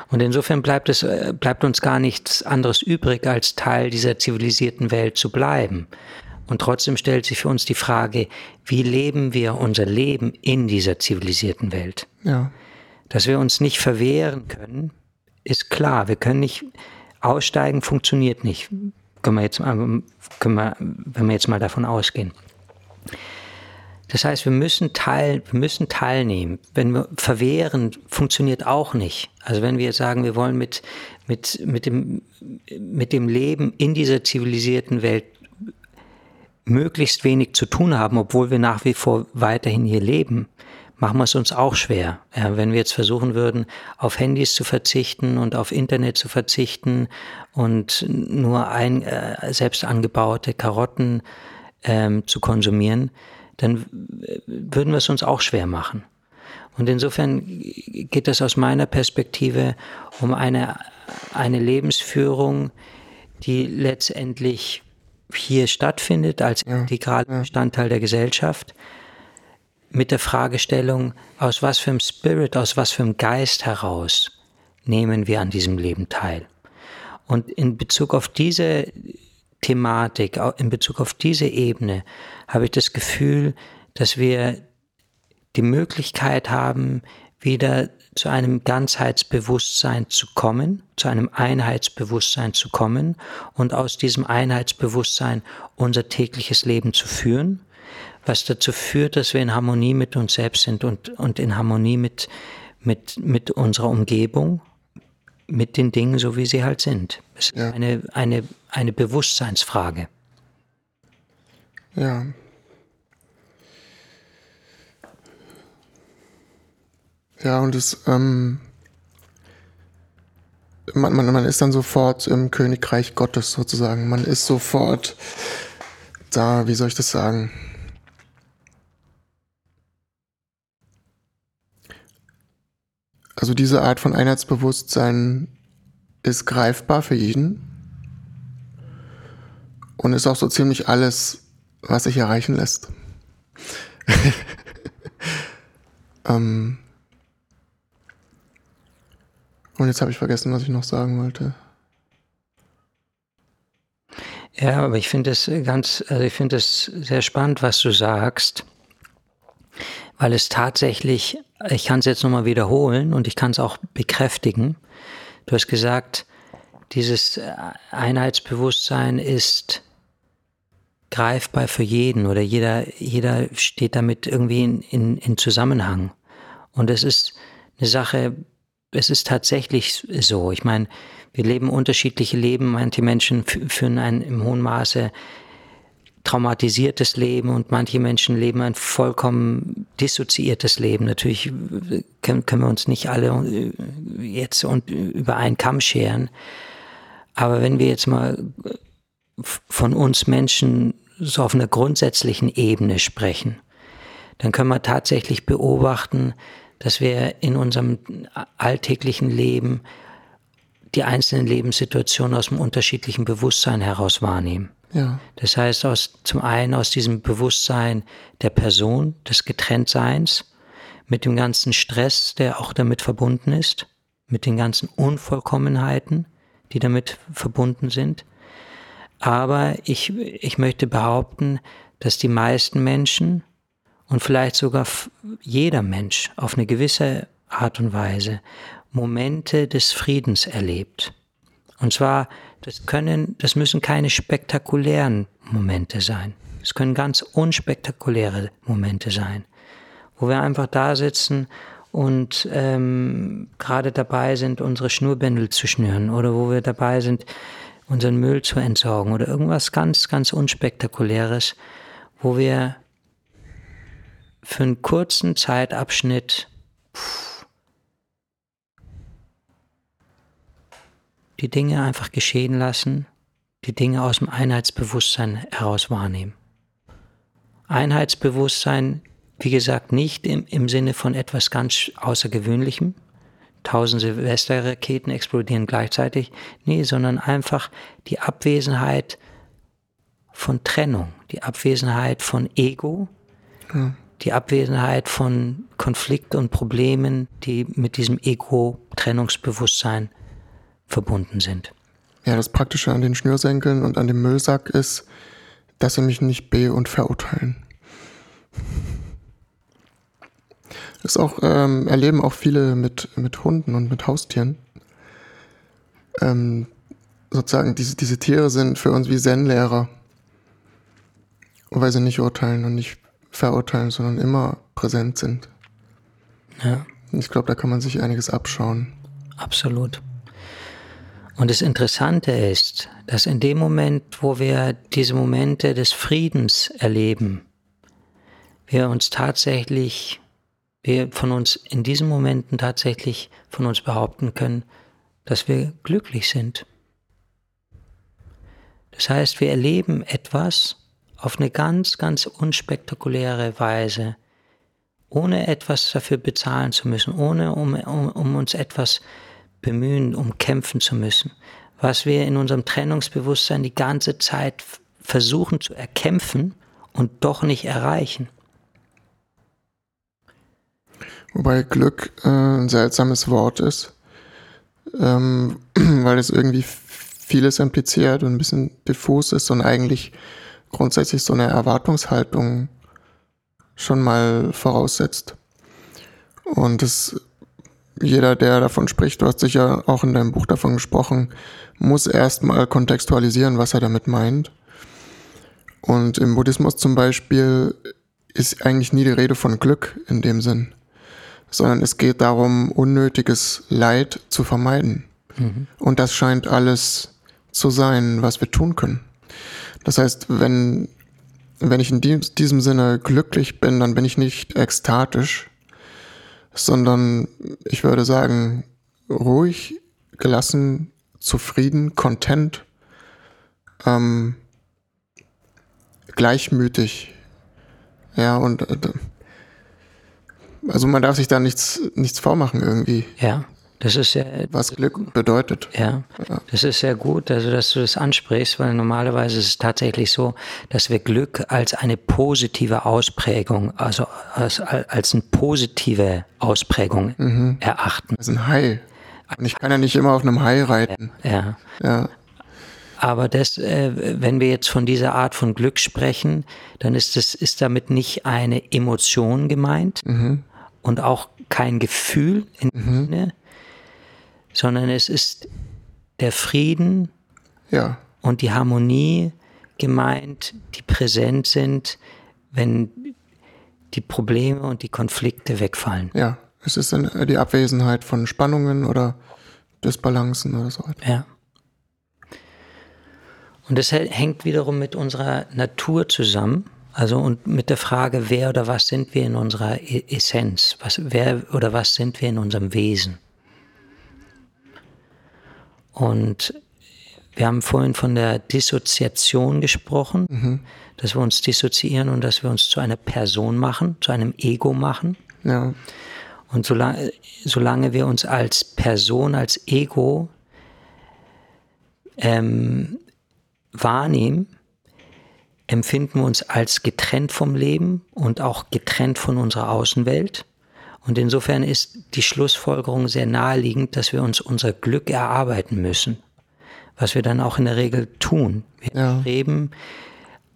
Speaker 1: Und insofern bleibt es, äh, bleibt uns gar nichts anderes übrig, als Teil dieser zivilisierten Welt zu bleiben. Und trotzdem stellt sich für uns die Frage, wie leben wir unser Leben in dieser zivilisierten Welt?
Speaker 2: Ja.
Speaker 1: Dass wir uns nicht verwehren können, ist klar. Wir können nicht aussteigen, funktioniert nicht können wir jetzt, können wir, wenn wir jetzt mal davon ausgehen. Das heißt, wir müssen, teil, wir müssen teilnehmen. Wenn wir verwehren, funktioniert auch nicht. Also wenn wir sagen, wir wollen mit, mit, mit, dem, mit dem Leben in dieser zivilisierten Welt möglichst wenig zu tun haben, obwohl wir nach wie vor weiterhin hier leben, machen wir es uns auch schwer. Ja, wenn wir jetzt versuchen würden, auf Handys zu verzichten und auf Internet zu verzichten und nur ein, äh, selbst angebaute Karotten ähm, zu konsumieren, dann würden wir es uns auch schwer machen. Und insofern geht es aus meiner Perspektive um eine, eine Lebensführung, die letztendlich hier stattfindet als ja, integraler Bestandteil der Gesellschaft, mit der Fragestellung, aus was für einem Spirit, aus was für einem Geist heraus nehmen wir an diesem Leben teil. Und in Bezug auf diese Thematik, in Bezug auf diese Ebene, habe ich das Gefühl, dass wir die Möglichkeit haben, wieder zu einem Ganzheitsbewusstsein zu kommen, zu einem Einheitsbewusstsein zu kommen und aus diesem Einheitsbewusstsein unser tägliches Leben zu führen was dazu führt, dass wir in Harmonie mit uns selbst sind und, und in Harmonie mit, mit, mit unserer Umgebung, mit den Dingen, so wie sie halt sind. Es ja. ist eine, eine, eine Bewusstseinsfrage.
Speaker 2: Ja. Ja, und es, ähm, man, man, man ist dann sofort im Königreich Gottes sozusagen. Man ist sofort da, wie soll ich das sagen? Also diese Art von Einheitsbewusstsein ist greifbar für jeden und ist auch so ziemlich alles, was sich erreichen lässt. ähm und jetzt habe ich vergessen, was ich noch sagen wollte.
Speaker 1: Ja, aber ich finde es ganz, also ich finde es sehr spannend, was du sagst, weil es tatsächlich ich kann es jetzt nochmal wiederholen und ich kann es auch bekräftigen. Du hast gesagt, dieses Einheitsbewusstsein ist greifbar für jeden oder jeder, jeder steht damit irgendwie in, in, in Zusammenhang. Und es ist eine Sache, es ist tatsächlich so. Ich meine, wir leben unterschiedliche Leben. Manche Menschen führen ein im hohen Maße traumatisiertes Leben und manche Menschen leben ein vollkommen dissoziiertes Leben. Natürlich können, wir uns nicht alle äh, jetzt über einen Kamm scheren. Aber wenn wir jetzt mal von uns Menschen so auf einer grundsätzlichen Ebene sprechen, dann können wir tatsächlich beobachten, dass wir in unserem alltäglichen Leben die einzelnen Lebenssituationen aus dem unterschiedlichen Bewusstsein heraus wahrnehmen. Ja. Das heißt, aus, zum einen aus diesem Bewusstsein der Person, des Getrenntseins, mit dem ganzen Stress, der auch damit verbunden ist, mit den ganzen Unvollkommenheiten, die damit verbunden sind. Aber ich, ich möchte behaupten, dass die meisten Menschen und vielleicht sogar jeder Mensch auf eine gewisse Art und Weise Momente des Friedens erlebt. Und zwar, das können, das müssen keine spektakulären Momente sein. Es können ganz unspektakuläre Momente sein, wo wir einfach da sitzen und ähm, gerade dabei sind, unsere Schnurbändel zu schnüren oder wo wir dabei sind, unseren Müll zu entsorgen oder irgendwas ganz, ganz unspektakuläres, wo wir für einen kurzen Zeitabschnitt pff, die Dinge einfach geschehen lassen, die Dinge aus dem Einheitsbewusstsein heraus wahrnehmen. Einheitsbewusstsein, wie gesagt, nicht im, im Sinne von etwas ganz Außergewöhnlichem, tausend Silvesterraketen explodieren gleichzeitig, nee, sondern einfach die Abwesenheit von Trennung, die Abwesenheit von Ego, ja. die Abwesenheit von Konflikten und Problemen, die mit diesem Ego-Trennungsbewusstsein verbunden sind.
Speaker 2: Ja, das Praktische an den Schnürsenkeln und an dem Müllsack ist, dass sie mich nicht be- und verurteilen. Das auch, ähm, erleben auch viele mit, mit Hunden und mit Haustieren. Ähm, sozusagen, diese, diese Tiere sind für uns wie Zen-Lehrer. Weil sie nicht urteilen und nicht verurteilen, sondern immer präsent sind. Ja. Ich glaube, da kann man sich einiges abschauen.
Speaker 1: Absolut. Und das Interessante ist, dass in dem Moment, wo wir diese Momente des Friedens erleben, wir uns tatsächlich, wir von uns in diesen Momenten tatsächlich von uns behaupten können, dass wir glücklich sind. Das heißt, wir erleben etwas auf eine ganz, ganz unspektakuläre Weise, ohne etwas dafür bezahlen zu müssen, ohne um, um, um uns etwas bemühen, um kämpfen zu müssen, was wir in unserem Trennungsbewusstsein die ganze Zeit versuchen zu erkämpfen und doch nicht erreichen.
Speaker 2: Wobei Glück äh, ein seltsames Wort ist, ähm, weil es irgendwie vieles impliziert und ein bisschen diffus ist und eigentlich grundsätzlich so eine Erwartungshaltung schon mal voraussetzt. Und das, jeder, der davon spricht, du hast sicher auch in deinem Buch davon gesprochen, muss erstmal kontextualisieren, was er damit meint. Und im Buddhismus zum Beispiel ist eigentlich nie die Rede von Glück in dem Sinn, sondern es geht darum, unnötiges Leid zu vermeiden. Mhm. Und das scheint alles zu sein, was wir tun können. Das heißt, wenn, wenn ich in diesem Sinne glücklich bin, dann bin ich nicht ekstatisch, sondern ich würde sagen, ruhig, gelassen, zufrieden, content, ähm, gleichmütig. Ja, und äh, also man darf sich da nichts, nichts vormachen irgendwie.
Speaker 1: Ja. Das ist ja.
Speaker 2: Was Glück bedeutet.
Speaker 1: Ja, das ist sehr gut, also dass du das ansprichst, weil normalerweise ist es tatsächlich so, dass wir Glück als eine positive Ausprägung, also als, als eine positive Ausprägung mhm. erachten.
Speaker 2: Das ist ein Hai. Und ich kann ja nicht immer auf einem Hai reiten.
Speaker 1: Ja. ja. Aber das, äh, wenn wir jetzt von dieser Art von Glück sprechen, dann ist das, ist damit nicht eine Emotion gemeint mhm. und auch kein Gefühl in mhm. Sinne, sondern es ist der Frieden
Speaker 2: ja.
Speaker 1: und die Harmonie gemeint, die präsent sind, wenn die Probleme und die Konflikte wegfallen.
Speaker 2: Ja, es ist die Abwesenheit von Spannungen oder Disbalancen oder so.
Speaker 1: Ja. Und das hängt wiederum mit unserer Natur zusammen. Also und mit der Frage, wer oder was sind wir in unserer e-, Essenz? Was, wer oder was sind wir in unserem Wesen? Und wir haben vorhin von der Dissoziation gesprochen, mhm. dass wir uns dissoziieren und dass wir uns zu einer Person machen, zu einem Ego machen.
Speaker 2: Ja.
Speaker 1: Und solange, solange wir uns als Person, als Ego ähm, wahrnehmen, empfinden wir uns als getrennt vom Leben und auch getrennt von unserer Außenwelt. Und insofern ist die Schlussfolgerung sehr naheliegend, dass wir uns unser Glück erarbeiten müssen, was wir dann auch in der Regel tun. Wir ja. erstreben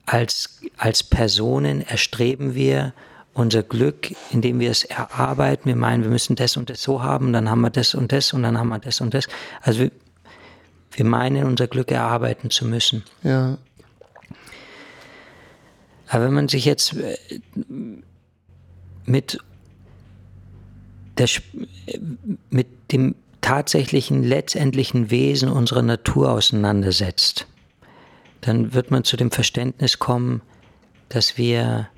Speaker 1: als, als Personen, erstreben wir unser Glück, indem wir es erarbeiten. Wir meinen, wir müssen das und das so haben, dann haben wir das und das und dann haben wir das und das. Also wir, wir meinen, unser Glück erarbeiten zu müssen.
Speaker 2: Ja.
Speaker 1: Aber wenn man sich jetzt äh, mit der, mit dem tatsächlichen letztendlichen Wesen unserer Natur auseinandersetzt, dann wird man zu dem Verständnis kommen, dass wir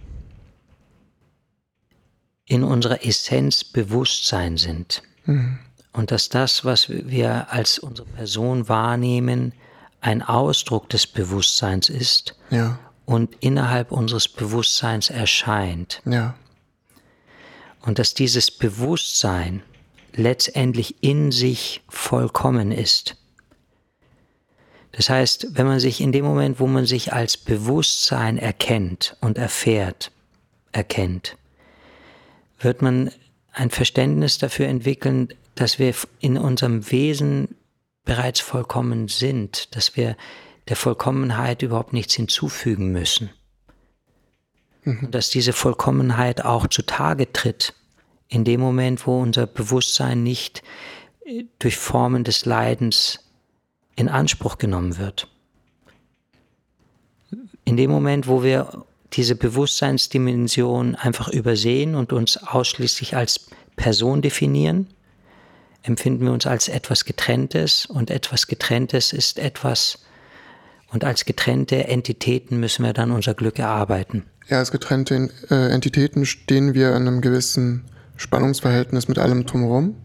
Speaker 1: in unserer Essenz Bewusstsein sind. Mhm. Und dass das, was wir als unsere Person wahrnehmen, ein Ausdruck des Bewusstseins ist
Speaker 2: ja.
Speaker 1: und innerhalb unseres Bewusstseins erscheint.
Speaker 2: Ja
Speaker 1: und dass dieses Bewusstsein letztendlich in sich vollkommen ist. Das heißt, wenn man sich in dem Moment, wo man sich als Bewusstsein erkennt und erfährt, erkennt, wird man ein Verständnis dafür entwickeln, dass wir in unserem Wesen bereits vollkommen sind, dass wir der Vollkommenheit überhaupt nichts hinzufügen müssen. Mhm. Dass diese Vollkommenheit auch zutage tritt, in dem Moment, wo unser Bewusstsein nicht äh, durch Formen des Leidens in Anspruch genommen wird. In dem Moment, wo wir diese Bewusstseinsdimension einfach übersehen und uns ausschließlich als Person definieren, empfinden wir uns als etwas Getrenntes und etwas Getrenntes ist etwas, und als getrennte Entitäten müssen wir dann unser Glück erarbeiten.
Speaker 2: Ja, als getrennte äh, Entitäten stehen wir in einem gewissen Spannungsverhältnis mit allem drumherum.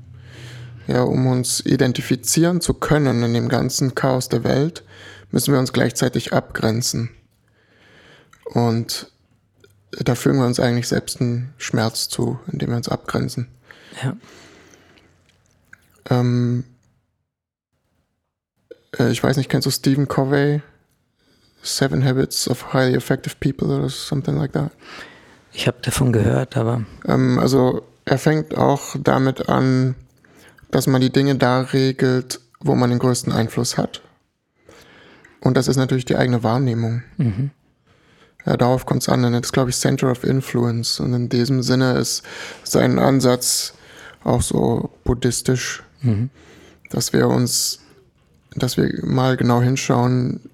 Speaker 2: Ja, um uns identifizieren zu können in dem ganzen Chaos der Welt, müssen wir uns gleichzeitig abgrenzen. Und da fügen wir uns eigentlich selbst einen Schmerz zu, indem wir uns abgrenzen.
Speaker 1: Ja.
Speaker 2: Ähm, äh, ich weiß nicht, kennst du Stephen Covey? Seven Habits of Highly Effective People oder something like that?
Speaker 1: Ich habe davon gehört, aber.
Speaker 2: Ähm, also er fängt auch damit an, dass man die Dinge da regelt, wo man den größten Einfluss hat. Und das ist natürlich die eigene Wahrnehmung. Mhm. Ja, darauf kommt es an. Das ist, glaube ich, Center of Influence. Und in diesem Sinne ist sein Ansatz auch so buddhistisch, mhm. dass wir uns, dass wir mal genau hinschauen,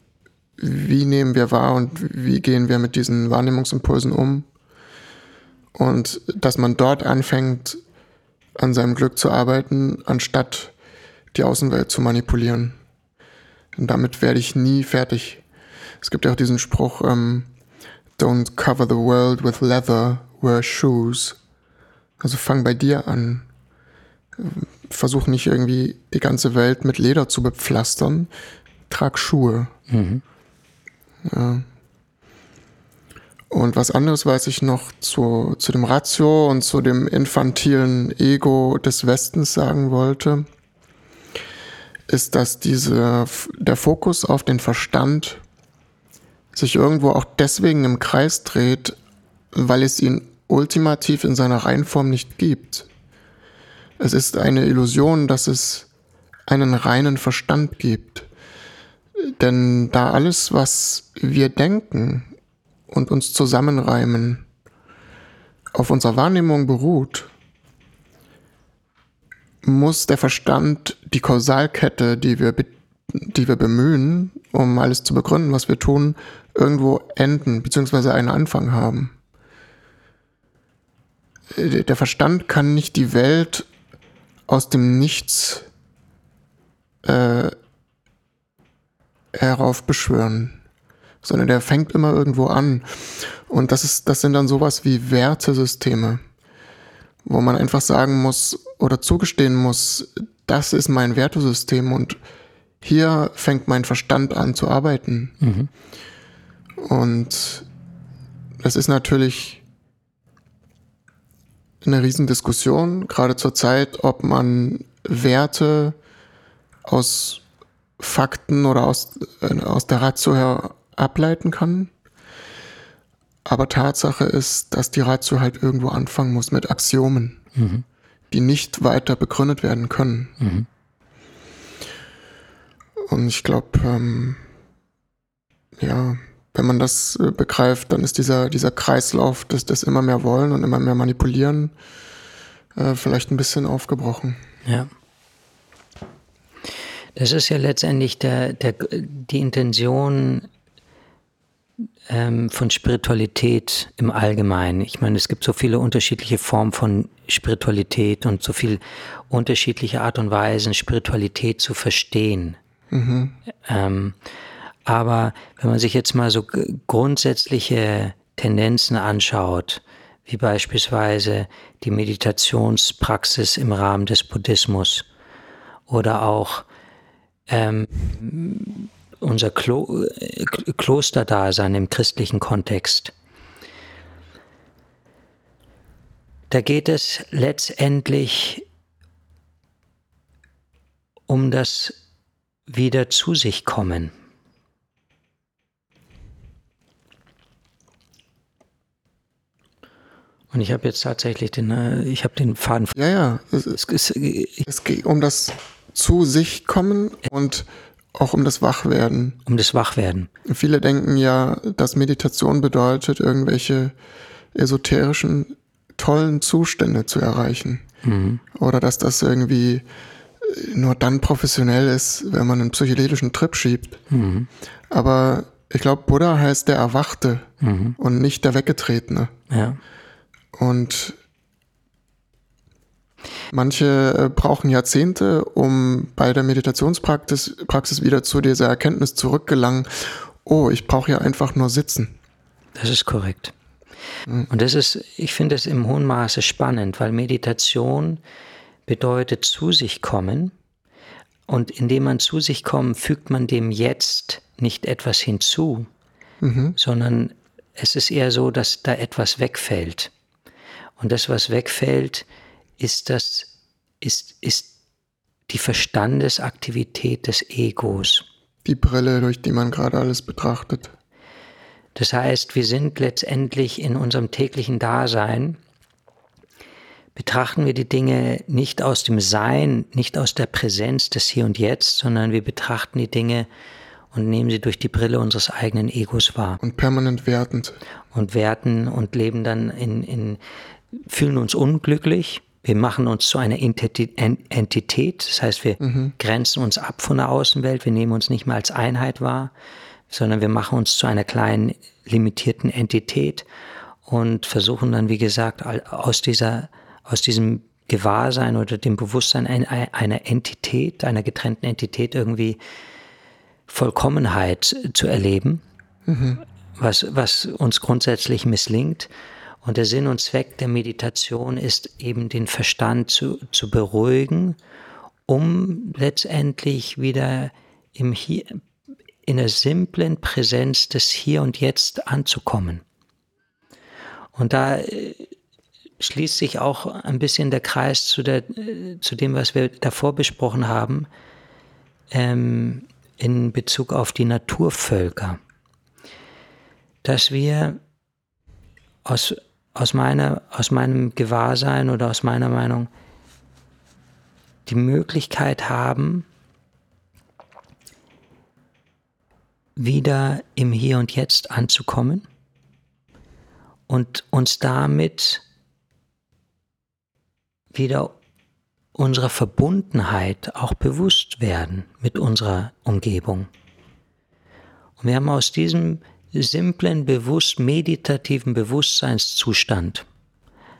Speaker 2: wie nehmen wir wahr und wie gehen wir mit diesen Wahrnehmungsimpulsen um. Und dass man dort anfängt, an seinem Glück zu arbeiten, anstatt die Außenwelt zu manipulieren. Und damit werde ich nie fertig. Es gibt ja auch diesen Spruch, ähm, Don't cover the world with leather, wear shoes. Also fang bei dir an. Versuch nicht irgendwie die ganze Welt mit Leder zu bepflastern. Trag Schuhe. Mhm. Ja. Und was anderes weiß ich noch zu, zu dem Ratio und zu dem infantilen Ego des Westens sagen wollte, ist, dass diese, der Fokus auf den Verstand sich irgendwo auch deswegen im Kreis dreht, weil es ihn ultimativ in seiner Reihenform nicht gibt. Es ist eine Illusion, dass es einen reinen Verstand gibt. Denn da alles, was wir denken, und uns zusammenreimen, auf unserer Wahrnehmung beruht, muss der Verstand die Kausalkette, die wir, die wir bemühen, um alles zu begründen, was wir tun, irgendwo enden, beziehungsweise einen Anfang haben. Der Verstand kann nicht die Welt aus dem Nichts äh, heraufbeschwören sondern der fängt immer irgendwo an. Und das ist, das sind dann sowas wie Wertesysteme, wo man einfach sagen muss oder zugestehen muss, das ist mein Wertesystem und hier fängt mein Verstand an zu arbeiten. Mhm. Und das ist natürlich eine Riesendiskussion, gerade zur Zeit, ob man Werte aus Fakten oder aus, äh, aus der Ratio her ableiten kann. Aber Tatsache ist, dass die Ratio halt irgendwo anfangen muss mit Axiomen, mhm. die nicht weiter begründet werden können. Mhm. Und ich glaube, ähm, ja, wenn man das äh, begreift, dann ist dieser, dieser Kreislauf des, des immer mehr Wollen und immer mehr Manipulieren äh, vielleicht ein bisschen aufgebrochen.
Speaker 1: Ja. Das ist ja letztendlich der, der, die Intention ähm, von Spiritualität im Allgemeinen. Ich meine, es gibt so viele unterschiedliche Formen von Spiritualität und so viel unterschiedliche Art und Weisen, Spiritualität zu verstehen. Mhm. Ähm, aber wenn man sich jetzt mal so grundsätzliche Tendenzen anschaut, wie beispielsweise die Meditationspraxis im Rahmen des Buddhismus oder auch ähm, unser Klo äh, Klosterdasein im christlichen Kontext. Da geht es letztendlich um das wieder zu sich kommen. Und ich habe jetzt tatsächlich den, äh, ich habe den Faden.
Speaker 2: Ja, ja. Es, es, es geht um das zu sich kommen und auch um das Wachwerden.
Speaker 1: Um das Wachwerden.
Speaker 2: Viele denken ja, dass Meditation bedeutet, irgendwelche esoterischen, tollen Zustände zu erreichen. Mhm. Oder dass das irgendwie nur dann professionell ist, wenn man einen psychedelischen Trip schiebt. Mhm. Aber ich glaube, Buddha heißt der Erwachte mhm. und nicht der Weggetretene.
Speaker 1: Ja.
Speaker 2: Und Manche äh, brauchen Jahrzehnte, um bei der Meditationspraxis Praxis wieder zu dieser Erkenntnis zurückgelangen, oh, ich brauche ja einfach nur sitzen.
Speaker 1: Das ist korrekt. Mhm. Und das ist, ich finde es im hohen Maße spannend, weil Meditation bedeutet zu sich kommen. Und indem man zu sich kommt, fügt man dem Jetzt nicht etwas hinzu, mhm. sondern es ist eher so, dass da etwas wegfällt. Und das, was wegfällt, ist das, ist, ist die Verstandesaktivität des Egos.
Speaker 2: Die Brille, durch die man gerade alles betrachtet.
Speaker 1: Das heißt, wir sind letztendlich in unserem täglichen Dasein, betrachten wir die Dinge nicht aus dem Sein, nicht aus der Präsenz des Hier und Jetzt, sondern wir betrachten die Dinge und nehmen sie durch die Brille unseres eigenen Egos wahr.
Speaker 2: Und permanent wertend.
Speaker 1: Und werten und leben dann in, in fühlen uns unglücklich. Wir machen uns zu einer Entität, das heißt, wir mhm. grenzen uns ab von der Außenwelt, wir nehmen uns nicht mehr als Einheit wahr, sondern wir machen uns zu einer kleinen, limitierten Entität und versuchen dann, wie gesagt, aus dieser, aus diesem Gewahrsein oder dem Bewusstsein einer Entität, einer getrennten Entität irgendwie Vollkommenheit zu erleben, mhm. was, was uns grundsätzlich misslingt. Und der Sinn und Zweck der Meditation ist eben den Verstand zu, zu beruhigen, um letztendlich wieder im Hier, in der simplen Präsenz des Hier und Jetzt anzukommen. Und da äh, schließt sich auch ein bisschen der Kreis zu, der, äh, zu dem, was wir davor besprochen haben, ähm, in Bezug auf die Naturvölker. Dass wir aus, aus, meiner, aus meinem Gewahrsein oder aus meiner Meinung die Möglichkeit haben, wieder im Hier und Jetzt anzukommen und uns damit wieder unserer Verbundenheit auch bewusst werden mit unserer Umgebung. Und wir haben aus diesem simplen, bewusst, meditativen Bewusstseinszustand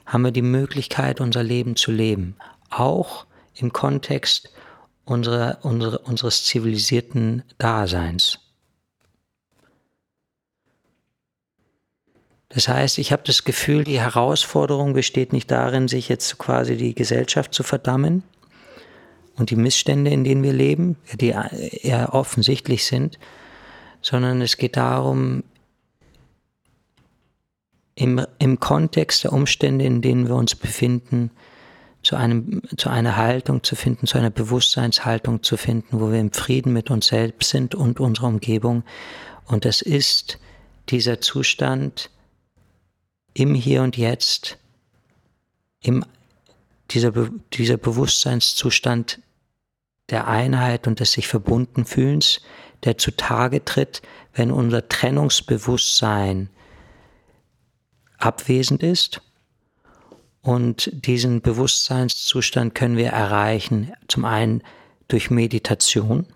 Speaker 1: haben wir die Möglichkeit, unser Leben zu leben, auch im Kontext unserer, unserer, unseres zivilisierten Daseins. Das heißt, ich habe das Gefühl, die Herausforderung besteht nicht darin, sich jetzt quasi die Gesellschaft zu verdammen und die Missstände, in denen wir leben, die eher offensichtlich sind, sondern es geht darum, im, im Kontext der Umstände, in denen wir uns befinden, zu, einem, zu einer Haltung zu finden, zu einer Bewusstseinshaltung zu finden, wo wir im Frieden mit uns selbst sind und unserer Umgebung. Und das ist dieser Zustand, im Hier und Jetzt, im, dieser, dieser Bewusstseinszustand der Einheit und des sich verbunden fühlens, der zutage tritt, wenn unser Trennungsbewusstsein abwesend ist. Und diesen Bewusstseinszustand können wir erreichen, zum einen durch Meditation.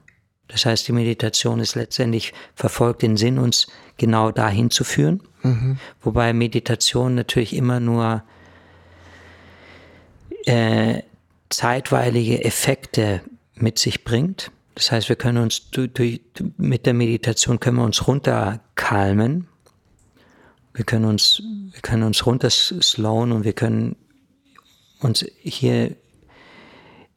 Speaker 1: Das heißt, die Meditation ist letztendlich verfolgt den Sinn, uns genau dahin zu führen. Mhm. Wobei Meditation natürlich immer nur äh, zeitweilige Effekte mit sich bringt. Das heißt, wir können uns durch, mit der Meditation können wir uns runterkalmen. Wir können uns, wir können uns runterslowen und wir können uns hier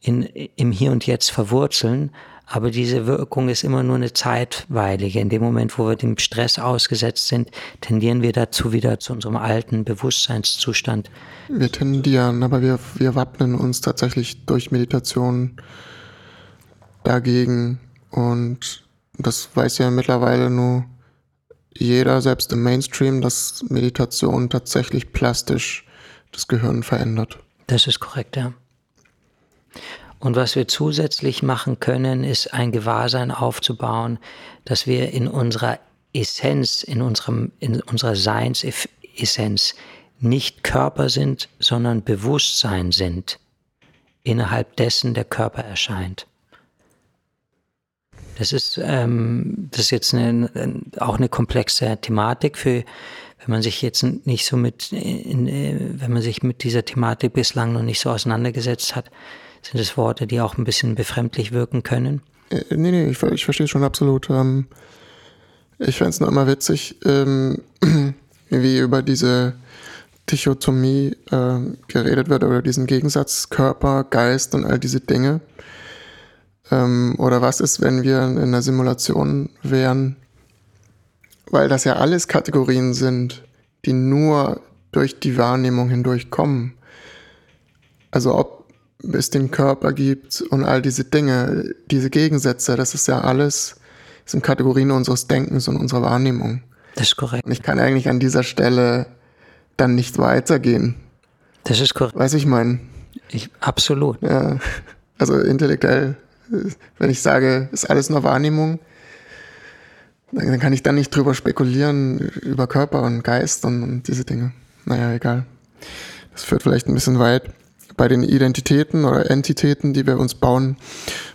Speaker 1: in, im Hier und Jetzt verwurzeln. Aber diese Wirkung ist immer nur eine zeitweilige. In dem Moment, wo wir dem Stress ausgesetzt sind, tendieren wir dazu wieder zu unserem alten Bewusstseinszustand.
Speaker 2: Wir tendieren, aber wir, wir wappnen uns tatsächlich durch Meditation dagegen. Und das weiß ja mittlerweile nur jeder, selbst im Mainstream, dass Meditation tatsächlich plastisch das Gehirn verändert.
Speaker 1: Das ist korrekt, ja. Und was wir zusätzlich machen können, ist ein Gewahrsein aufzubauen, dass wir in unserer Essenz, in, unserem, in unserer Seinsessenz nicht Körper sind, sondern Bewusstsein sind, innerhalb dessen der Körper erscheint. Das ist, ähm, das ist jetzt eine, auch eine komplexe Thematik für, wenn man sich jetzt nicht so mit, in, wenn man sich mit dieser Thematik bislang noch nicht so auseinandergesetzt hat, sind es Worte, die auch ein bisschen befremdlich wirken können?
Speaker 2: Äh, nee, nee, ich, ich verstehe es schon absolut. Ähm, ich fände es nur immer witzig, ähm, wie über diese Dichotomie äh, geredet wird, oder diesen Gegensatz Körper, Geist und all diese Dinge. Ähm, oder was ist, wenn wir in einer Simulation wären, weil das ja alles Kategorien sind, die nur durch die Wahrnehmung hindurchkommen. Also ob es den Körper gibt und all diese Dinge, diese Gegensätze, das ist ja alles, sind Kategorien unseres Denkens und unserer Wahrnehmung.
Speaker 1: Das ist korrekt.
Speaker 2: Und ich kann eigentlich an dieser Stelle dann nicht weitergehen.
Speaker 1: Das ist korrekt.
Speaker 2: Weiß ich mein.
Speaker 1: Ich, absolut.
Speaker 2: Ja, also intellektuell, wenn ich sage, ist alles nur Wahrnehmung, dann kann ich dann nicht drüber spekulieren, über Körper und Geist und, und diese Dinge. Naja, egal. Das führt vielleicht ein bisschen weit. Bei den Identitäten oder Entitäten, die wir uns bauen,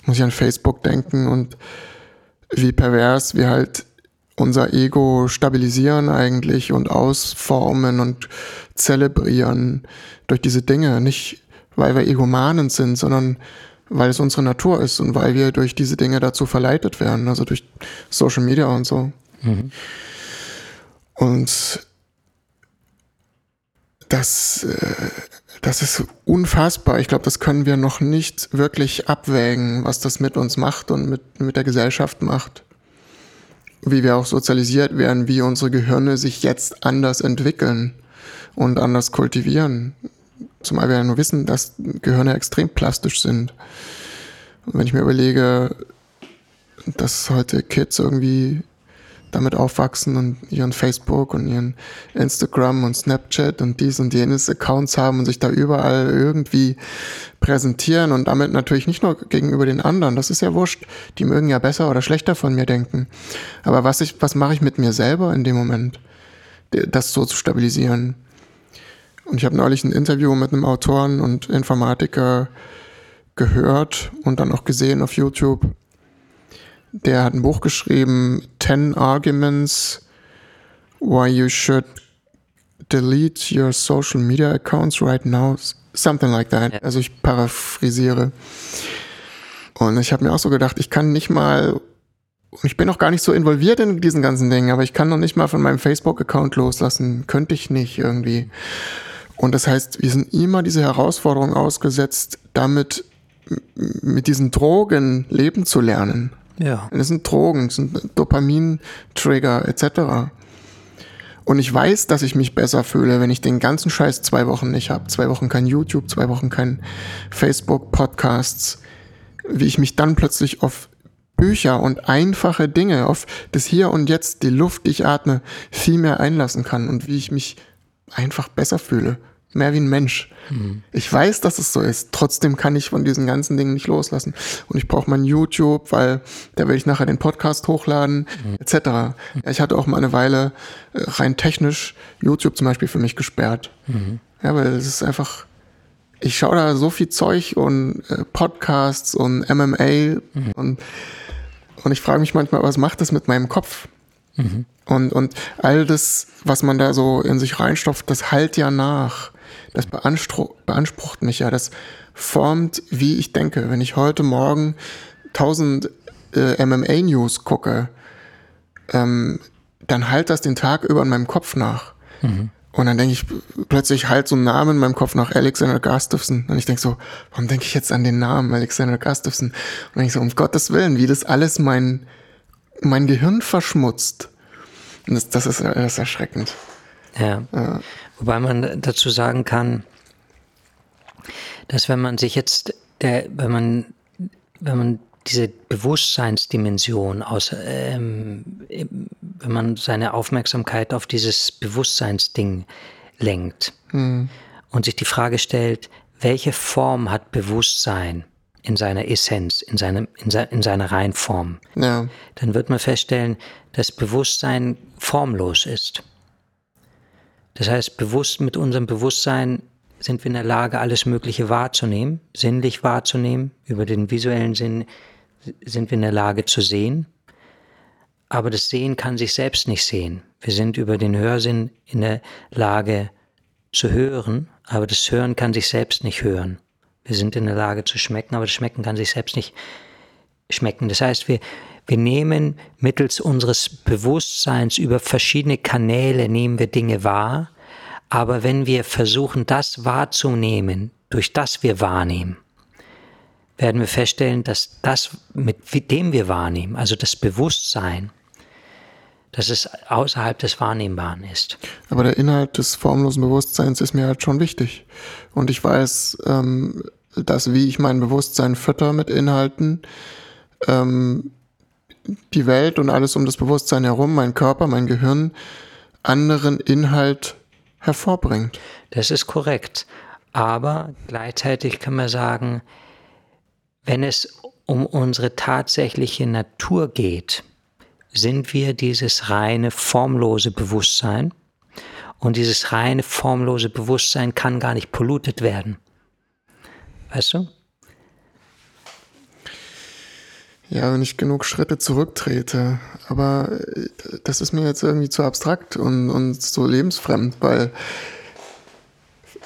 Speaker 2: muss ich an Facebook denken und wie pervers wir halt unser Ego stabilisieren eigentlich und ausformen und zelebrieren durch diese Dinge. Nicht, weil wir Egomanen sind, sondern weil es unsere Natur ist und weil wir durch diese Dinge dazu verleitet werden, also durch Social Media und so. Mhm. Und das, äh, das ist unfassbar. Ich glaube, das können wir noch nicht wirklich abwägen, was das mit uns macht und mit, mit der Gesellschaft macht. Wie wir auch sozialisiert werden, wie unsere Gehirne sich jetzt anders entwickeln und anders kultivieren. Zumal wir ja nur wissen, dass Gehirne extrem plastisch sind. Und wenn ich mir überlege, dass heute Kids irgendwie damit aufwachsen und ihren Facebook und ihren Instagram und Snapchat und dies und jenes Accounts haben und sich da überall irgendwie präsentieren und damit natürlich nicht nur gegenüber den anderen, das ist ja wurscht, die mögen ja besser oder schlechter von mir denken. Aber was ich, was mache ich mit mir selber in dem Moment, das so zu stabilisieren? Und ich habe neulich ein Interview mit einem Autoren und Informatiker gehört und dann auch gesehen auf YouTube. Der hat ein Buch geschrieben, 10 Arguments Why You Should Delete Your Social Media Accounts Right Now. Something like that. Also ich paraphrasiere. Und ich habe mir auch so gedacht, ich kann nicht mal, ich bin noch gar nicht so involviert in diesen ganzen Dingen, aber ich kann noch nicht mal von meinem Facebook-Account loslassen. Könnte ich nicht irgendwie. Und das heißt, wir sind immer diese Herausforderung ausgesetzt, damit mit diesen Drogen leben zu lernen.
Speaker 1: Ja.
Speaker 2: Das sind Drogen, das sind Dopamin-Trigger etc. Und ich weiß, dass ich mich besser fühle, wenn ich den ganzen Scheiß zwei Wochen nicht habe. Zwei Wochen kein YouTube, zwei Wochen kein Facebook, Podcasts. Wie ich mich dann plötzlich auf Bücher und einfache Dinge, auf das Hier und Jetzt, die Luft, die ich atme, viel mehr einlassen kann und wie ich mich einfach besser fühle mehr wie ein Mensch. Mhm. Ich weiß, dass es so ist. Trotzdem kann ich von diesen ganzen Dingen nicht loslassen. Und ich brauche mein YouTube, weil da will ich nachher den Podcast hochladen, mhm. etc. Ja, ich hatte auch mal eine Weile äh, rein technisch YouTube zum Beispiel für mich gesperrt. Mhm. Ja, weil es ist einfach, ich schaue da so viel Zeug und äh, Podcasts und MMA mhm. und, und ich frage mich manchmal, was macht das mit meinem Kopf? Mhm. Und, und all das, was man da so in sich reinstopft, das halt ja nach das beansprucht mich ja, das formt, wie ich denke. Wenn ich heute Morgen 1000 äh, MMA-News gucke, ähm, dann halt das den Tag über in meinem Kopf nach. Mhm. Und dann denke ich plötzlich halt so einen Namen in meinem Kopf nach Alexander Gustafsson. Und ich denke so, warum denke ich jetzt an den Namen Alexander Gustafsson? Und dann denke ich so, um Gottes Willen, wie das alles mein, mein Gehirn verschmutzt. Und das, das, ist, das ist erschreckend.
Speaker 1: Ja. ja. Wobei man dazu sagen kann, dass wenn man sich jetzt, der, wenn man, wenn man diese Bewusstseinsdimension aus, ähm, wenn man seine Aufmerksamkeit auf dieses Bewusstseinsding lenkt mhm. und sich die Frage stellt, welche Form hat Bewusstsein in seiner Essenz, in, seinem, in, se, in seiner Reinform, ja. dann wird man feststellen, dass Bewusstsein formlos ist. Das heißt, bewusst mit unserem Bewusstsein sind wir in der Lage, alles Mögliche wahrzunehmen, sinnlich wahrzunehmen. Über den visuellen Sinn sind wir in der Lage zu sehen. Aber das Sehen kann sich selbst nicht sehen. Wir sind über den Hörsinn in der Lage zu hören, aber das Hören kann sich selbst nicht hören. Wir sind in der Lage zu schmecken, aber das Schmecken kann sich selbst nicht schmecken. Das heißt, wir, wir nehmen mittels unseres Bewusstseins über verschiedene Kanäle nehmen wir Dinge wahr, Aber wenn wir versuchen, das wahrzunehmen, durch das wir wahrnehmen, werden wir feststellen, dass das, mit dem wir wahrnehmen, also das Bewusstsein, dass es außerhalb des Wahrnehmbaren ist.
Speaker 2: Aber der Inhalt des formlosen Bewusstseins ist mir halt schon wichtig. Und ich weiß, ähm, dass wie ich mein Bewusstsein fütter mit Inhalten, ähm, die Welt und alles um das Bewusstsein herum, mein Körper, mein Gehirn, anderen Inhalt hervorbringt.
Speaker 1: Das ist korrekt. Aber gleichzeitig kann man sagen, wenn es um unsere tatsächliche Natur geht, sind wir dieses reine formlose Bewusstsein. Und dieses reine formlose Bewusstsein kann gar nicht pollutet werden. Weißt du?
Speaker 2: Ja, wenn ich genug Schritte zurücktrete. Aber äh, das ist mir jetzt irgendwie zu abstrakt und, und so lebensfremd, weil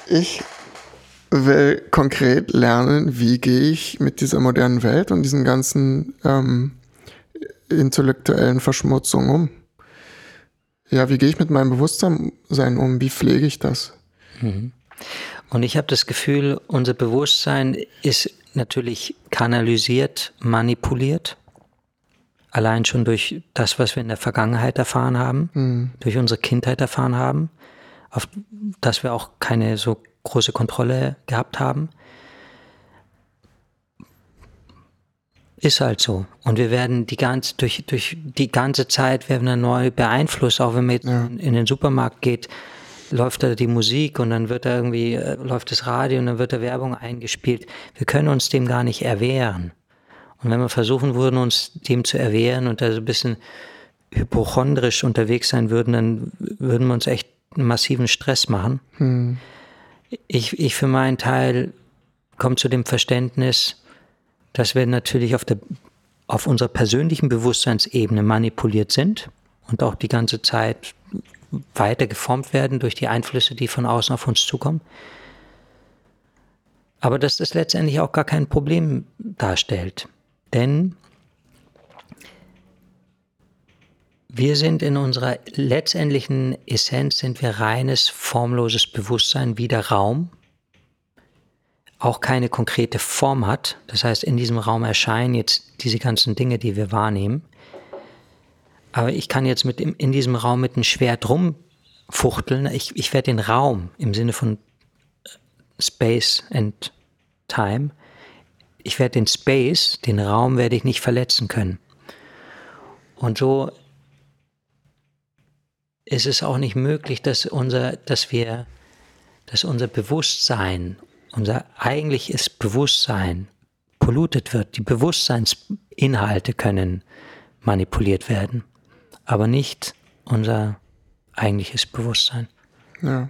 Speaker 2: ich will konkret lernen, wie gehe ich mit dieser modernen Welt und diesen ganzen ähm, intellektuellen Verschmutzungen um. Ja, wie gehe ich mit meinem Bewusstsein um? Wie pflege ich das?
Speaker 1: Mhm. Und ich habe das Gefühl, unser Bewusstsein ist natürlich kanalisiert, manipuliert. Allein schon durch das, was wir in der Vergangenheit erfahren haben, mhm. durch unsere Kindheit erfahren haben, auf das wir auch keine so große Kontrolle gehabt haben. Ist halt so. Und wir werden die ganze, durch, durch die ganze Zeit werden wir neu beeinflusst, auch wenn man ja. in den Supermarkt geht, läuft da die Musik und dann wird da irgendwie, äh, läuft das Radio und dann wird da Werbung eingespielt. Wir können uns dem gar nicht erwehren. Und wenn wir versuchen würden, uns dem zu erwehren und da so ein bisschen hypochondrisch unterwegs sein würden, dann würden wir uns echt einen massiven Stress machen. Hm. Ich, ich für meinen Teil komme zu dem Verständnis, dass wir natürlich auf, der, auf unserer persönlichen Bewusstseinsebene manipuliert sind und auch die ganze Zeit weiter geformt werden durch die Einflüsse, die von außen auf uns zukommen. Aber dass das letztendlich auch gar kein Problem darstellt. Denn wir sind in unserer letztendlichen Essenz, sind wir reines, formloses Bewusstsein wie der Raum, auch keine konkrete Form hat. Das heißt, in diesem Raum erscheinen jetzt diese ganzen Dinge, die wir wahrnehmen. Aber ich kann jetzt mit in diesem Raum mit einem Schwert rumfuchteln. Ich, ich werde den Raum im Sinne von Space and Time, ich werde den Space, den Raum werde ich nicht verletzen können. Und so ist es auch nicht möglich, dass unser, dass wir, dass unser Bewusstsein unser eigentliches Bewusstsein pollutet wird. Die Bewusstseinsinhalte können manipuliert werden, aber nicht unser eigentliches Bewusstsein.
Speaker 2: Ja.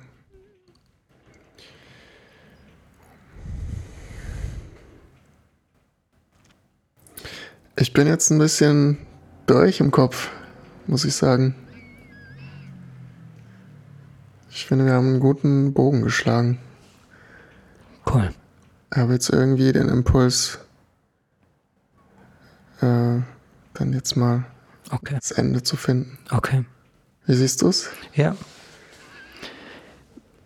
Speaker 2: Ich bin jetzt ein bisschen durch im Kopf, muss ich sagen. Ich finde, wir haben einen guten Bogen geschlagen.
Speaker 1: Cool.
Speaker 2: Habe jetzt irgendwie den Impuls, äh, dann jetzt mal okay. das Ende zu finden.
Speaker 1: Okay.
Speaker 2: Wie siehst du es?
Speaker 1: Ja.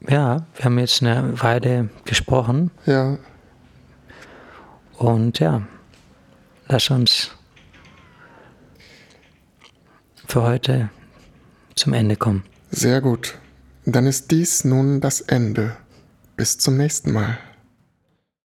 Speaker 1: Ja, wir haben jetzt eine Weile gesprochen.
Speaker 2: Ja.
Speaker 1: Und ja, lass uns für heute zum Ende kommen.
Speaker 2: Sehr gut. Dann ist dies nun das Ende. Bis zum nächsten Mal.